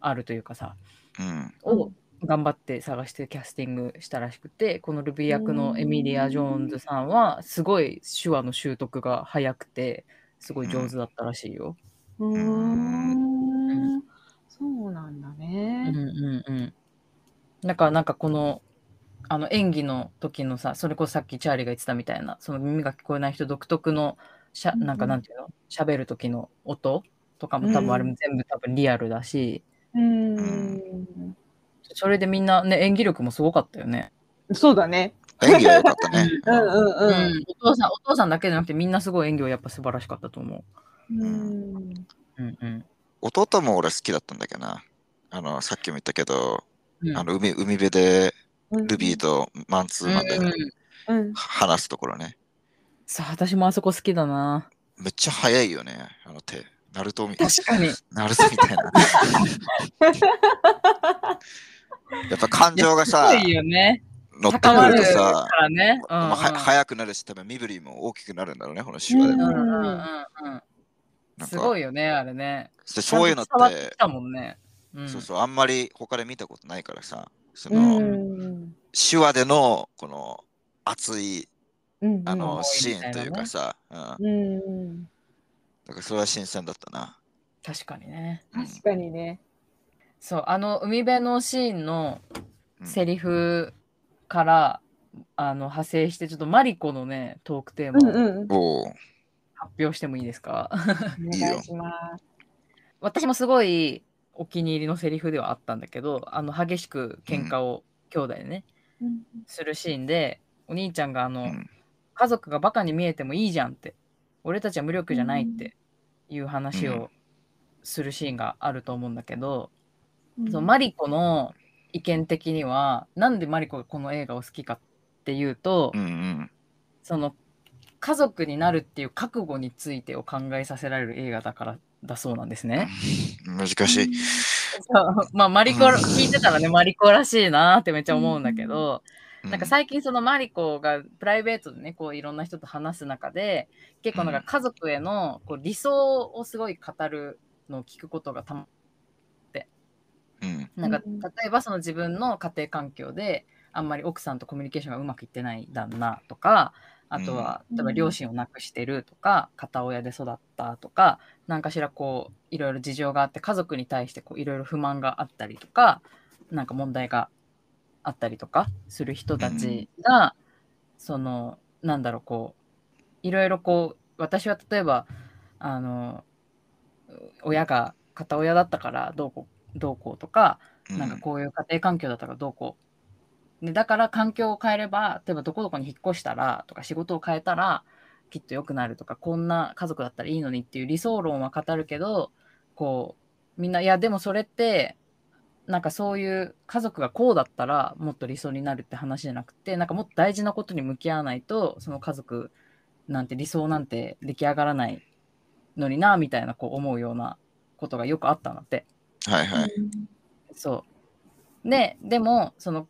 あるというかさ、うん。を頑張って探してキャスティングしたらしくて、このルビー役のエミリア・ジョーンズさんは、すごい手話の習得が早くて、すごい上手だったらしいよ。うーん。そうなんだうんね。うんうん。だからなんかこの、あの演技の時のさ、それこそさっきチャーリーが言ってたみたいな、その耳が聞こえない人独特のしゃ、なんかなんていうの、喋る時の音とかも多分あれも全部多分リアルだし、うーん。それでみんなね、演技力もすごかったよね。そうだね。演技は良かったね。[LAUGHS] うんうんううん。お父さん、お父さんだけじゃなくてみんなすごい演技はやっぱ素晴らしかったと思うんう。うんうん。弟も俺好きだったんだけどな。あの、さっきも言ったけど、うんあの海海辺でうんルビーとマンツーマンでうんうん。話すところね。さあ、私もあそこ好きだな。めっちゃ速いよね、あの手。ナルトみたいな。確かに。[LAUGHS] ナルトみたいな。[LAUGHS] やっぱ感情がさいよね。乗ってくるとさ、らね。うんうんまあは速くなるし、多分身振りも大きくなるんだろうね、この手話で。うんうんうんすごかいよね、あれね。でそういうのっててき、たもんね。うん、そうそう、あんまり他で見たことないからさ、そうんの、手話でのこの熱いうん。あの、うんシーンというかさ、うん、だうん。からそれは新鮮だったな。確かにね。うん確かにね。そう、あの海辺のシーンのうん。セリフから、あの派生して、ちょっとマリコのね、トークテーうマを発表してもいいですか？お願いします。私もすごいお気に入りのセリフではあったんだけど、あの激しく喧嘩を兄弟でね、うん。するシーンで、お兄ちゃんがあの、うん。家族がバカに見えてもいいじゃんって、俺たちは無力じゃないっていう話をするシーンがあると思うんだけど、そのマリコの意見的には、なんでマリコがこの映画を好きかっていうと、うんうん。その家族になるっていう覚悟についてを考えさせられる映画だからだそうなんですね。難しい。まあマリコうん。聞いてたらねマリコらしいなってめっちゃ思うんだけど、うなんか最近そのマリコがプライベートでねこういろんな人と話す中で結構なんか家族へのこう理想をすごい語るのを聞くことがたまうんなんかうん。例えばその自分の家庭環境であんまり奥さんとコミュニケーションがうまくいってない旦那とかあとはうん。例えば両親を亡くしてるとか片親で育ったとか何かしらこういろいろ事情があって家族に対してこういろいろ不満があったりとかなんか問題があったりとかする人たちが、そのなんだろうこういろいろこう私は例えばあの親が片親だったからどうこうどうこうとかうんなんかこういう家庭環境だったからどうこう。でだから環境を変えれば、例えばどこどこに引っ越したらとか仕事を変えたらきっと良くなるとか、こんな家族だったらいいのにっていう理想論は語るけど、こう、みんな、いやでもそれって、なんかそういう家族がこうだったらもっと理想になるって話じゃなくて、なんかもっと大事なことに向き合わないと、その家族なんて理想なんて出来上がらないのにな、みたいなこう思うようなことがよくあったんだって。はいはい。そう。で、でも、その、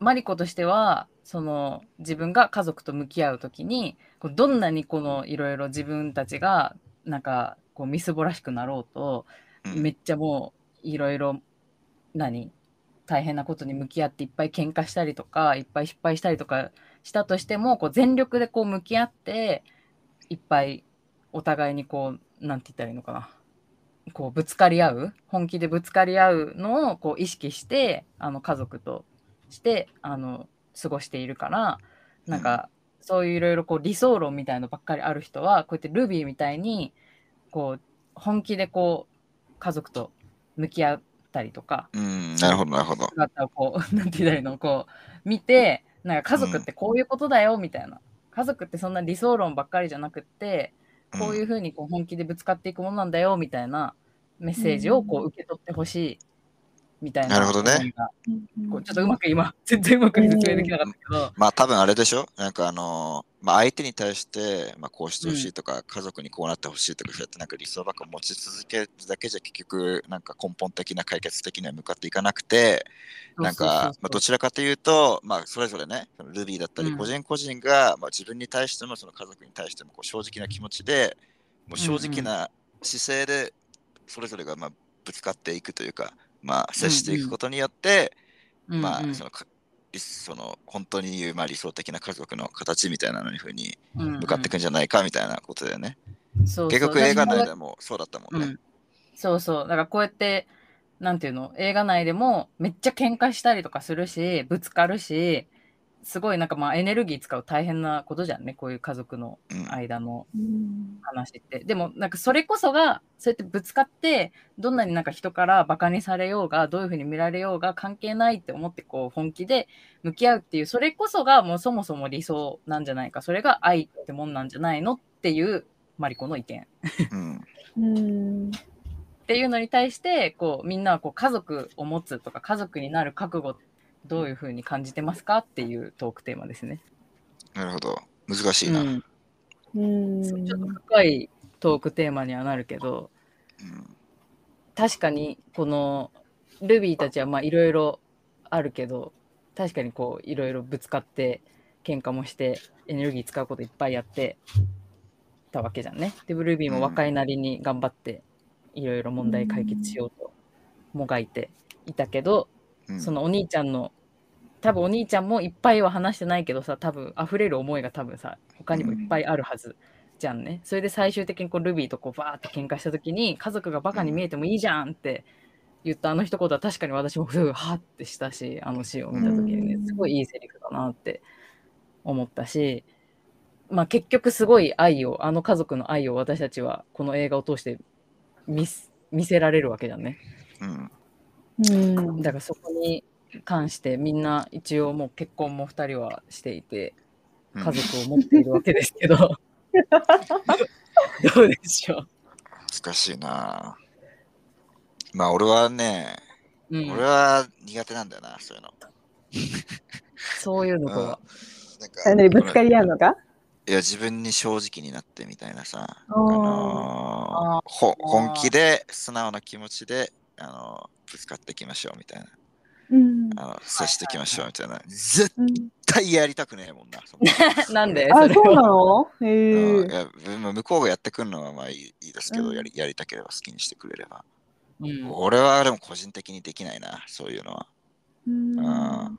マリコとしては、その、自分が家族と向き合うときに、こうどんなにこの、いろいろ自分たちが、なんか、こう、みすぼらしくなろうと、うんめっちゃもう、いろいろ、何？大変なことに向き合っていっぱい喧嘩したりとか、いっぱい失敗したりとかしたとしても、こう、全力でこう、向き合って、いっぱい、お互いにこう、なんて言ったらいいのかな。こうぶつかり合う本気でぶつかり合うのをこう意識してあの家族としてあの過ごしているからなんかそういういろいろこう理想論みたいなのばっかりある人はこうやってルビーみたいにこう本気でこう家族と向き合ったりとかうん、なるほど、なるほど。姿をこう [LAUGHS] なんて言ったらいいのこう見てなんか家族ってこういうことだよみたいな、家族ってそんな理想論ばっかりじゃなくってこういうふうにこう本気でぶつかっていくものなんだよみたいなメッセージをこう受け取ってほしいみたいな。なるほどね。こうちょっとうまく今 [LAUGHS] 全然うまく説明できなかったけど、まあ多分あれでしょ？なんかあのーまあ相手に対して、まあこうしてほしいとか、家族にこうなってほしいとか、そうやってなんか理想ばっか持ち続けるだけじゃ結局なんか根本的な解決的には向かっていかなくて、なんか、まあ、どちらかというと、まあ、それぞれね、ルビーだったり、うん。個人個人が、まあ、自分に対しても、その家族に対してもこう正直な気持ちで、もう正直な姿勢で、それぞれがまあぶつかっていくというか、まあ、接していくことによって、うんうん。まあ、そのその本当に言う、まあ、理想的な家族の形みたいなのにふうに向かっていくんじゃないかみたいなことだよね。そうそう。結局映画内でもそうだったもんね。うん、そうそう。だからこうやってなんていうの？映画内でもめっちゃ喧嘩したりとかするしぶつかるしすごいなんかまあエネルギー使う大変なことじゃんねこういう家族のうん。間のうん。話って。でもなんかそれこそがそうやってぶつかってどんなになんか人からバカにされようがどういうふうに見られようが関係ないって思ってこう本気で向き合うっていうそれこそがもうそもそも理想なんじゃないか。それが愛ってもんなんじゃないのっていうマリコの意見。うん。うん。っていうのに対してこうみんなはこう家族を持つとか家族になる覚悟どういうふうに感じてますかっていうトークテーマですね。なるほど。難しいな。うんうんそうちょっと深いトークテーマにはなるけどうん確かにこのルビーたちはまあいろいろあるけど確かにこういろいろぶつかって喧嘩もしてエネルギー使うこといっぱいやってたわけじゃんね。でルビーも若いなりに頑張っていろいろ問題解決しようともがいていたけど、うんそのお兄ちゃんの多分お兄ちゃんもいっぱいは話してないけどさ多分溢れる思いが多分さ他にもいっぱいあるはずじゃんね。それで最終的にこうルビーとこうバーって喧嘩した時に家族がバカに見えてもいいじゃんって言ったあの一言は確かに私もすぐハッてしたしあのシーンを見た時にねうんすごいいいセリフだなって思ったし。まあ、結局すごい愛をあの家族の愛を私たちはこの映画を通して見せられるわけじゃんね。うんうんだからそこに関してみんな一応もう結婚も2人はしていてうん。家族を持っているわけですけど、[LAUGHS] どうでしょ難しいな。まあ俺はね、う、うん、俺は苦手なんだよな、そういうの。そういうのとは。なんかあ何ぶつかり合うのか？いや、自分に正直になってみたいなさ、あのーほ本気で素直な気持ちで、あのーぶつかっていきましょうみたいな、うんあの接していきましょうみたいな、絶うん対やりたくねえもんな。そんななんで？あそうなは。の？へうん。いえ向こうがやってくるのはまあいいいいですけど、うん。やりやりたければ好きにしてくれれば。うん。俺はでも個人的にできないな、そういうのは。うん。あ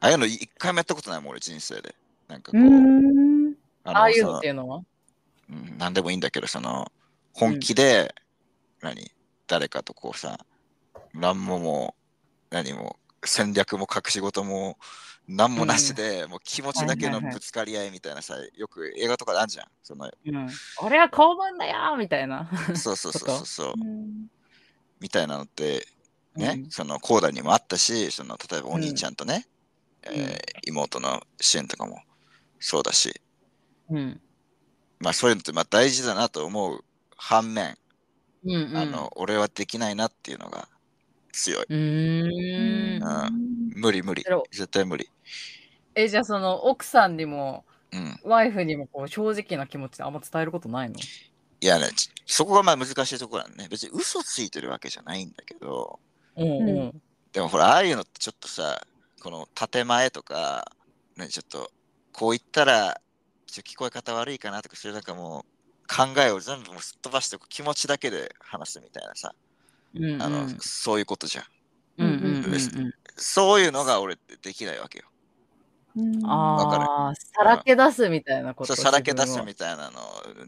ああいうの一回もやったことないもん、俺人生で。なんかこうう、ん。あああいうのっていうのは？うん、何でもいいんだけど、その、本気で、何、誰かとこうさ、何ももう、何も、戦略も隠し事も、何もなしで、もう気持ちだけのぶつかり合いみたいなさ、よく映画とかであるじゃん。その、うん、俺は公文だよみたいな。そうそうそうそうそう、うんみたいなのって、ね、うん。その、コーダにもあったし、その、例えばお兄ちゃんとね、ん。えー妹の支援とかもそうだし、うん。まあそういうのってまあ大事だなと思う反面、うんうん、あの、俺はできないなっていうのが強い。うーんうん無理無理。絶対無理。えじゃあその奥さんにもうん。ワイフにもこう正直な気持ちであんま伝えることないの？いやね、ちそこがまあ難しいところなんね。別に嘘ついてるわけじゃないんだけど、うんうんでもほら、ああいうのってちょっとさ、この建前とか、ね、ちょっと、こう言ったら、ちょっと聞こえ方悪いかなとか、それなんかもう、考えを全部もうすっ飛ばして、気持ちだけで話すみたいなさ、うんうんあの、そういうことじゃん。うんうんうんうんそういうのが俺ってできないわけよ。うんわかるああ、さらけ出すみたいなこと。そうさらけ出すみたいなの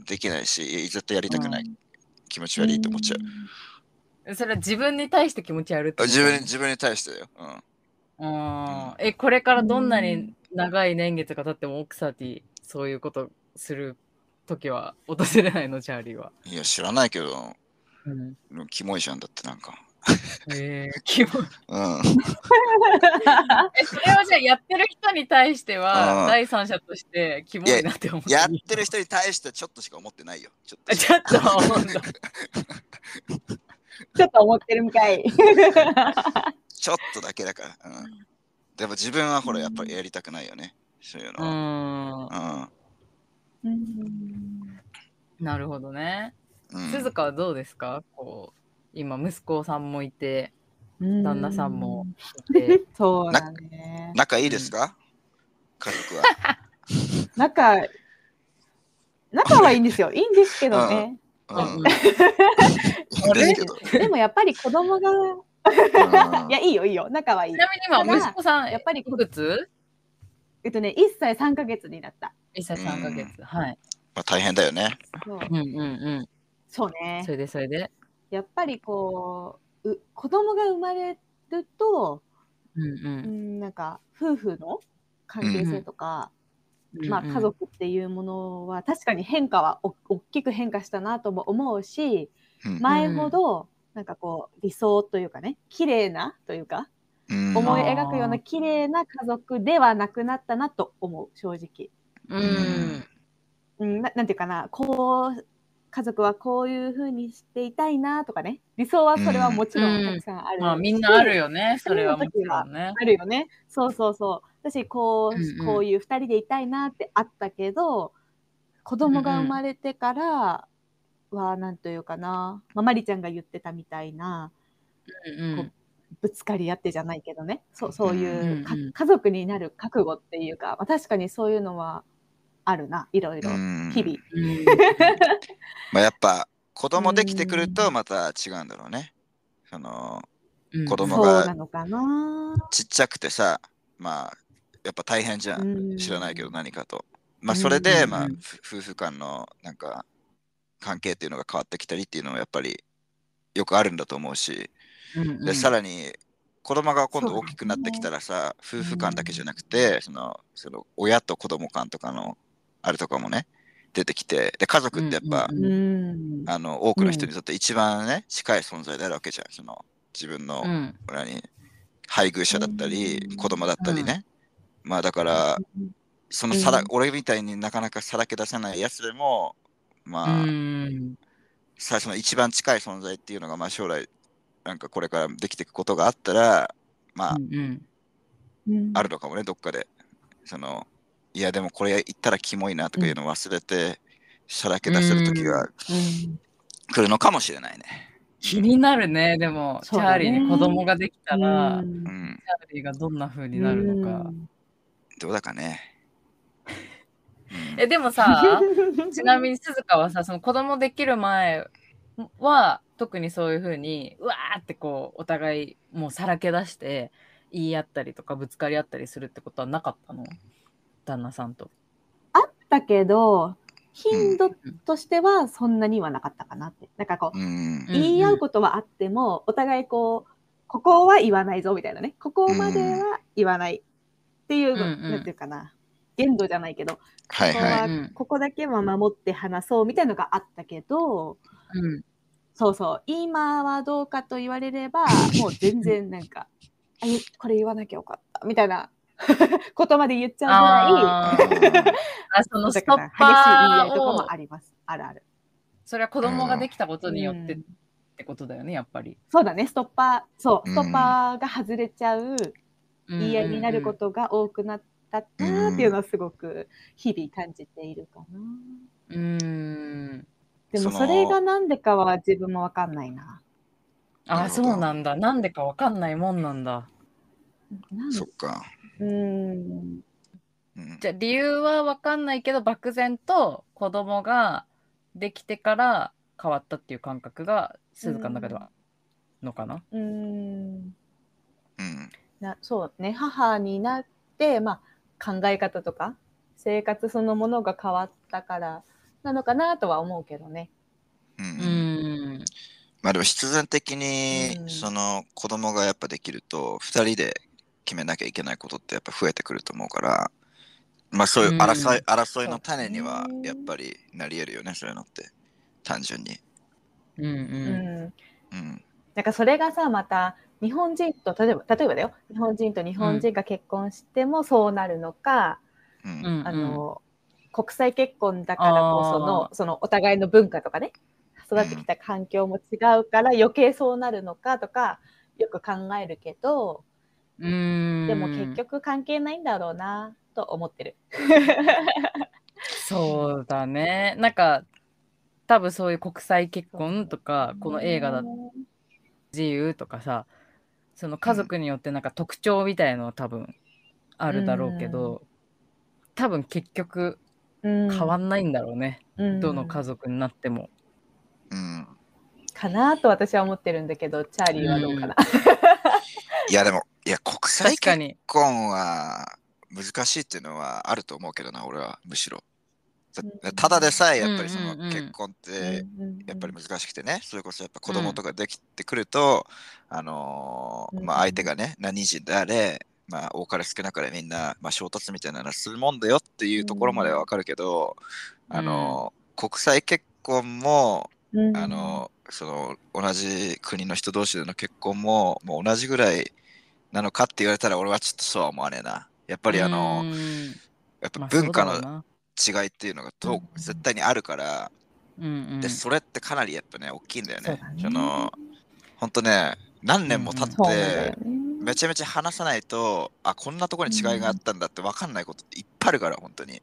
できないし、絶対やりたくない。気持ち悪いと思っちゃう。それは自分に対して気持ち悪い自分に自分に対してだよ。うん。え、これからどんなに長い年月が経っても奥さんにそういうことする時は訪れないの？チャーリーは。いや、知らないけど、うん、キモいじゃんだってなんか。えー、キモいうん。えそれはじゃあやってる人に対してうんは第三者としてキモいなって思ってやってる人に対してちょっとしか思ってないよ。ちょっとし [LAUGHS] ちょっと思うんだ。[LAUGHS] ちょっと思ってるみたい。[LAUGHS] ちょっとだけだから。うん。でも自分はほら、やっぱりやりたくないよね。そういううのは。ん。うんなるほどね。鈴鹿はどうですか？こう今息子さんもいて旦那さんもいて。[LAUGHS] そうだね。仲いいですか？家族は。[LAUGHS] 仲、仲はいいんですよ。いいんですけどね。でもやっぱり子供が、うん [LAUGHS] いや、いいよ、いいよ。仲はいいち。なみに今息子さんやっぱりいくつ？えっとね、1歳3ヶ月になった。1歳3ヶ月。はい。まあ大変だよね。そううんうんうん。そうねそ。れでそれで。やっぱりこう、う子供が生まれると、うんう。うんん、なんか夫婦の関係性とか、まあ、家族っていうものは確かに変化はお大きく変化したなとも思うしうん前ほどなんかこう理想というかね綺麗なというかうん思い描くような綺麗な家族ではなくなったなと思う正直。うん。うん、ななんていうかなこう家族はこういうふうにしていたいなとかね。理想はそれはもちろんたくさんあるし、まあみんなあるよね。それはもちろんね。あるよね。そうそうそう。私こう、うんうん。こういう二人でいたいなってあったけど、子供が生まれてからは、なんというかな、まあ、マリちゃんが言ってたみたいな、うんぶつかり合ってじゃないけどね、そうそういうか、うんうん。家族になる覚悟っていうか、まあ、確かにそういうのはあるな、いろいろ、うん日々。うん。[LAUGHS] まあ、やっぱ子供できてくるうんとまた違うんだろうね。そのうん子供がなのかな。ちっちゃくてさ、まあやっぱ大変じゃん。うん知らないけど何かと。まあうんそれで、まあうんふ夫婦間のなんか関係っていうのが変わってきたりっていうのはやっぱりよくあるんだと思うし、でさらに子供が今度大きくなってきたらさ、夫婦間だけじゃなくて、そのその親と子供間とかのあれとかもね出てきてで家族ってやっぱ、うんうん。あの多くの人にとって一番ね、近い存在であるわけじゃん。その自分の、うん。何配偶者だったり、うん。子供だったりね、まあだからそのさら、俺みたいになかなかさらけ出せないやつでもまあ、うん。最初の一番近い存在っていうのがまあ将来なんかこれからできていくことがあったらまあ、うん。うん。あるのかもねどっかで。そのいやでもこれ言ったらキモいなとかいうのを忘れて、さらけ出せる時がうん。来るのかもしれないね。気になるね。でも、チャーリーに子供ができたら、チうん。うん、ャーリーがどんな風になるのか、どうだかね。うん。えでもさ [LAUGHS] ちなみに鈴鹿はさその子供できる前は特にそういう風にうわーってこうお互いもうさらけ出して言い合ったりとかぶつかり合ったりするってことはなかったの？旦那さんと。だけど頻度としてはそんなにはなかったかなって。なんかこう、うんうん言い合うことはあっても、お互いこう、ここは言わないぞみたいなね。ここまでは言わないっていう、うんうんなんていうかな。限度じゃないけど、ここはここだけは守って話そうみたいなのがあったけど、うんそうそう、今はどうかと言われれば、もう全然なんか、あいこれ言わなきゃよかったみたいなことまで言っちゃうぐらあーあその [LAUGHS] い、ストッ激しい言い合パーいとかもをあります。あるある。それは子供ができたことによってっうんてことだよねやっぱり。そうだね、ストッパー、そう、うんストッパーが外れちゃう言い合いになることが多くなったなっていうのはすごく日々感じているかな。うんうんでもそれがなんでかは自分もわかんないな。あそうなんだなんでかわかんないもんなんだ。そっか。うーん。うんじゃあ理由はわかんないけど漠然と子供ができてから変わったっていう感覚が鈴鹿の中ではのかな、うーん。うんなそうね、母になって、まあ、考え方とか生活そのものが変わったからなのかなとは思うけどね。ううんんまあでも必然的にうんその子供がやっぱできると2人で決めなきゃいけないことってやっぱ増えてくると思うからまあそういううん争い,、争いの種にはやっぱりなり得るよね、そういうのって。単純に。うんう。うんんうん。なんかそれがさまた日本人と例えば例えばだよ日本人と日本人が結婚してもそうなるのか、うん。うんあの国際結婚だからこそのそのお互いの文化とかね育ってきた環境も違うから余計そうなるのかとかよく考えるけどうん。でも結局関係ないんだろうなと思ってる。そうだね。なんか、多分そういう国際結婚とか、この映画だ自由とかさ、その家族によってなんか特徴みたいのは多分あるだろうけど、多分結局変変わんないんだろうね。どの家族族になっても。うん。かなと私は思ってるんだけどチャーリーはどうかな。いやでも、いや国際かに。婚は難しいっていうのはあると思うけどな、俺はむしろ。だうん。ただでさえやっぱりそのうんうんうん。結婚ってうんやっぱり難しくてね、それこそやっぱ子供とかできてくると、あのーうんまあ相手がね、何人であれ、まあ多かれ少なかれみんな、まあ衝突みたいなのはするもんだよっていうところまではわかるけど、あのー国際結婚も、うんあのーその同じ国の人同士での結婚ももう同じぐらいなのかって言われたら俺はちょっとそうは思わねえな。やっぱりあのやっぱまあ文化の違いっていうのがとうん。絶対にあるから、でそれってかなりやっぱね大きいんだよね。その本当ね何年も経って、めちゃめちゃ話さないとあこんなところに違いがあったんだって分かんないことっていっぱいあるから本当に。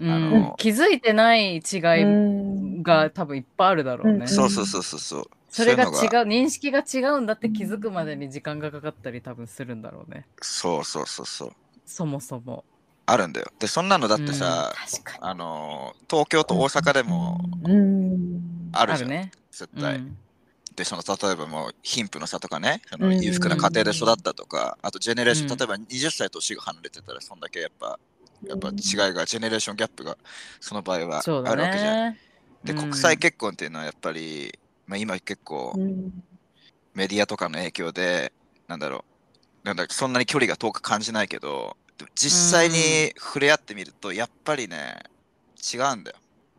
うんあの気づいてない違いうんが多分いっぱいあるだろうね。うんそうそうそうそうそう。それが違う認識が違うんだって気づくまでに時間がかかったり多分するんだろうね。そうそうそうそう。そもそも。あるんだよ。でそんなのだってさ、確かに。あの東京と大阪でもうんあるじゃん、るね。絶対。うんでその例えばもう貧富の差とかねそのうん裕福な家庭で育ったとか、あとジェネレーション、うん例えば20歳年が離れてたらそんだけやっぱやっぱ違いがジェネレーションギャップがその場合はあるわけじゃん。ね。で、うん国際結婚っていうのはやっぱり、まあ、今結構うんメディアとかの影響で、なんだろう、なんだそんなに距離が遠く感じないけど、実際に触れ合ってみると、やっぱりね、違うんだよ。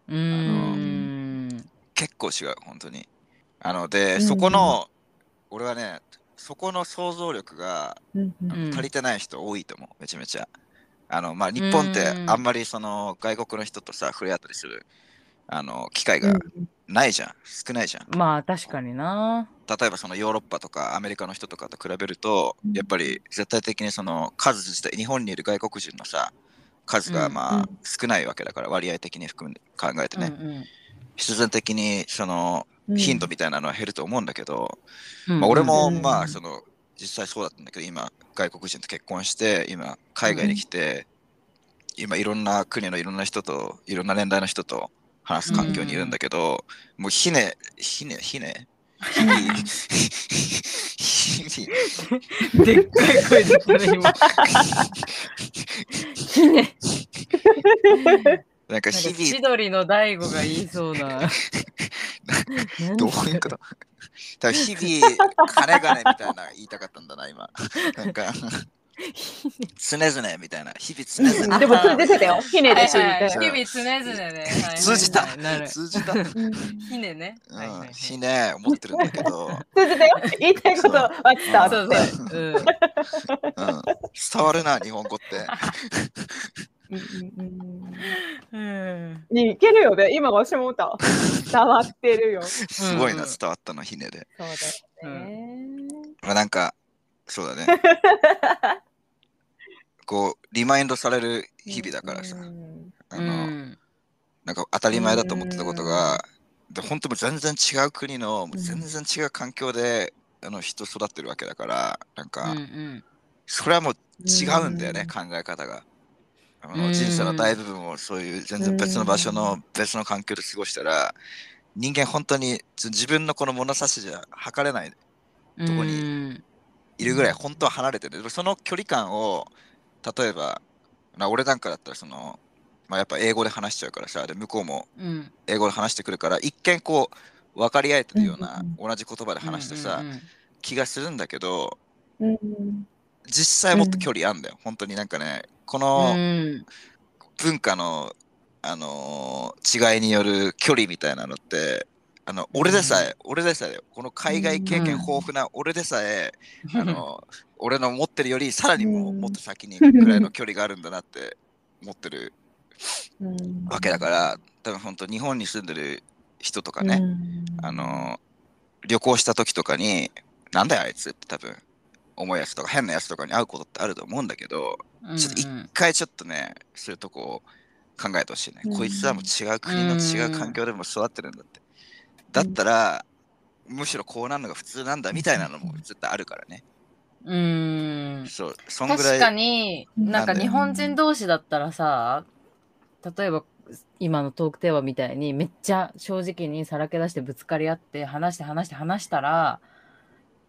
うーん。結構違う、本当に。あの、で、うんそこの、俺はね、そこの想像力が足りてない人多いと思う、めちゃめちゃ。あの、まあ、日本ってうん。あんまりその外国の人とさ、触れ合ったりするあの機会がないじゃん、少ないじゃん。まあ確かにな。例えばそのヨーロッパとかアメリカの人とかと比べると、うん。やっぱり絶対的にその数自体、日本にいる外国人のさ、数がうんまあうん少ないわけだから、割合的に含んで考えてね、うん必然的にそのうん。頻度みたいなのは減ると思うんだけど、うんまあ、俺もうん。まあその実際そうだったんだけど、今外国人と結婚して、今海外に来て、今いろんな国のいろんな人と、いろんな年代の人と話す環境にいるんだけど、もうひね、ひね、ひね、[LAUGHS] でっかい声でそれ今。[LAUGHS] ひね。なんか日々千、鳥の大悟が言いそうな。[LAUGHS] どういうこと？多分日々、金々みたいな言いたかったんだな、今。なんか、[LAUGHS] 常々みたいな、日々常々。でも通じてたよ。ひねで通じはいはいて日々常々ね。[LAUGHS] はい通じたなる。通じた。うんひねね。はいはいはいうん、ひね、思ってるんだけど、通じたよ。言いたいことは伝わそうって。そう。うんうん、伝わるな、日本語って。うんうんうんうんいけるよね。今私も思った。伝わってるよ。そすごいな、うん伝わったの、ひねで。うだよね。まあ、なんか、そうだね。[LAUGHS] こう、リマインドされる日々だからさ、うんうあの、んなんか当たり前だと思ってたことが、で本当もう全然違う国の、もう全然違う環境で、あの人育ってるわけだから、なんうか、んうんそれはもう違うんだよね、うん考え方が。あのうん人生の大部分をそういう全然別の場所の別の環境で過ごしたら、人間本当にず自分のこの物差しじゃ測れない、どこにいるぐらい本当は離れてる。でもその距離感を、例えば、まあ俺なんかだったらその、まあ、やっぱ英語で話しちゃうからさ、で向こうもうん。英語で話してくるから、一見こう、分かり合えてるようなうん。同じ言葉で話してさ、気がするんだけど、うん。実際もっと距離あんだよ。本当になんかね、この、うん。文化の、あのー違いによる距離みたいなのって、あの俺でさえ、俺でさえこの海外経験豊富な俺でさえ、[LAUGHS] あの俺の持ってるよりさらにもうもっと先に行くくらいの距離があるんだなって思ってるうん。わけだから、多分本当日本に住んでる人とかね、あの旅行した時とかに、なんだよあいつって多分思うやつとか変なやつとかに会うことってあると思うんだけど、ちょっと一回ちょっとね、そういうとこを考えてほしいね。うんこいつはもう違う国の違う環境でも育ってるんだって。だったら、むしろこうなるのが普通なんだみたいなのも絶対あるからね。うん。そう、そんぐらい。確かに、なんか日本人同士だったらさ、例えば今のトークテーマみたいにめっちゃ正直にさらけ出してぶつかり合って話して話して話したら、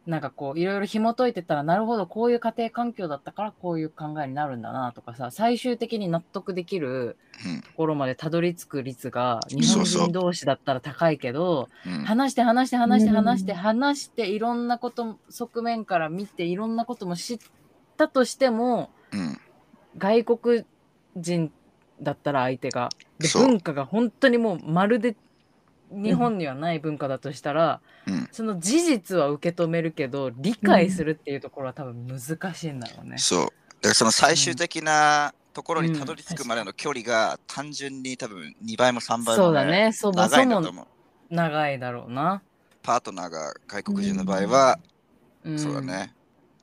なんかこういろいろ紐解いてったらなるほどこういう家庭環境だったからこういう考えになるんだなとかさ最終的に納得できるうん。ところまでたどり着く率が日本人同士だったら高いけどうん。話して話して話してうん話して話していろんなこと側面から見ていろんなことも知ったとしてもうん。外国人だったら相手が。で文化が本当にもうまるで日本にはない文化だとしたら、うんその事実は受け止めるけど理解するっていうところは多分難しいんだろうね。そう。だからその最終的なところにたどり着うんくまでの距離が単純に多分2倍も3倍も、そうだねそも長そもいんだと思う。長いだろうな。パートナーが外国人の場合は、うん、そうだ。ね。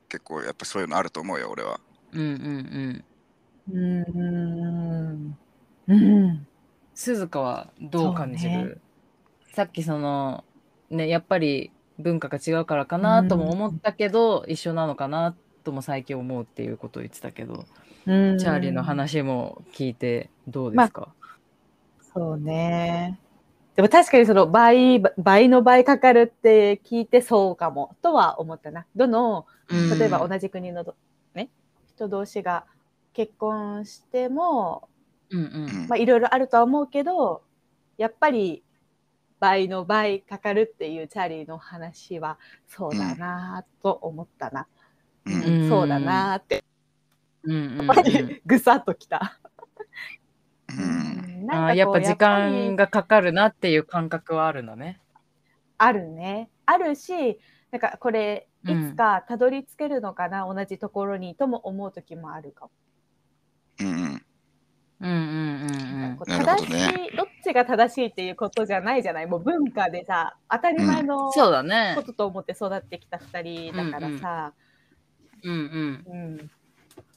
結構やっぱそういうのあると思うよ、俺は。うんうんうん。うんうん鈴鹿はどう感じる、さっきそのねやっぱり文化が違うからかなとも思ったけど、一緒なのかなとも最近思うっていうことを言ってたけど、うん。チャーリーの話も聞いてどうですか、そうね。でも確かにその倍、倍の倍かかるって聞いてそうかもとは思ったな。どの、うん。例えば同じ国のど、ね、人同士が結婚しても、うんううんん。まあいろいろあるとは思うけど、やっぱり倍の倍かかるっていうチャーリーの話はそうだなと思ったな。う。うんんそうだなって、うん [LAUGHS] ぐさっときた。うん。あーやっぱ時間ががかかるなっていう感覚はあるのね。あるね。あるし、なんかこれ、いうんつかたどり着けるのかな、同じところにとも思う時もあるかも。うんうん。うんうん正しどねい、どっちが正しいっていうことじゃないじゃない？もう文化でさ、当たり前うのん。そうだねこ。とと思って育ってきた二人だからさ、うんうん。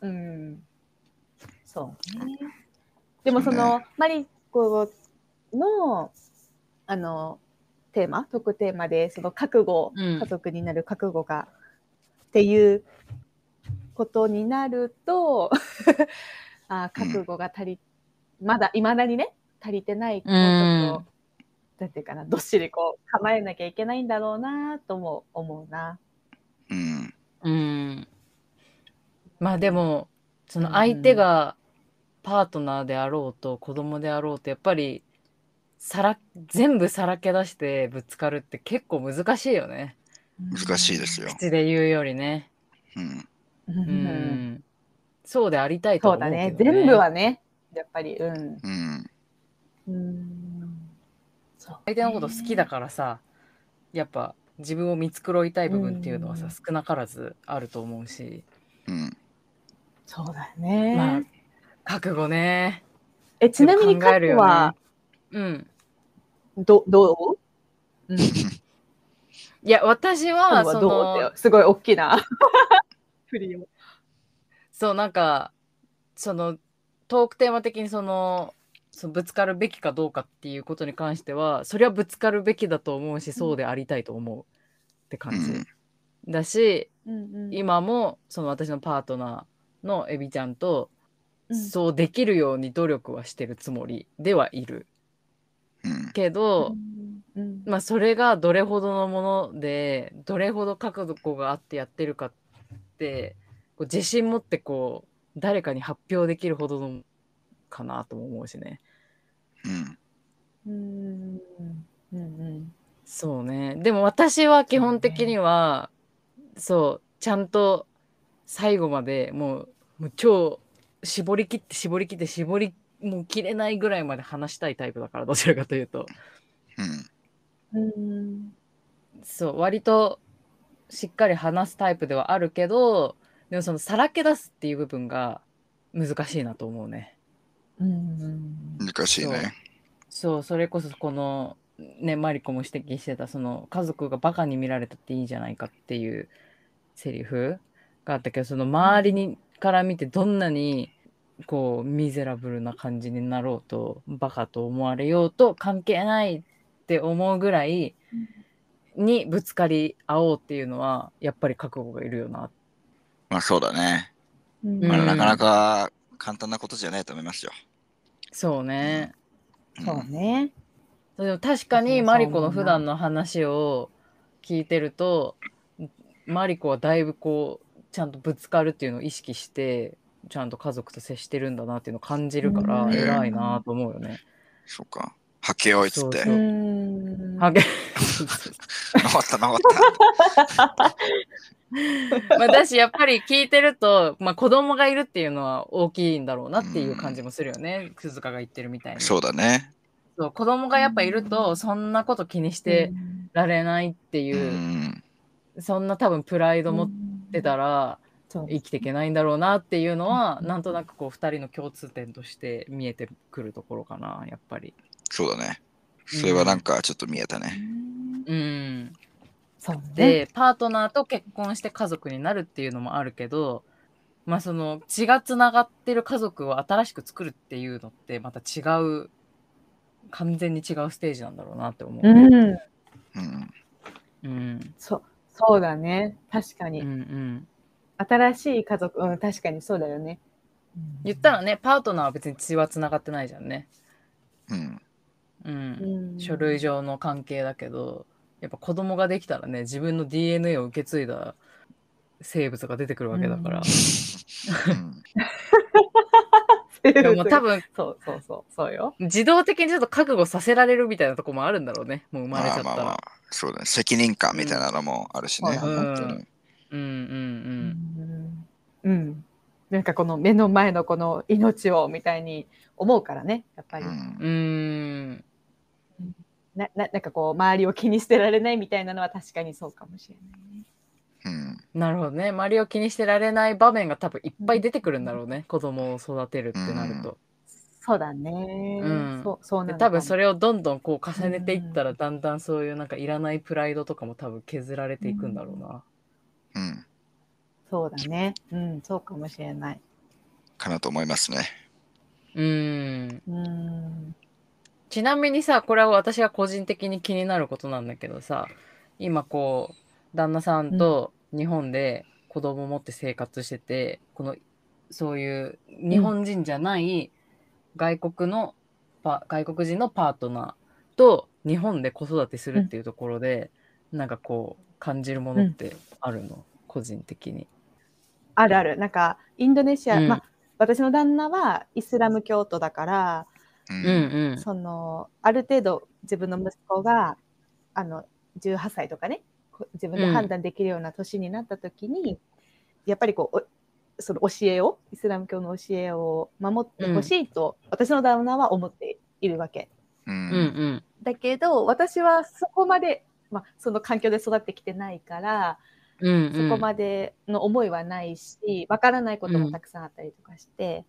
うん、うん、そうね。でもその、マリコの、あの、テーマ、特テーマで、その覚悟、うん家族になる覚悟が、っていうことになると、あー覚悟が足り、まだ、いまだにね、足りてない、こうちょっと、なんていうかな、どっしりこう、構えなきゃいけないんだろうなとも思うな。うん。うん。まあでも、その相手がパートナーであろうと子供であろうと、やっぱり、さら、全部さらけ出してぶつかるって結構難しいよね。難しいですよ。口で言うよりね。うん。う。うんん。そうでありたいとそうだ思うけど、ね。ね。全部はね、やっぱり、うん。うん。うん。そう相手のこと好きだからさ、やっぱ自分を見繕いたい部分っていうのはさ、うん少なからずあると思うし。うん。そうだよね。まあ、覚悟ね。え、ちなみに、カ考えるよねうん。ど、どう？うん。[LAUGHS] いや、私カは、そのすごい大きな [LAUGHS] 振りを。そう、なんか、その、トークテーマ的にその、そのぶつかるべきかどうかっていうことに関しては、それはぶつかるべきだと思うし、そうでありたいと思うって感じ。うんだし、うんうん今も、その私のパートナーのエビちゃんと、うんそうできるように努力はしてるつもりではいる。うん。けど、うんうんまあそれがどれほどのものでどれほど覚悟があってやってるかってこう自信持ってこう誰かに発表できるほどのかなとも思うしね。うん。うん。うんうん。そうね。でも私は基本的にはそう,、ちゃんと最後までもうもう超絞り切って絞り切って絞りもう切れないぐらいまで話したいタイプだからどちらかというと。うん。うん。そう割としっかり話すタイプではあるけどでもそのさらけ出すっていう部分が難しいなと思うね。うん。難しいね。そう。それこそこのねマリコも指摘してたその家族がバカに見られたっていいじゃないかっていうセリフがあったけどその周りにから見てどんなにこうミゼラブルな感じになろうとバカと思われようと関係ないって思うぐらいにぶつかり合おうっていうのはやっぱり覚悟がいるよなまあそうだね。うんまあ、うんなかなか簡単なことじゃないと思いますよ。そうね、うんそうね。でも確かにマリコの普段の話を聞いてるとマリコはだいぶこうちゃんとぶつかるっていうのを意識してちゃんと家族と接してるんだなっていうのを感じるからうん偉いなと思うよね。そうか。はけよいっつって。はげ治った治った。[LAUGHS] [LAUGHS] まあだしやっぱり聞いてると、まあ、子供がいるっていうのは大きいんだろうなっていう感じもするよね、鈴鹿が言ってるみたいに。そうだね。そう子供がやっぱいるとそんなこと気にしてられないってういう、ん。そんな多分プライド持ってたら。生きていけないんだろうなっていうのは、なんとなくこう2人の共通点として見えてくるところかなやっぱり。そうだね。それはなんかちょっと見えたね。うん、そうね。でパートナーと結婚して家族になるっていうのもあるけどまあその血がつながってる家族を新しく作るっていうのってまた違う完全に違うステージなんだろうなって思う。うん。うん。うんそう、そうだね。確かに。うんうん新しい家族、うん、確かにそうだよね。言ったらねパートナーは別に血はつながってないじゃんね。うん。うんうん、書類上の関係だけどやっぱ子供ができたらね自分の DNA を受け継いだ生物が出てくるわけだから、うんでも多分そうそうそう、そうよ。自動的にちょっと覚悟させられるみたいなとこもあるんだろうねもう生まれちゃったら、まあまあまあ、そうだね。責任感みたいなのもあるしね。うん本当に。うんうんうん。うん。なんかこの目の前のこの命をみたいに思うからね、やっぱり。うんうんうんなななんかこう、周りを気にしてられないみたいなのは確かにそうかもしれないね。うん。なるほどね周りを気にしてられない場面が多分いっぱい出てくるんだろうね子供を育てるってなると、そうだね。うんそうそうなでのかも多分それをどんどんこう重ねていったらだんだんそういうなんかいらないプライドとかも多分削られていくんだろうな、うん。そうだね。うん、そうかもしれない。かなと思いますね。うんうん。ちなみにさこれは私が個人的に気になることなんだけどさ今こう旦那さんと日本で子供を持って生活してて、このそういう日本人じゃない外国のパ、外国人のパートナーと日本で子育てするっていうところで、なんかこう感じるものってあるの、個人的に。あるある。なんか、インドネシア、うんまあ、私の旦那はイスラム教徒だから、う。うんうんその、ある程度自分の息子が、あの、18歳とかね、こ自分で判断できるような年になった時に、やっぱりこう、おその教えを、イスラム教の教えを守ってほしいと、私の旦那は思っているわけ。う。うんうんんだけど、私はそこまで、まあ、その環境で育ってきてないから、うんうんそこまでの思いはないし、わからないこともたくさんあったりとかして、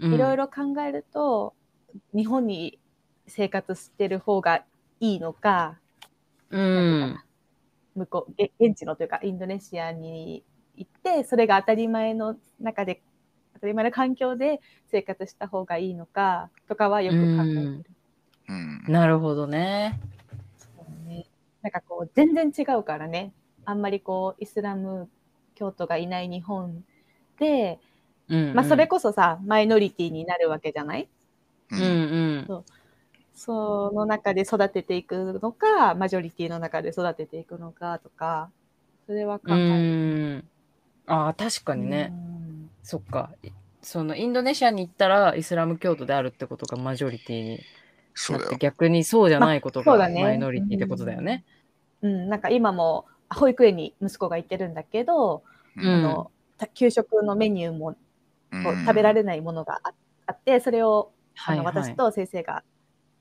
うんいろいろ考えると、日本に生活してる方がいいのか、うん向こう、げ現地のというか、インドネシアに行って、それが当たり前の中で、当たり前の環境で生活した方がいいのかとかはよく考えてる。うん。なるほどね。そうねなんかこう、全然違うからね。あんまりこう、イスラム教徒がいない日本で、うんうんまあ、それこそさ、マイノリティになるわけじゃない？うん。うんその中で育てていくのか、マジョリティの中で育てていくのかとか、それは考うえああ確かにね、うん。そっか。いそのインドネシアに行ったらイスラム教徒であるってことがマジョリティになって。逆にそうじゃないことがまあそうだね。マイノリティってことだよね。うん、なんか今も保育園に息子が行ってるんだけど、うん。あのた給食のメニューも食べられないものがああって、それをあの私と先生が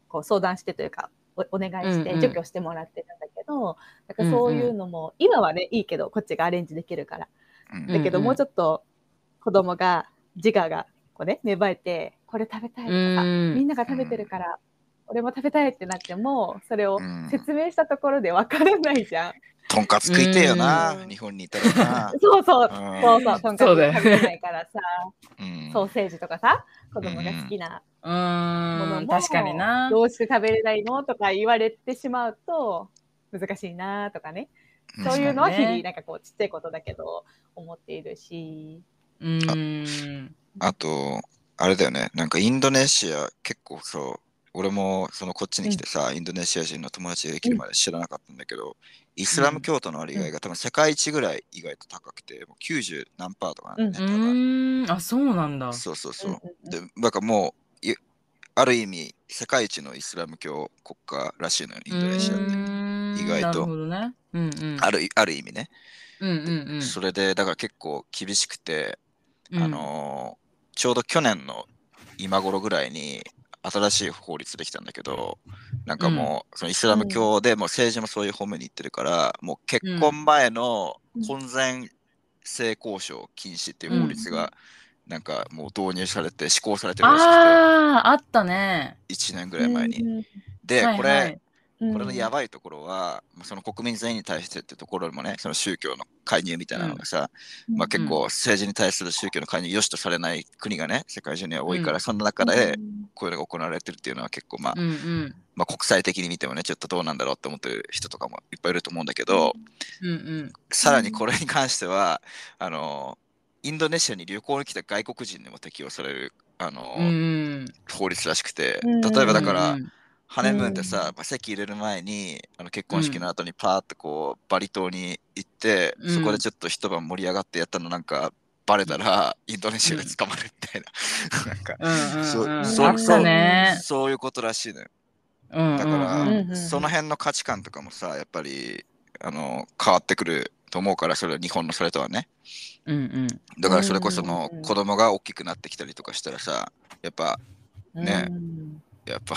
こう相談してというかおお願いして除去してもらってるんだけど、だからそういうのも、今はねいいけどこっちがアレンジできるから。うんだけど、もうちょっと子供が自我がこうね芽生えてこれ食べたいとか、うんみんなが食べてるから、俺も食べたいってなってもそれをうん。説明したところでわからないじゃん。とんかつ食いてえよな、うん。日本にいたらな。[LAUGHS] そうそう、うん。そうそう、とんかつ食べれないからさ、うん。ソーセージとかさ、子供が好きなうものも、ーん確かにな。どうして食べれないのとか言われてしまうと、難しいなとかね。そういうのは日々、なんかこう、ちっちゃいことだけど、思っているし。うーん。あと、あれだよね、なんかインドネシア結構そう、俺もそのこっちに来てさ、インドネシア人の友達ができるまで知らなかったんだけど、イスラム教徒の割合が多分世界一ぐらい意外と高くて、もう90何パーとかなんだうよね、ーん。あそうなんだ。多分そうそう。そう。で、なん。かもう、いある意味、世界一のイスラム教国家らしいのよ、インドネシアって。意外と。なるほどね。うんうん。あるある意味ね。うんうんうん。それで、だから結構厳しくて、うん。あのーちょうど去年の今頃ぐらいに新しい法律できたんだけど、なんかもう、そのイスラム教でもう政治もそういう方面に行ってるから、もう結婚前の婚前性交渉禁止っていう法律が、なんかもう導入されて施行されてるらしくあああったね。て、1年ぐらい前に。うんで、はい。これ、これのやばいところは、まあその国民全員に対してってところもね、その宗教の介入みたいなのがさ、まあ、結構政治に対する宗教の介入良しとされない国がね、世界中には多いから、うん。そんな中でうん。こういうのが行われてるっていうのは結構、まあうんうん。まあ、国際的に見てもね、ちょっとどうなんだろうって思ってる人とかもいっぱいいると思うんだけど、うんうん。さらにこれに関しては、あの、インドネシアに旅行に来た外国人にも適用される、あの、うんうん。法律らしくて、うん例えばだから、うんハネムーンでさ、うん。まあ、席入れる前にあの結婚式の後にパーッとこうバリ島に行って、うん。そこでちょっと一晩盛り上がってやったのなんかバレたらインドネシアで捕まるみたいな、そううんそういうことらしいのよ。うんだから、その辺の価値観とかもさやっぱりあの変わってくると思うからそれは日本のそれとはね。うんうん。だからそれこそのうん子供が大きくなってきたりとかしたらさやっぱねうんやっぱ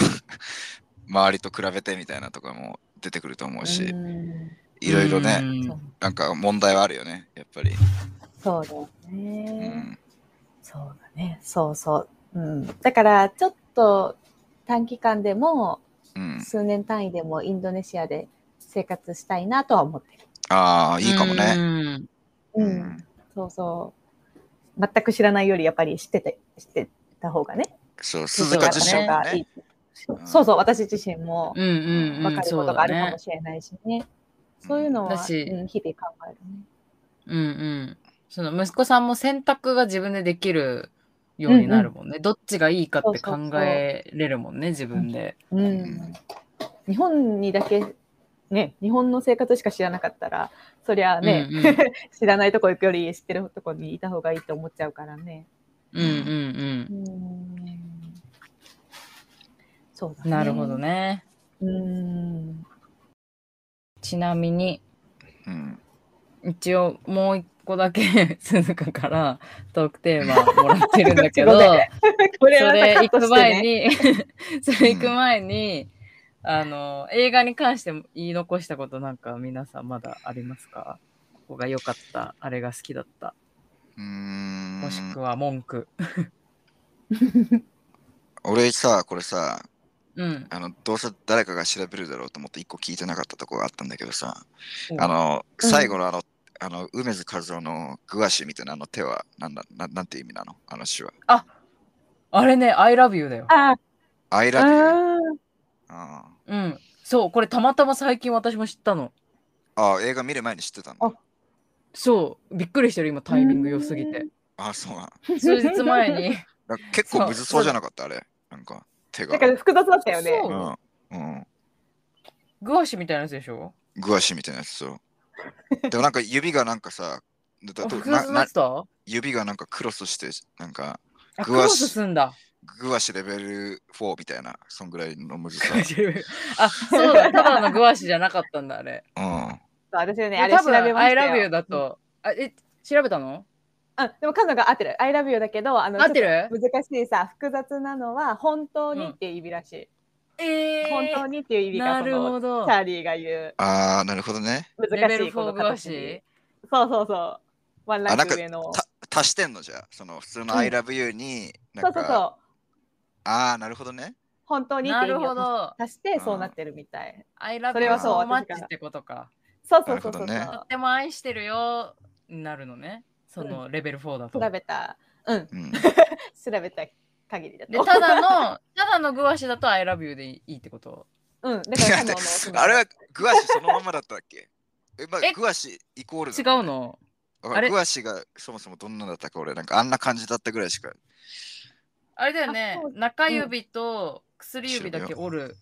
[LAUGHS] 周りと比べてみたいなとかも出てくると思うし、うんいろいろね、なんか問題はあるよね、やっぱり。そうだようね。ん。そうだね。そうそう。うん。だから、ちょっと短期間でも、うん、数年単位でもインドネシアで生活したいなとは思ってる。ああ、いいかもね。うんうん。そうそう。全く知らないより、やっぱり知ってて、知ってた方がね。そう、そう鈴鹿自身もね。そうそう、私自身もうんうんうん分かるそうだことがあるかもねしれないしね。そういうのは、日々考えるね。うんうんその息子さんも選択が自分でできるようになるもんね、どっちがいいかって考えれるもんね自分でうん。日本にだけ、ね、日本の生活しか知らなかったら、そりゃね、うんうん [LAUGHS] 知らないとこ行くより知ってるとこにいた方がいいと思っちゃうからね。うんうんうん。そうだね。うんなるほど。ねうん。ちなみにうん。一応もう一個だけ [LAUGHS] 鈴鹿からトークテーマ [LAUGHS] もらってるんだけどこっち語でこそれ行く前ね。にそれ行く前に [LAUGHS] あの映画に関しても言い残したことなんか皆さんまだありますか？ここが良かったあれが好きだったうーんもしくは文句俺さ、これさ、うん。あの、どうせ誰かが調べるだろうと思って一個聞いてなかったとこがあったんだけどさ、おあの、うん。最後のあの、あの、梅津和夫のグワシみたいなあの手は、なんだ、ななんて意味なの？あの手話。あれね I love you だよ。あ。I あ love you？ー、あうん。そうこれたまたま最近私も知ったの。ああ、映画見る前に知ってたんだあ。そう。びっくりしてる今タイミング良すぎて。ああ、そうな数日前に。[LAUGHS] 結構むずそうじゃなかった？あれ。なんか、手が。なんか複雑だったよね。そううん。うん。グワシみたいなやつでしょ？グワシみたいなやつそう。[LAUGHS] でもなんか指がなんかさ、だとな指がなんかクロスして、なんかあクグワシロスすんだグワシレベル4みたいな、そんぐらいのむずさ。[LAUGHS] あそうだただのグワシじゃなかったんだあれうん。そう私はね、あれ調多分べました I よ。love you だとあえ調べたの？あでもカノが合ってる。I love you だけど、あの合ってる？難しいさ、複雑なのは本当にっていう意味らしい。えー、本当にっていう意味がなるほどチャーリーが言うああ、なるほどね。難しいレベル4この形いそうそうそう。ワンランあなんかク上の。た足してんのじゃあ、その普通のうん I love you に、なそうんそうか、そう。ああ、なるほどね。本当にっなるていう。足してそうなってるみたい。I love そ you れはそう私 much がってことか。そうそうそうそうねそとっても愛してるよになるのね。そのレベル4だと。う。調べた、うん、うん。[LAUGHS] 調べた限りだと。で、ただの、ただのグワシだと I love you でいいってこと？うん、だからのそのあれはグアシそのままだったっけ？え、まあえ、グアシイコール違なうの？ああれ？グアシがそもそもどんなだったか俺なんかあんな感じだったぐらいしか。あれだよね。中指と薬指だけ折る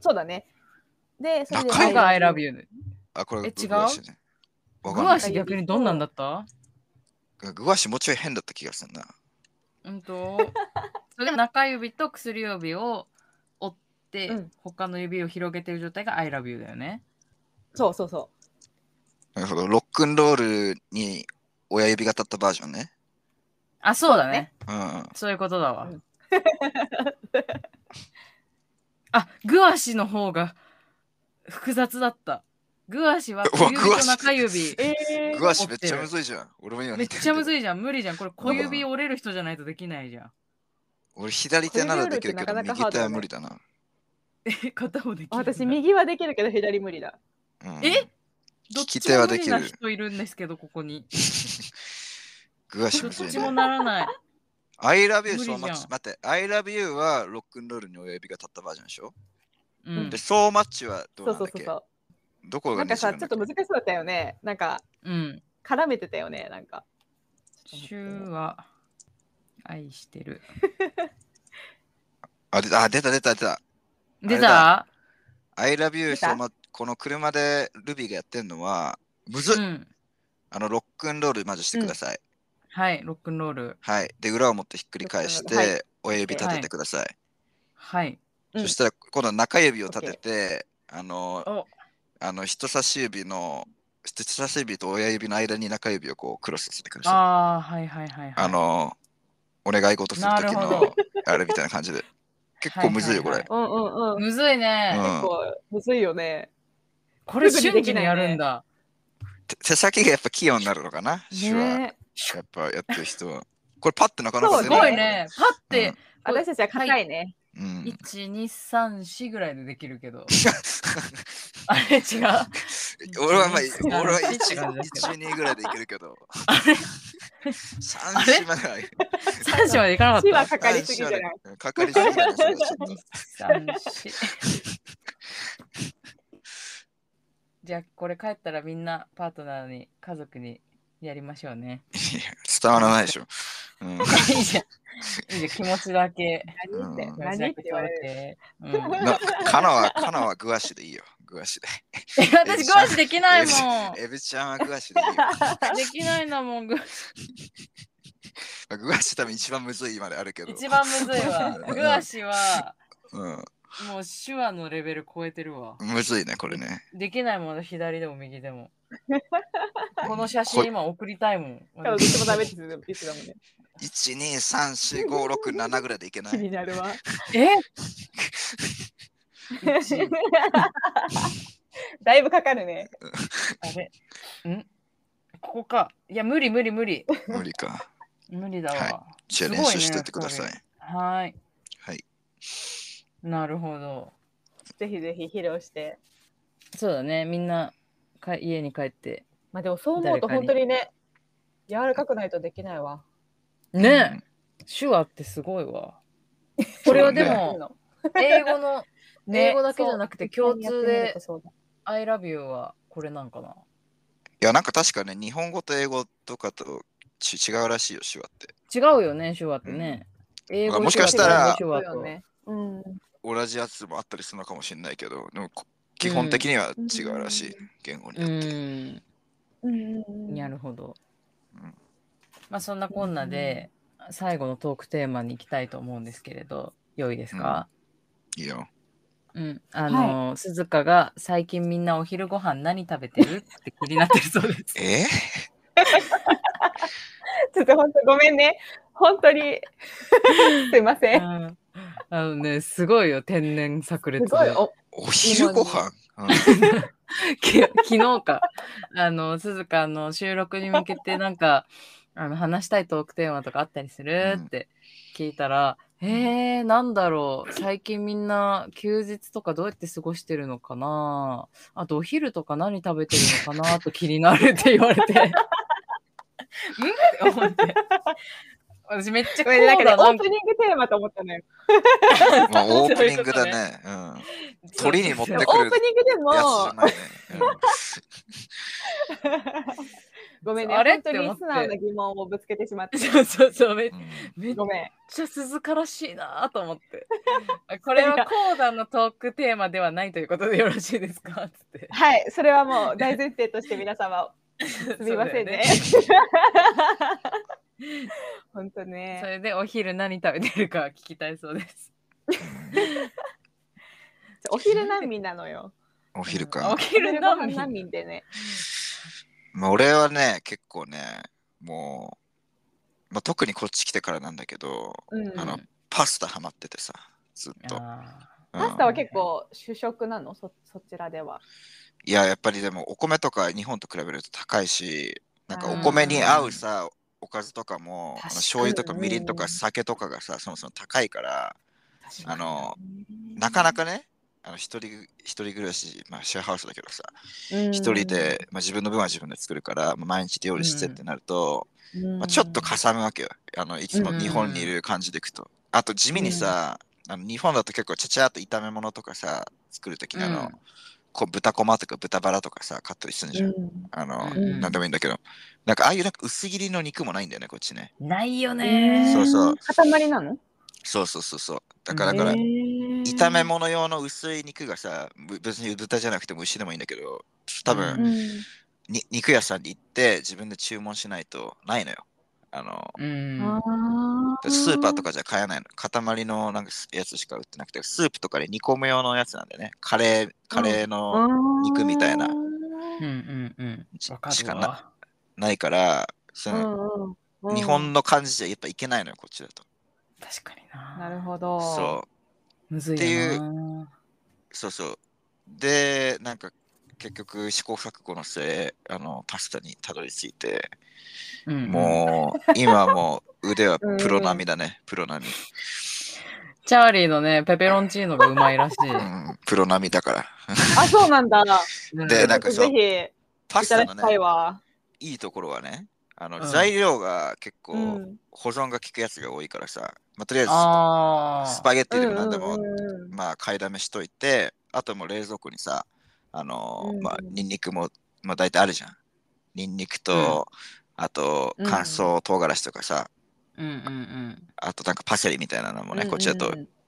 そうだね。で、それが I love you。あ、これえ違う？グアシね。グワシ逆にどんなんだった？グアシもうちょい変だった気がするな。うんと。それで中指と薬指を折って、うん他の指を広げてる状態が I love you だよね。そうそうそなるほど。ロックンロールに親指が立ったバージョンね。あ、そうだね。うんうん。そういうことだわ。うん [LAUGHS] あ、グワシの方が複雑だった。グワシは小指と中指グアシめっちゃむずいじゃん。俺も今めっちゃむずい。いじゃん。無理じゃん。これ小指折れる人じゃないとできないじゃん。俺左手ならできるけど、右手は無理だな。え、片方できる？私、右はできるけど左無理だ。うんえ？どっちも無理手はできるな人いるんですけど、ここに。[LAUGHS] グアシどっむずいちもね。ならない。I love you so ん much。待って、I love you はロックンロールに親指が立ったバージョンでしょ、うんで、。so much はどうそなだっけ？うんそうそうそう。どこがなんかさ、ちょっと難しそうだったよね。なんか、うん。絡めてたよね、なんか。シュは愛してる。けあ出たあ、出た出た出た。出た？I love you 出た so much。この車でルビーがやってんのは、むずっ、うん。あの、ロックンロールまずしてください。はい、ロックンロール。はい。で、裏を持ってひっくり返しロックンロールて、親指立ててください。はい。うんそしたら、今度は中指を立てて、あの、おあの人差し指の、人差し指と親指の間に中指をこうクロスさせてください。ああ、はいはいはい、はい。あの、お願い事するときのあれみたいな感じで。結構むずいよ、これはいはい。うんうんうん。むずいね。うん結構むずいよね。これ瞬時にやるんだ。手手先がやっぱ器用になるのかな、手話。ねやっぱやってる人は。これパッてなかなかすごいね。パッて、私たちは硬いね。うん。うん1、2、3、4ぐらいでできるけど。[LAUGHS] あれ違う。俺はまあ、俺は三四って感じ1、ですけど2ぐらいでいけるけど。あれ？3、あれ4まではい。3時までいかなかっ死はかかりすぎじゃない？うんかかりすぎだね、それはちょっと。た。3、4。じゃあ、これ帰ったらみんなパートナーに、家族にやりましょうね。いや伝わらないでしょ。うん。[LAUGHS] いいじゃん。いい。気持ちだけ。何？ってうん何？って言われる。る。うん、なカナは、カナはグアシでいいよ。グアシで。え私、グワシできないもん。エビちゃんはグアシでいいよ。[LAUGHS] できないんだもん。ググアシ多分一番むずいまであるけど。一番むずいわ。グワシは、うん。もう手話のレベル超えてるわ。むずいね、これね。できないもん、左でも右でも。[LAUGHS] この写真今送りたいもん。多分どっちもダメって言ってたもんね。1、2、3、4、5、6、7ぐらいでいけな気い。になるわ。[LAUGHS] え？[LAUGHS] だいぶかかるね。あれ？ん？ここか。いや、無理無理無理。無理か。無理だわ。はじゃあしてってください。これはーい。はい。なるほど。ぜひぜひ披露して。そうだね。みんなか家に帰って。まあでもそう思うと本当にね、柔らかくないとできないわ。ね、手話ってすごいわ。[LAUGHS] これはでも、英語の [LAUGHS] ね英語だけじゃなくて共通でそうだ I love you はこれなんかな？いや、なんか確かね、日本語と英語とかとち違うらしいよ、手話って。違うよね、手話ってね。英語もしかしたら手話うよね。うん。同じやつもあったりするのかもしれないけど、でもこ基本的には違うらしい、うん言語にうよって。ん。うんなるほど。うんまあそんなこんなで、最後のトークテーマに行きたいと思うんですけれど、良いですか、いいよ。うん、あの、鈴鹿が最近みんなお昼ご飯何食べてる？[LAUGHS] って気になってるそうです。え？[LAUGHS] ちょっと本当ごめんね。本当に。[LAUGHS] すいません。うんあのね、すごいよ、天然炸す裂で。ごい。おお昼ご飯、うんき昨日か、あの、鈴鹿の収録に向けて、なんか、あの、話したいトークテーマとかあったりする？うん。って聞いたら、えー、なんだろう、最近みんな休日とかどうやって過ごしてるのかな？あと、お昼とか何食べてるのかな？と気になるって言われて、んって思って。私めっちゃこうごめんねなんかね、だ、なんか。オープニングテーマと思ったのよ。まあ、オープニングだね。うん。鳥に持ってオくるープニングでも。[LAUGHS] ごめんね、あれ？本当に素直な疑問をぶつけてしまって。そうそうそう、めうんうんめっごめん。ちゃ鈴からしいなと思って。[LAUGHS] これはコーダのトークテーマではないということでよろしいですか？つって。はい、それはもう大前提として皆様、[LAUGHS] すみませんね。本当そね。れでお昼何食べてるか聞きたいそうです。[LAUGHS] お昼難民なのよ。お昼おか。昼昼難民でね。まあ、俺はね、結構ね、もう、まあ、特にこっち来てからなんだけど、うん、あのパスタハマっててさ、ずっと。あパスタは結構主食なの？そそちらでは。いや、やっぱりでもお米とか日本と比べると高いし、なんかうん。お米に合うさ、おかずとかも、あの醤油とかみりんとかうん酒とかがさ、そもそも高いから、ーあの、なかなかね、あの一人一人暮らし、まあ、シェアハウスだけどさ、一人で、まあ、自分の分は自分で作るから、まあ、毎日料理してってなると、うん、まあ、ちょっとかさむわけよ。あのいつもうん。日本にいる感じでいくと。あと地味にさ、あの日本だと結構ちゃちゃっと炒め物とかさ、作るときにあの、うん。こう豚こまとか豚バラとかさ、買ったりするじゃん。うん。あの、うん。なんでもいいんだけど、なんかああいうなんか薄切りの肉もないんだよね、こっちね。ないよねそうそう。塊なの？そうそうそうそう。だから、だから、炒炒め物用の薄い肉がさ、ぶ別に豚じゃなくても牛でもいいんだけど、多分、うんに肉屋さんに行って自分で注文しないとないのよ。あの、うん。スーパーとかじゃ買えないの。塊のなんかやつしか売ってなくて、スープとかで煮込む用のやつなんでね。カレー、カレーの肉みたいなうんうんうん。しわかしかな。ないから、その日本の感じじゃやっぱいけないのよ、こっちだと。確かにな。なるほど。そっていよな。そうそう。で、なんか結局試行錯誤の末、あの、パスタにたどり着いて、うんもう、今はもう腕はプロ並みだね、プロ並み。チャーリーのね、ペペロンチーノがうまいらしい。うん、プロ並みだから。あ、そうなんだ。でなんかそうパスタのね、わ。いいところはね、あの、うん。材料が結構うん。保存が効くやつが多いからさ、まあ、とりあえずあスパゲッティでも何でも、まあ買いだめしといて、あともう冷蔵庫にさ、あのまあニンニクも、まあ大体あるじゃん。ニンニクと、あとうん乾燥唐辛子とかさ、うんうんうん。あとなんかパセリみたいなのもね、こっちだと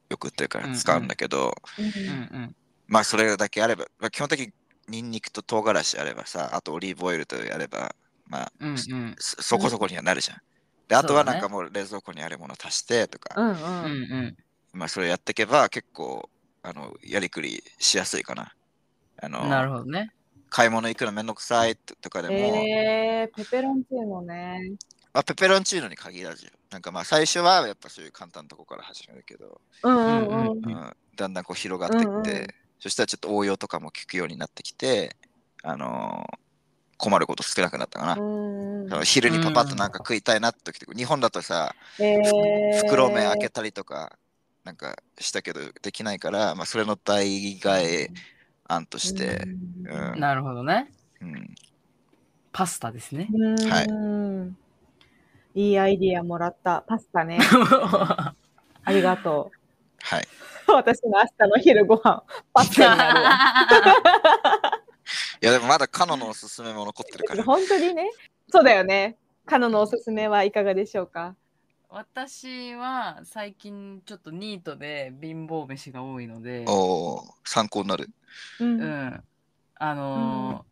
よく売ってるから使うんだけど、うんうんうん。まあそれだけあれば、まあ、基本的にニンニクと唐辛子あればさ、あとオリーブオイルとやれば、まあ、うんうんそそこそこにはなるじゃん。で、あとはなんかもう冷蔵庫にあるもの足してとか、うんうんうんまあそれやっていけば結構、あの、やりくりしやすいかな。あの、なるほどね。買い物行くのめんどくさいとかでも、えー、ペペロンチーノね。まあ、ペペロンチーノに限らずよ。なんかまあ最初はやっぱそういう簡単なとこから始めるけど、うんうんうん。うんうんだんだんこう広がっていって、うんうんそしたらちょっと応用とかも効くようになってきて、あのー困ること少なくなったかな。うんその昼にパパッとなんか食いたいなって時とか、日本だとさ、えー袋麺開けたりとかなんかしたけどできないから、まあ、それの代替案として、うんなるほどね。うんパスタですね。うんはいいいアイディアもらった。パスタね。[LAUGHS] ありがとはい。う。私の明日の昼ご飯、パスタになるわ。[LAUGHS] いやでもまだカノのおすすめも残ってるから。本当にね。そうだよね。カノのおすすめはいかがでしょうか？私は最近ちょっとニートで貧乏飯が多いので、おお参考になる。う。うんん。あの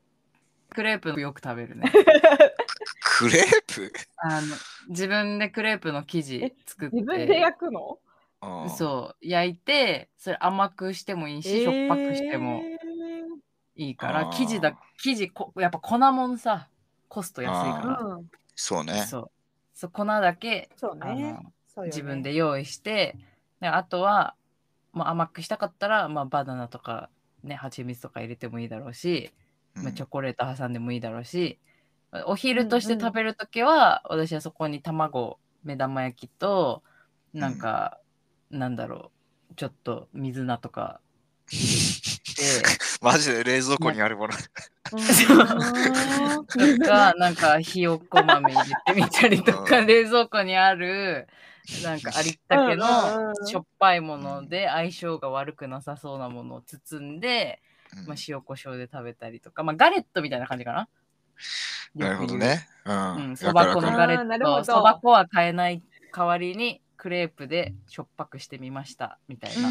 ークレープよく食べるね。[LAUGHS] クレープ？あの自分でクレープの生地作って自分で焼くの？うんそう焼いてそれ甘くしてもいいし、しょっぱくしてもいいから生地だ生地こやっぱ粉もんさコスト安いあかうん。そうね。らそう。そう粉だけあそうね。のそうよね。自分。で用意してであとは、まあ、甘くしたかったら、まあ、バナナとかね蜂蜜とか入れてもいいだろうし、うん。まあ、チョコレート挟んでもいいだろうしお昼として食べるときは、私はそこに卵目玉焼きとなんか、なんだろうちょっと水菜とかで [LAUGHS] マジで冷蔵庫にあるもの。うんとかなんかひよこ豆入れてみたりとかうん冷蔵庫にあるなんかありったけのうんしょっぱいもので相性が悪くなさそうなものを包んで、うんまあ、塩コショウで食べたりとか、まあ、ガレットみたいな感じかな。なるほどね。う。うんん、そば粉のガレット、そば粉は買えない代わりにクレープでしょっぱくしてみましたみたいな。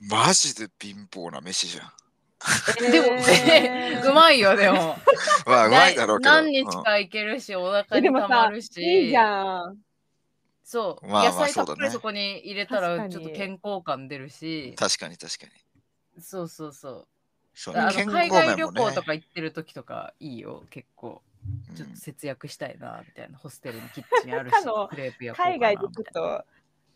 マジで貧乏な飯じゃん。[LAUGHS] でも、えーうまいよ、でも。[LAUGHS] まあ、うまいだろうけど。何日かいけるし、お腹にたまるし。いいじゃん。そう、まあまあ野菜たっぷりそこに入れたらにちょっと健康感出るしうん、確かに確かに。そうそうそう。そうあのね海外旅行とか行ってる時とかいいよ、結構。ちょっうんと節約したいな、みたいな。ホステルにキッチンあるし [LAUGHS] かの、クレープ焼こうかな海外でちょっみたいなと、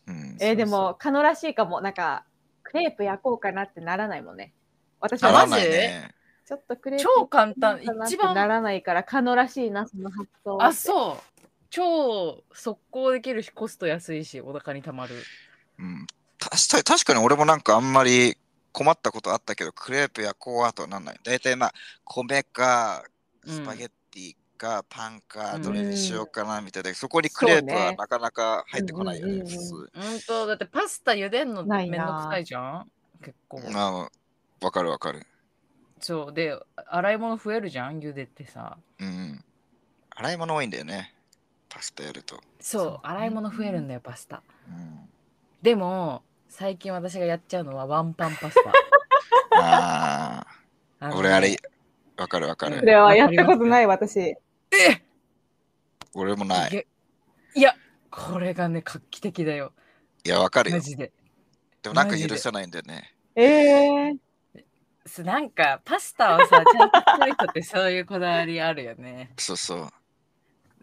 うんえーでそうも、可能らしいかも。なんか、クレープ焼こうかなってならないもんね。私あはならないね。ちょっとクレープ超簡単一番ならないから、可能らしいな、その発想。あ、そう。超速攻できるし、コスト安いし、お腹にたまる。うん、確かに確かに俺もなんかあんまり困ったことあったけど、クレープやこうあとはなんない。大体まあ、米か、うんスパゲッティか、パンか、うんどれにしようかなみたいな。そこにクレープはなかなか入ってこないよね、うんうんうん普通。ほんと、だってパスタ茹でんのめないなんどくさいじゃん結構。まあ、わかるわかる。そう。で、洗い物増えるじゃん茹でてさ。うん。洗い物多いんだよね。パスタやると。そう、そう洗い物増えるんだよ、パスタ。うん、でも、最近私がやっちゃうのはワンパンパスあタ。[LAUGHS] あ、のね俺あれ、わかるわかる。それはやったことない、私。え俺もない。げいや、これがね、画期的だよ。いや、わかるよマ。ジで。でもなんか許せないんだよね。えー、すなんか、パスタはさ、ちゃんと作る人ってそういうこだわりあるよね。そうそう。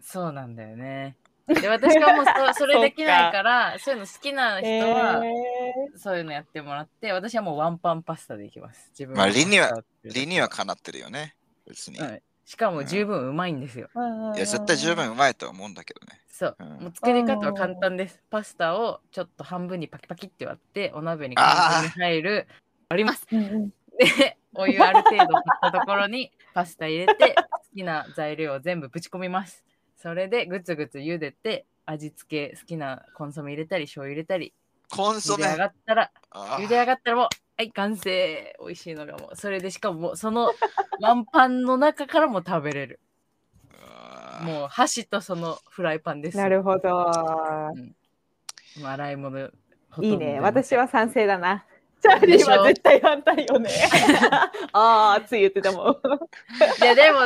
そうなんだよね。で、私はもうそ [LAUGHS] それできないから、そういうの好きな人は、えそういうのやってもらって、私はもうワンパンパスタでいきます。自分まあ理には理にはかなってるよね。別に。はいしかも十分うまいんですよ。ーいや、絶対十分うまいとは思うんだけどね。そう。うんもう作り方は簡単です。パスタをちょっと半分にパキパキって割って、お鍋に簡単に入る。割ります。うんうんで、お湯ある程度振ったところにパスタ入れて、好きな材料を全部ぶち込みます。それでぐつぐつ茹でて、味付け、好きなコンソメ入れたり、醤油入れたり、コンソメ茹で上がったら、あ茹で上がったらもう、はい、完成。美味しいのがもう、それでしかももう、そのワンパンの中からも食べれる。あもう、箸とそのフライパンです。なるほど。もう洗い物。いいね。私は賛成だな。チャーリーは絶対反対よね。[LAUGHS] ああ、熱い言ってたもん。いや、でも、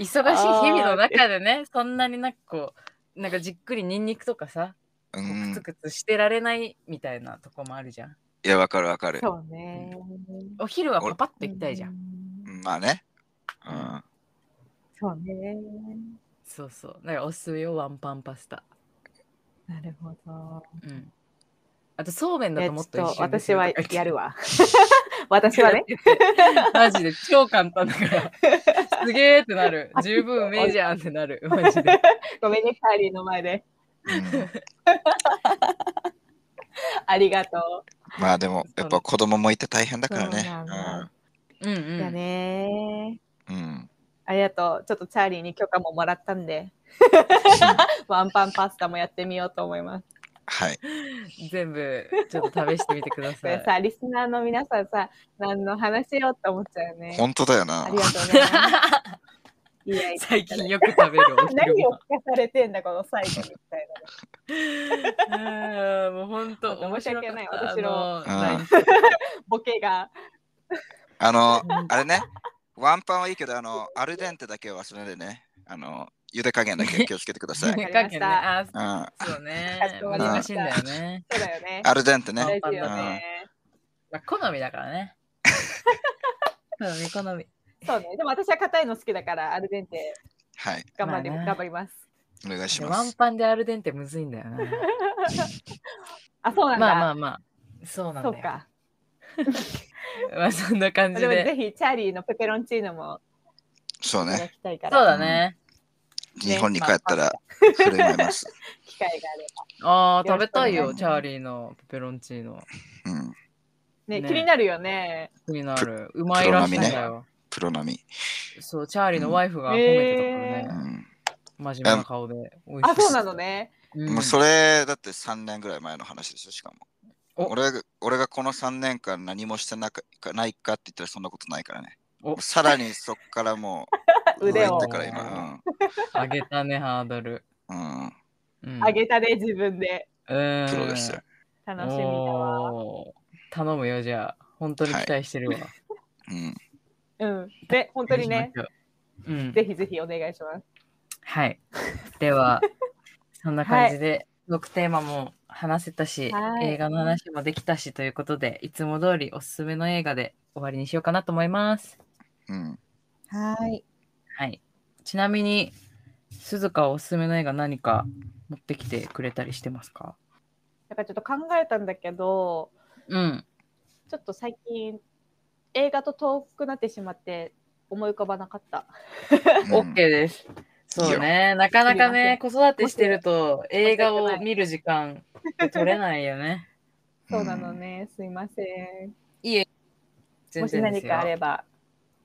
忙しい日々の中でね、そんなになんかこう、なんかじっくりニンニクとかさ、うこうクツん。クツしてられないみたいなとこもあるじゃん。いや、わかるわかる。そうね。お昼はパパッと行きたいじゃん。ん。うんまあね。うん。そうね。そうそう。だからおすすめよ、ワンパンパスタ。なるほど。うん。あと、そうめんだえともっとちょっと一瞬ですよ私はやるわ。[LAUGHS] 私はね。[LAUGHS] マジで超簡単だから。すげーってなる。十分うめえじゃんってなる。マジで。ごめんね、チャーリーの前で。うん [LAUGHS] [LAUGHS] ありがとまあでも、やっぱ子供もいて大変だからねそうなんだ。うんうう。ん。じゃあね。うん。うん。ありがとう。ちょっとチャーリーに許可ももらったんで、[LAUGHS] ワンパンパスタもやってみようと思います。はい。全部、ちょっと試してみてくだこさい。[LAUGHS] れさ、リスナーの皆さんさ、何の話よって思っちゃうよね。本当だよなあり。がとうね。いやいや最近よく食べるお昼何をご聞かされてんだ、この最後みたいな。[LAUGHS] 飯。うんもう本当。申し訳ない私の [LAUGHS] ボケが。あの、あれね、ワンパンはいいけど、あの、アルデンテだけは忘れないでね。あの、茹で加減だけ気をつけてください。わかりましたねあうん。そうね難しいんだよね。そうだよね。アルデンテね。好みだからね。好 [LAUGHS] み好み。そうね。でも私は硬いの好きだから、アルデンテはい。頑張り、まあね頑張ります。お願いしでます。ワンパンでアルデンテむずいんだよな。[LAUGHS] あ、そうなんだ。まあまあまあ、そうなんだよ。そうか。[LAUGHS] まあそんな感じでもぜで。ひチャーリーのペペロンチーノもそうね。きたいから、そうだね。日本に帰ったら振る舞います。[LAUGHS] 機会があれああ、よろしく食べたいよ、チャーリーのペペロンチーノ。うん。ね気になるよね。気になる。うまいらしいんだよ。プロ並み。そう、チャーリーのワイフが褒めてたからね。うん。真面目な顔で。美味しあ、そうなののね。もうそれだって3年ぐらい前の話でしょ、しかも。お俺が俺がこの3年間何もしてなかないかって言ったらそんなことないからね。おさらにそっからもう [LAUGHS] 腕をから今。上げたね、ハードル。うん。うん。うんあげたね、自分で。うんプロですよ。楽しみだわ。頼むよ、じゃあ。本当に期待してるわ。うん。うん。で、本当にね、うん。ぜひぜひお願いします。はい。では、[LAUGHS] そんな感じで、トークテーマも話せたし、はい映画の話もできたしということで、いつも通りおすすめの映画で終わりにしようかなと思います。うん。はい。はい。ちなみに、鈴鹿おすすめの映画何か持ってきてくれたりしてますか？だからちょっと考えたんだけど、うん。ちょっと最近、映画と遠くなってしまって思い浮かばなかった。うん OK です。そうね。なかなかね、子育てしてると映画を見る時間取れないよね。[LAUGHS] そうなのね。すいません。いえ。全もし何かあ。れば。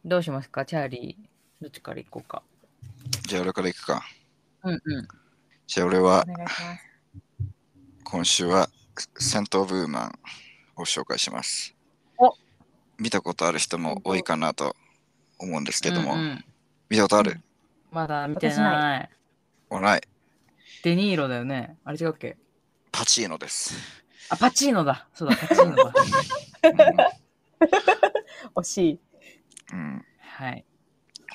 どうしますか？チャーリー。どっちから行こうか？じゃあ俺から行くか。うんうん。じゃあ俺はお願いします。今週は戦闘ブーマンを紹介しますお。見たことある人も多いかなと思うんですけども、うんうん見たことある、まだ見て私ない。おない。デニーロだよね。あれ違うっけ？パチーノです。あ、パチーノだ。そうだ、パチーノだ。[LAUGHS] 惜しい。うん、はい。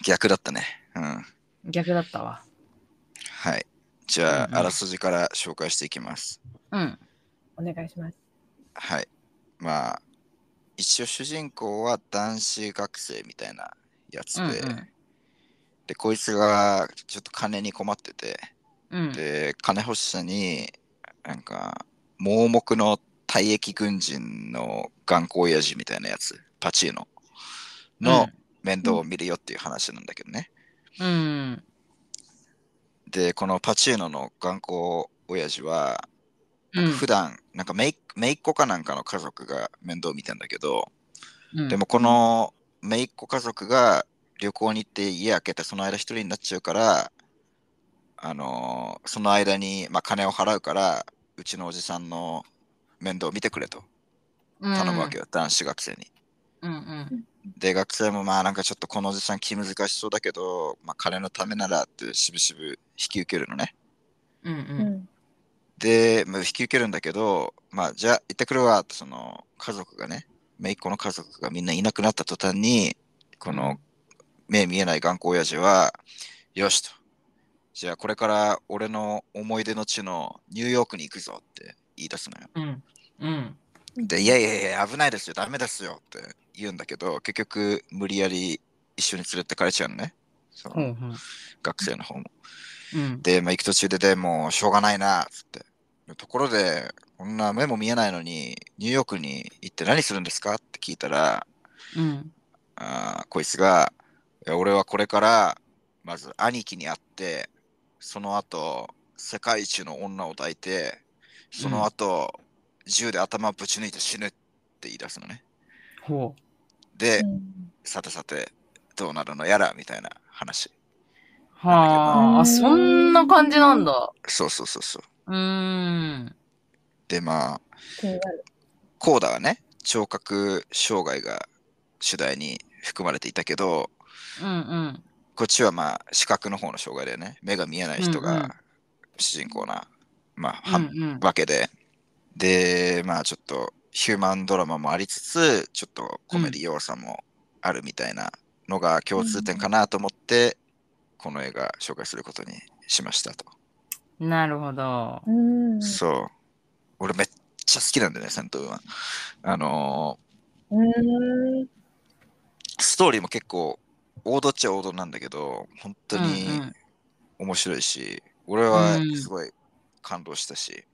逆だったね。うん。逆だったわ。はい。じゃあ、うんうんあらすじから紹介していきます。うん。お願いします。はい。まあ、一応主人公は男子学生みたいなやつで、うんうんで、こいつがちょっと金に困ってて、うん。で、金欲しさに、なんか、盲目の退役軍人の頑固親父みたいなやつ、パチーノの面倒を見るよっていう話なんだけどね。うん。で、このパチーノの頑固親父は、うん。普段、なんかめい姪っ子かなんかの家族が面倒見てんだけど、うんでもこの姪っ子家族が旅行に行って家開けてその間一人になっちゃうから、あのーその間に、まあ、金を払うから、うちのおじさんの面倒を見てくれと頼むわけよ、男子学生に。うんうん。で、学生もまあなんかちょっとこのおじさん気難しそうだけど、まあ、金のためならってしぶしぶ引き受けるのね。うんう。うんん。で、まあ、引き受けるんだけど、まあ、じゃあ行ってくるわって、その家族がね、姪っ子の家族がみんないなくなった途端に、この目見えない頑固親父は、よしと。じゃあこれから俺の思い出の地のニューヨークに行くぞって言い出すのよ。うん。うん。で、いやいやいや、危ないですよ、ダメですよって言うんだけど、結局無理やり一緒に連れてかれちゃうのね。そのう。学生の方も。うん。で、まあ、行く途中ででもうしょうがないなっつって。ところで、こんな目も見えないのに、ニューヨークに行って何するんですか？って聞いたら、うん。あーこいつが、いや俺はこれから、まず兄貴に会って、その後、世界一の女を抱いて、その後、銃で頭ぶち抜いて死ぬって言い出すのね。ほで、うんさてさて、どうなるの？やらみたいな話。う。はあ、そんな感じなんだ。そうそうそうそう。うーん。で、まあ。コーダはね、聴覚障害が主題に含まれていたけど、うんうん。こっちはまあ視覚の方の障害だよね。目が見えない人うんうんが主人公な、まあ、はうんうん。わけで。で、まあちょっとヒューマンドラマもありつつ、ちょっとコメディ要素もあるみたいなのが共通点かなと思って、この映画紹介することにしましたと。なるほど。うん。そう。俺めっちゃ好きなんだよね、戦闘は。あのうん。ーストーリーも結構王道っちゃ王道なんだけど、本当にうんうん面白いし、俺はうんすごい感動したし。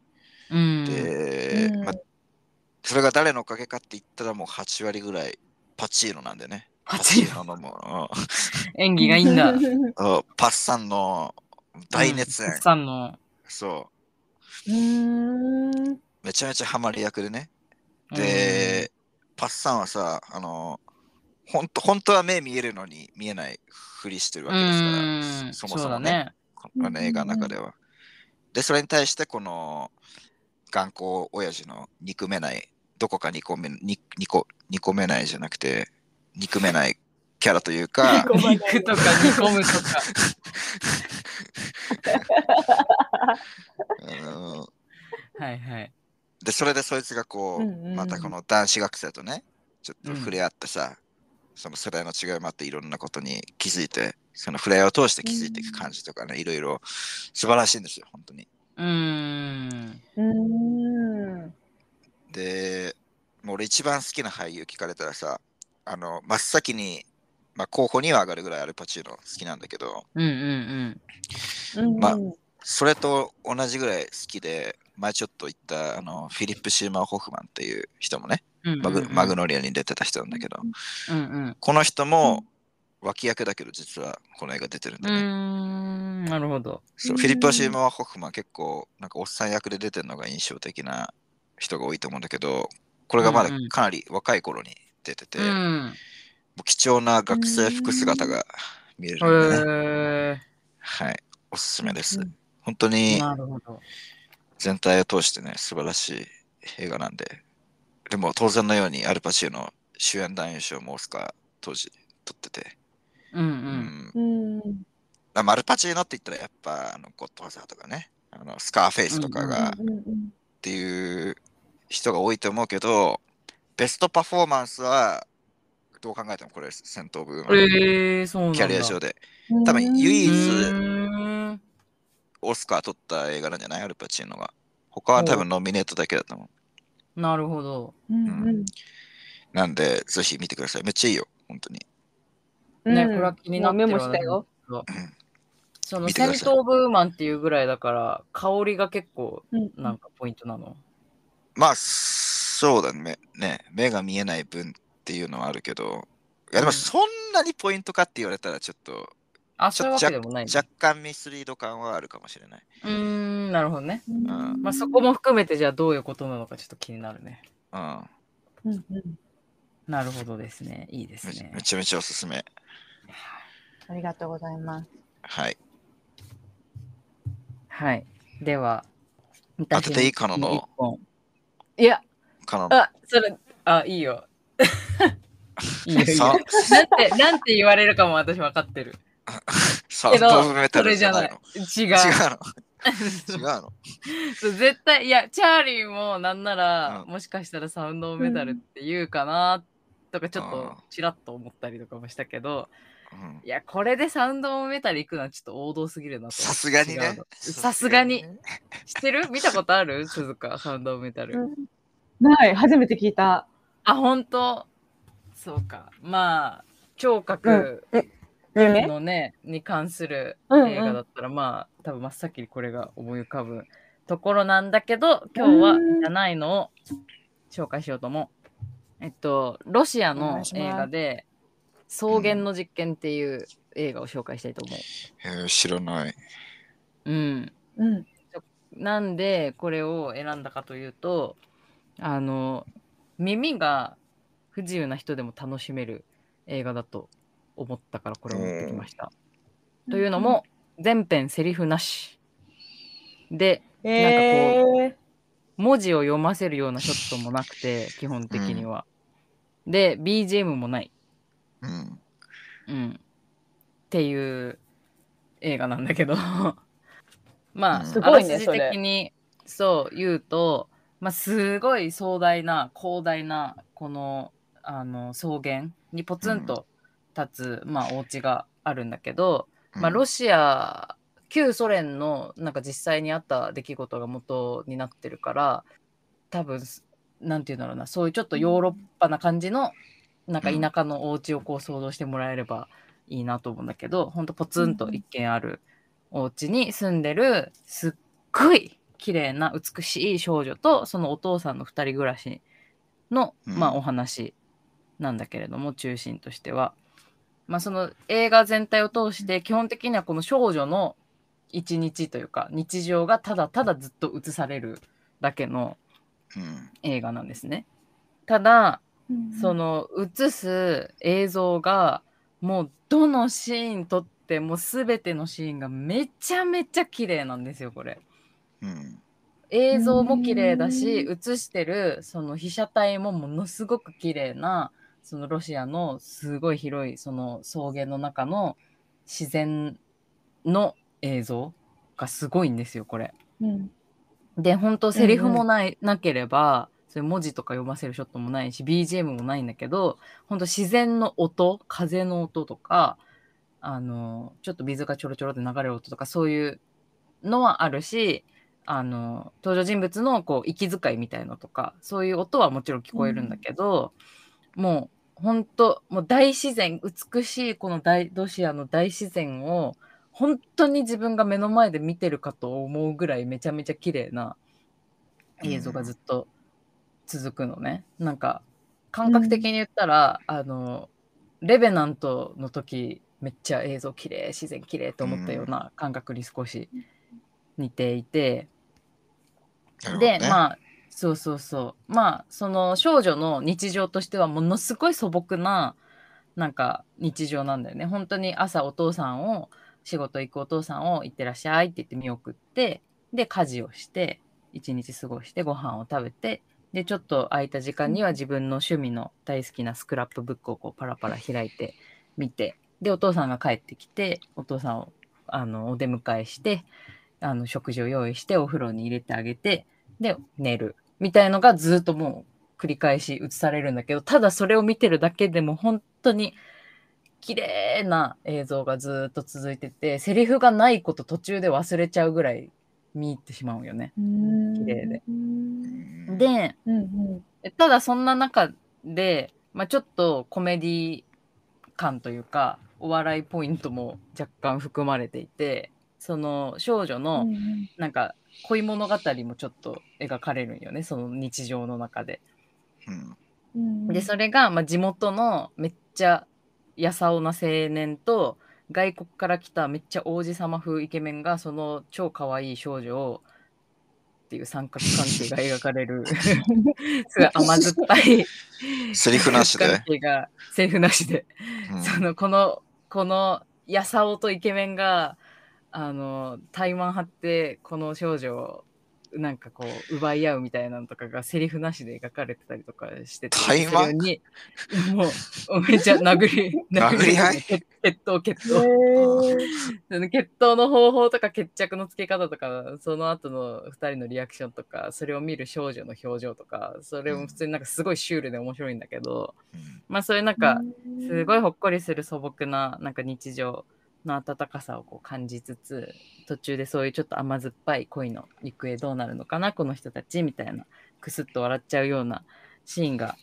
うん。で、うんまあ、それが誰のおかげかって言ったらもう8割ぐらいパチーノなんでね。パチーノのも演技がいいんだ。ううんパッサンの大熱演。うんさんの。そう。うーん。めちゃめちゃハマり役でね。で、パッサンはさ、あの、ほんと本当は目見えるのに見えないふりしてるうん、わけですから、うんそもそもねそうだね。この映画の中では。で、それに対して、この頑固親父の憎めない、どこか憎めに憎憎めないじゃなくて、憎めないキャラというか、ごめん肉とか煮込むとか。うんはいはい。で、それでそいつがこう、うんうんうんまたこの男子学生とね、ちょっとうん触れ合ってさ、その世代の違いもあっていろんなことに気づいて、その触れ合いを通して気づいていく感じとかね、いろいろ素晴らしいんですよ、本当に。うーん。うーん。で、もう俺一番好きな俳優聞かれたらさ、あの、真っ先に、まあ、候補には上がるぐらいアルパチーノ好きなんだけど、うんうんうんまあそれと同じぐらい好きで、前ちょっと言ったあのフィリップ・シーマー・ホフマンっていう人もね、うん。マグマグノ。ノリアに出てた人なんだけど、うんうん。この人も脇役だけど実はこの映画出てるんだね。ん。なるほど。そうフィリップ・シーマー・ホフマン結構なんかおっさん役で出てるのが印象的な人が多いと思うんだけど、これがまだうんうんかなり若い頃に出てて、う。もうん貴重な学生服姿が見れへるんでね。えはい、おすすめですうん。本当に。全体を通してね、素晴らしい映画なんで。でも当然のようにアルパチーノ主演男優賞もオスカー当時取ってて。うんう。うんんうん。あまあアルパチーノって言ったらやっぱあのゴッドファザーとかね、あのスカーフェイスとかがっていう人が多いと思うけど、ベストパフォーマンスはどう考えてもこれ戦闘部門ええそうなんだ。キャリア上でうん多分唯一うーん。オスカー取った映画なんじゃない？アルパチーノが。他は多分ノミネートだけだと思う。なるほど。うんうんなんで、ぜひ見てください。めっちゃいいよ、本当に。ね、うんこれは気になってるメモしたよ。その戦闘ブーマンっていうぐらいだから、香りが結構うんなんかポイントなの？まあ、そうだね。ね目が見えない分っていうのはあるけど、いやでもそんなにポイントかって言われたらちょっとあ、ちょそういうわけでもない、ね。若干ミスリード感はあるかもしれない。うーん、なるほどね。うんんまあそこも含めてじゃあどういうことなのかちょっと気になるね。うん。うんうんなるほどですね。いいですねめめ。ちゃめちゃおすすめ。ありがとうございます。はい。はい。では、当てていいかの？の一本いや、あ、それ、あ、いいよ。[LAUGHS] いいよ、いいよ。さなんて、なんて言われるかも私分かってる。サウンドメタそルじゃなれじゃないいの。。違う。違うの？[LAUGHS] 違うの？そう絶対いやチャーリーもなんなら、うんもしかしたらサウンドメタルって言うかなとかちょっあとちらっと思ったりとかもしたけど、うんいやこれでサウンドメタル行くのはちょっと王道すぎるなとさすがにね。さすがに知ってる？見たことある？鈴鹿サウンドメタル、うんない、初めて聞いた。あ本当？そうかまあ聴覚夢のね、に関するうんうん映画だったら、まあ多分真っ先にこれが思い浮かぶところなんだけど今日はうんじゃないのを紹介しようと思う。えっとロシアの映画で「草原の実験」っていう映画を紹介したいと思えー知らない。う。うん、うん。なんでこれを選んだかというとあの耳が不自由な人でも楽しめる映画だと思ったからこれを持ってきました。というのも、全編セリフなしでえー、文字を読ませるようなショットもなくて基本的には。で BGM もない、うん。うん、っていう映画なんだけど。[LAUGHS] まあ、うん。すごいねあらすじ的にそう言うと、まあ、すごい壮大な広大なこのあの草原にポツンと立つ、まあ、お家があるんだけど、まあ、ロシア旧ソ連のなんか実際にあった出来事が元になってるから多分なんていうんだろうなそういうちょっとヨーロッパな感じのなんか田舎のお家をこう想像してもらえればいいなと思うんだけどほんとポツンと一軒あるお家に住んでるすっごい綺麗な美しい少女とそのお父さんの二人暮らしの、うんまあ、お話なんだけれども中心としては、まあ、その映画全体を通して基本的にはこの少女の一日というか日常がただただずっと映されるだけのうん。映画なんですね。ただうんその映す映像がもうどのシーン撮っても全てのシーンがめちゃめちゃ綺麗なんですよこれ。うん。映像も綺麗だしう映してるその被写体もものすごく綺麗なそのロシアのすごい広いその草原の中の自然の映像がすごいんですよこれ。うんで本当セリフもない、なければそういう文字とか読ませるショットもないし BGM もないんだけど本当自然の音風の音とかあのちょっと水がちょろちょろって流れる音とかそういうのはあるしあの登場人物のこう息遣いみたいのとかそういう音はもちろん聞こえるんだけど、もう本当もう大自然美しいこの大ロシアの大自然を本当に自分が目の前で見てるかと思うぐらいめちゃめちゃ綺麗な映像がずっと続くのね。なんか感覚的に言ったら、あのレベナントの時めっちゃ映像綺麗自然綺麗と思ったような感覚に少し似ていて、で、まあそうそうそう。まあその少女の日常としてはものすごい素朴ななんか日常なんだよね。本当に朝お父さんを仕事行くお父さんを行ってらっしゃいって言って見送ってで家事をして一日過ごしてご飯を食べてでちょっと空いた時間には自分の趣味の大好きなスクラップブックをこうパラパラ開いて見てでお父さんが帰ってきてお父さんをあのお出迎えしてあの食事を用意してお風呂に入れてあげてで寝る。みたいのがずっともう繰り返し映されるんだけどただそれを見てるだけでも本当に綺麗な映像がずっと続いててセリフがないこと途中で忘れちゃうぐらい見入ってしまうよね。綺麗で。うん。でうんうん。ただそんな中で、まあ、ちょっとコメディ感というかお笑いポイントも若干含まれていてその少女のうんなんか恋物語もちょっと描かれるんよねその日常の中で。でそれが、まあ、地元のめっちゃやさおな青年と外国から来ためっちゃ王子様風イケメンがその超可愛い少女をっていう三角関係が描かれる [LAUGHS] すごい甘酸っぱい [LAUGHS] セリフなしで。セリフなしで、うん。そのこのこのやさおとイケメンがあの怠慢張ってこの少女をなんかこう奪い合うみたいなのとかがセリフなしで描かれてたりとかしてて怠慢それにもうめっちゃ殴り [LAUGHS] 殴り合い？決決闘決へ闘決闘の方法とか決着のつけ方とかその後の2人のリアクションとかそれを見る少女の表情とかそれも普通になんかすごいシュールで面白いんだけど、うん。まあそういうなんかすごいいほっこりする素朴ななんか日常の温かさをこう感じつつ途中でそういうちょっと甘酸っぱい恋の行方どうなるのかなこの人たちみたいなクスッと笑っちゃうようなシーンが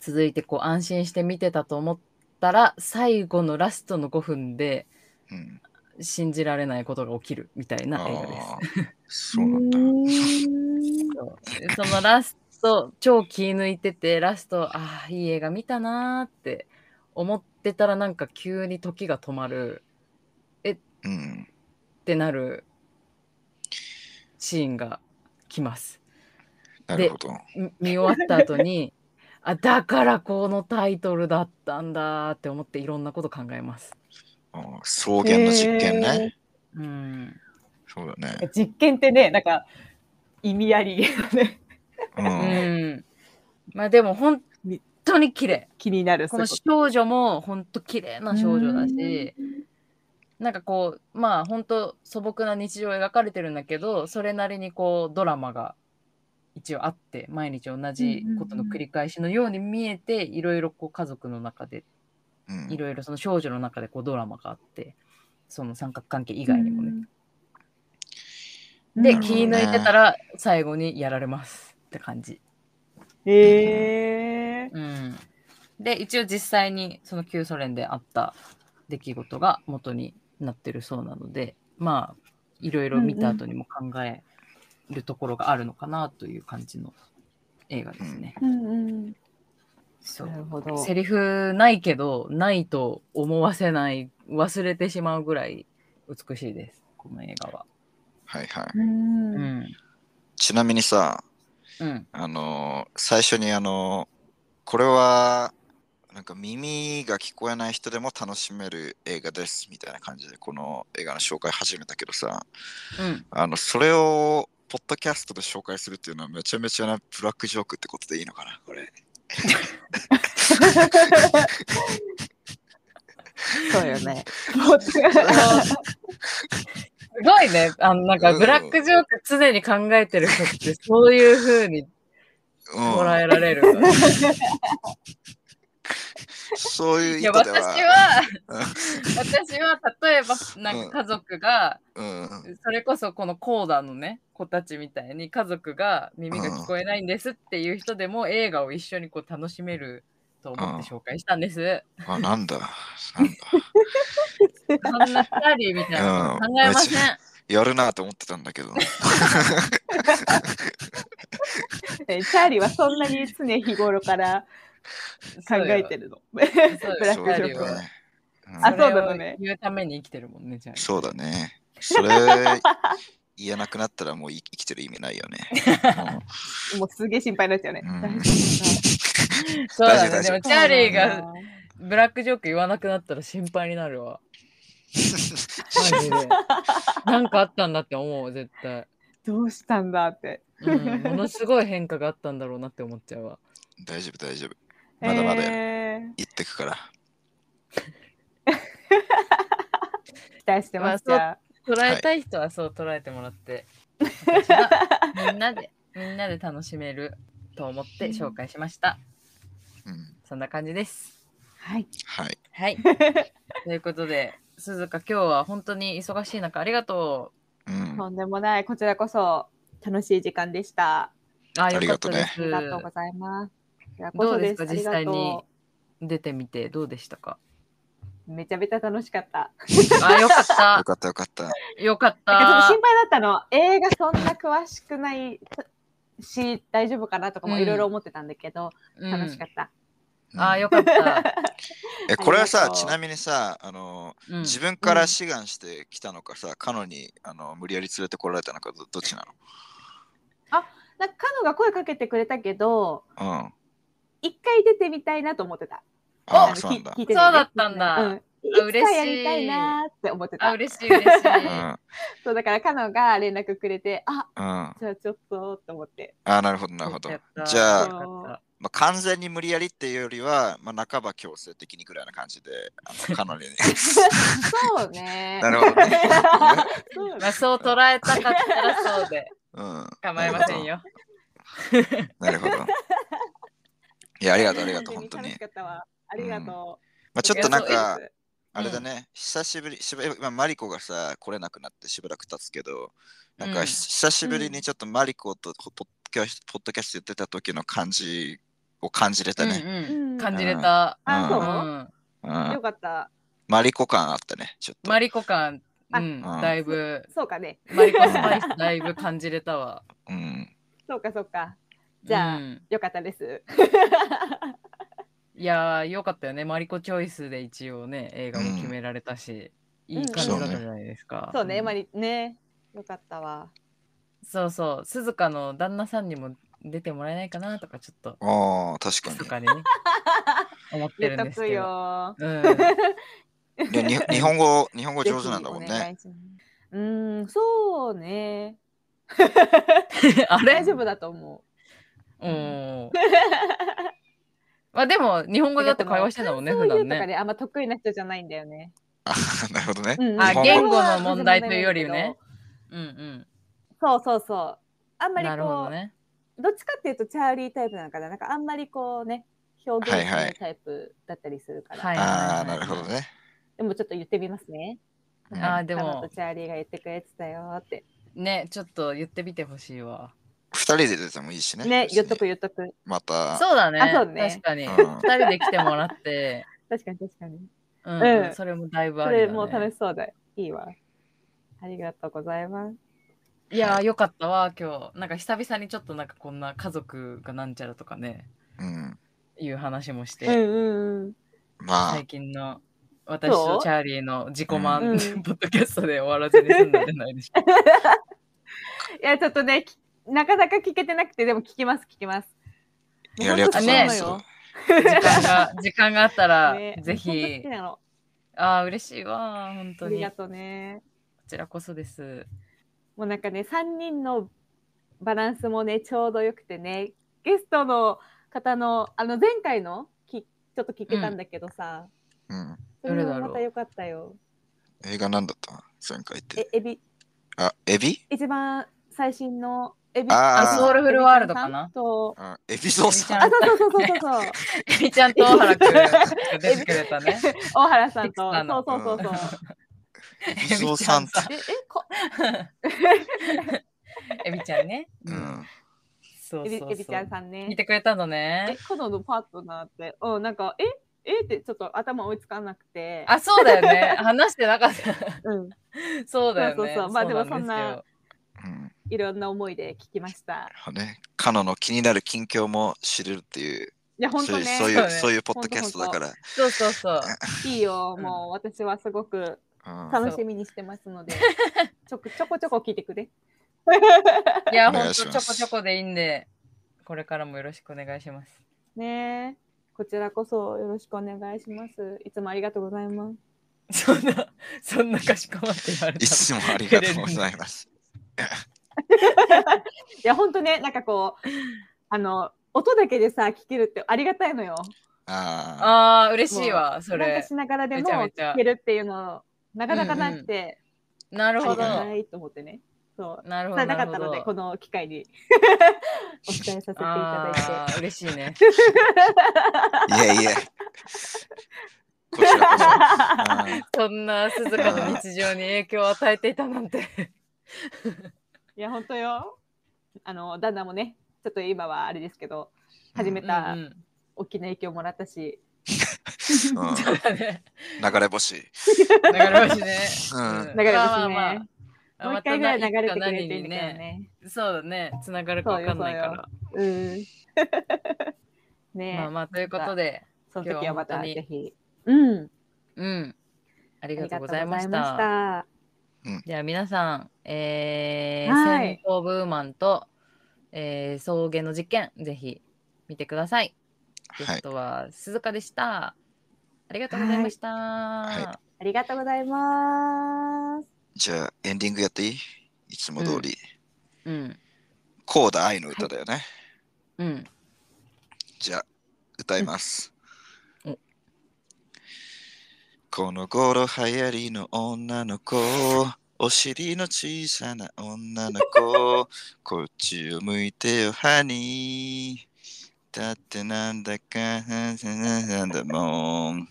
続いてこう安心して見てたと思ったら最後のラストの5分でうん信じられないことが起きるみたいな映画です。そうなんだ。そのラスト超気抜いててラストああいい映画見たなーって思ってたらなんか急に時が止まるうん。ってなるシーンが来ます。なるほど。み見終わった後にあだからこのタイトルだったんだーって思っていろんなこと考えます。草原の実験ね。うん、そうだね。実験ってねなんか意味ありげなねう。うんん、まあでも本当に綺麗。気になるこの少女も本当綺麗とな少女だし、なんかこうまあ本当素朴な日常を描かれてるんだけどそれなりにこうドラマが一応あって毎日同じことの繰り返しのように見えていろいろこう家族の中でうん。いろいろその少女の中でこうドラマがあってその三角関係以外にもね。でね。気抜いてたら最後にやられますって感じ。へえうん、で一応実際にその旧ソ連であった出来事が元になってるそうなのでまあいろいろ見た後にも考えるところがあるのかなという感じの映画ですね。うんうん。そうなるほど。セリフないけどないと思わせない忘れてしまうぐらい美しいですこの映画は。はいはい。うんうんちなみにさ、うんあのー最初にあのーこれはなんか耳が聞こえない人でも楽しめる映画ですみたいな感じでこの映画の紹介始めたけどさうんあのそれをポッドキャストで紹介するっていうのはめちゃめちゃなブラックジョークってことでいいのかなこれそうよね。[LAUGHS] すごいね。あの、なんか、うんブラックジョーク常に考えてる人って、そういう風にうん捉えられる。そういういや、私はは、私は、例えば、なんか家族が、うん。それこそこのコーダのね、子たちみたいに家族が耳が聞こえないんですっていう人でも映画を一緒にこう楽しめると思って紹介したんです。あなんだ。なんだ。[LAUGHS] そんなチャーリーみたいな考えません。やるなと思ってたんだけどえチャーリーはそんなに常日頃から考えてるの？ブラックジョークは。あそうだよね言うために生きてるもんね、じゃあ。そうだね。それ言えなくなったらもう生きてる意味ないよね。[LAUGHS] もうすげえ心配になっちゃうね。そうだね。でもチャーリーがブラックジョーク言わなくなったら心配になるわ。マジで。[LAUGHS] なんかあったんだって思う、絶対。どうしたんだって。うん、ものすごい変化があったんだろうなって思っちゃうわ。大丈夫大丈夫。まだまだえー言ってくから。期待してます。まあ捉えたい人はそう捉えてもらって、私はみんなで、みんなで楽しめると思って紹介しました。うん、そんな感じです。はい。はい。はい。[LAUGHS] ということで、鈴鹿、今日は本当に忙しい中、ありがとうん、とんでもない。こちらこそ楽しい時間でした。う。あ、あよりがとうねかったです。ありがとうございます。こちらこそどうですか、実際に出てみて、どうでしたか？めちゃめちゃ楽しかった。あ、よかっよた。[LAUGHS] かったよかった。よかっなんかちょっと心た。配だったの。映画そんな詳しくないし、大丈夫かなとかもいろいろ思ってたんだけど、楽しかった。うんあ、よかった。[LAUGHS] え、これはさちなみにさ、あの、うん自分から志願してきたのかさ、カノにあの無理やり連れてこられたのかどどっちななんかカノが声かけてくれたけど、のうん。一回出てみたいなと思ってた。ああ、のそうなんだそうだったんだうん。いつかやりたいなーって思ってた。あ、嬉しい、嬉しい。うん。そうだからカノが連絡くれて、あうん。じゃあちょっとと思って。あなるほど、なるほど。じゃあ、まあ、完全に無理やりっていうよりは、まあ、半ば強制的にぐらいな感じで、あの [LAUGHS] カノにね。そうね。なるほどね。そうたまあ、そう捉えたかったらそうでうん。構いませんよ。なるほど。いや、ありがとう、ありがとう、本当に。ありがとまあ、ちょっとなんか、あれだね、久しぶり、しば今、マリコがさ、来れなくなってしばらく経つけど、なんか、うん久しぶりにちょっとマリコとポッドキャストポッドキャスト言ってた時の感じを感じれたね。うんう。うんん感じれた。あ、そう？よかった。マリコ感あったね、ちょっと。マリコ感、あうん、うんだいぶ、そうかね。マリコスパイスだいぶ感じれたわ。うん。そうかそうか。じゃあ、うんよかったです。[LAUGHS] いやー、よかったよね。マリコチョイスで一応ね、映画も決められたし、いい感じだったじゃないですか。そうね、んまりね。よかったわ。そうそう、鈴鹿の旦那さんにも出てもらえないかなとか、ちょっと、ああ、確密かかにね、[LAUGHS] 思ってるんですけど。よ。うん、に。で [LAUGHS] に日本語、日本語上手なんだもんね。うーん、そうね。[LAUGHS] あれ？大丈夫だと思う。うん。まあでも、日本語だって会話してんだもんね、普段ね。ね、あんま得意な人じゃないんだよね。あなるほどね。うんうんあ、言語の問題というよりね。うんうん。そうそうそう。あんまりなるほこう、どね。どっちかっていうとチャーリータイプなのかな？なんかあんまりこうね、表現しないいタイプだったりするから。はいああ、なるほどね。でもちょっと言ってみますね。うんあーでもチャーリーが言ってくれてたよって。ね、ちょっと言ってみてほしいわ。二人で出てもいいしね。ね、言っとく言っとく。また。そうだね。あそうね確かに。うん二人で来てもらって、[LAUGHS] 確かに確かに。うんうんそれもだいぶそありだ、ね。れもう楽しそうだ。いいわ。ありがとうございます。いやー、はいよかったわ、今日。なんか久々にちょっとなんかこんな家族がなんちゃらとかね、うん。いう話もして、うんうんうん。まあ最、近の私とチャーリーの自己満、うんポッドキャストで終わらずに済んだんじゃないでしょうか。[LAUGHS] いや、ちょっとね、きなかなか聞けてなくて、でも聞きます、聞きます。いやありがとうございます。時間が、時間があったら、ねぜ本当好ひき、なの。ああ、嬉しいわ、本当に。こありがとうね。ちらこそです。もうなんかね、3人のバランスもね、ちょうどよくてね、ゲストの方の、あの前回のきちょっと聞けたんだけどさ、うん。それどれだろうもまたよかったよ。映画なんだった？前回って。え、エビ、あ、エビ？一番最新のエビあソウルフルワールドかな？エビちゃんとあエビゾーさあ、ん。そうそうそうそうそう。[LAUGHS] エビちゃんと大原くんが出てくれたね。大原さんと、[LAUGHS] そうそうそうそう。エビゾーさんって。え、え、こ、[LAUGHS] エビちゃんね。う。ん。そうそうそう。エビエビちゃんさんね。てくれたのえね。、コノのパートナーって、うん、なんか、え、えってちょっと頭追いつかなくて。あ、そうだよね。話してなかった。うん、そうだよね。そうそうそうまあでもそんなうん。いろんな思いで聞きました。ね、カノの気になる近況も知れるっていう、いや、本当ね、そういうそういうそうねそういうポッドキャストだから。そうそうそう。いいよ、うんもう私はすごくうん楽しみにしてますので、ちょこちょこちょこ聞いてくれ。いや、ほんとちょこちょこでいいんで、これからもよろしくお願いします。ねえこちらこそよろしくお願いします。いつもありがとうございます。そんな、そんなかしこまって言われたいつもありがとうございます。いや、本当ね、なんかこう、あの、音だけでさ、聞けるってありがたいのよ。あああ、嬉しいわ、そなんれか。しながらでもめちゃめちゃ聞けるっていうの、なかなかなくて、ありなるほど。がたいと思ってね。そう。なるほど。なかったので、この機会に [LAUGHS] お伝えさせていただあー嬉しいね。あ、いえいえ。こちらこそ。う [LAUGHS] んそんな鈴鹿の日常に影響を与えていたなんて。い。[LAUGHS] いや、本当よ。あの、旦那もね、ちょっと今はあれですけど、始めたうんうん大きな影響をもらったし、うん [LAUGHS] そうだね。流れ星。流れ星ね。うん流れ星ねもう一回ぐらい流れてくれて何るんだけどにね。ね。そうだね。つながるかわかんないから。うん。[LAUGHS] ねまあまあ、ということで、その時はまたぜひ。うん。うん。ありがとうございました。た。では皆さん、えーはい戦闘ブーマンと、えー、草原の実験、ぜひ見てください。ゲはいス。トは鈴鹿でした。ありがとうございました。はいありがとうございます。じゃあ、エンディングやっていい？いつも通り。うん。コーダ愛の歌だよね。うん。じゃあ、歌います。うんおこの頃流行りの女の子、お尻の小さな女の子、こっちを向いてよ、ハニー。だってなんだか、なんだもん。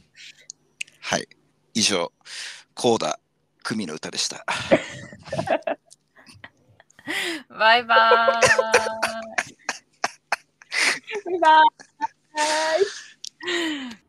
はい。以上、コーダ、クミの歌でした。バイバーイ。バイバイ。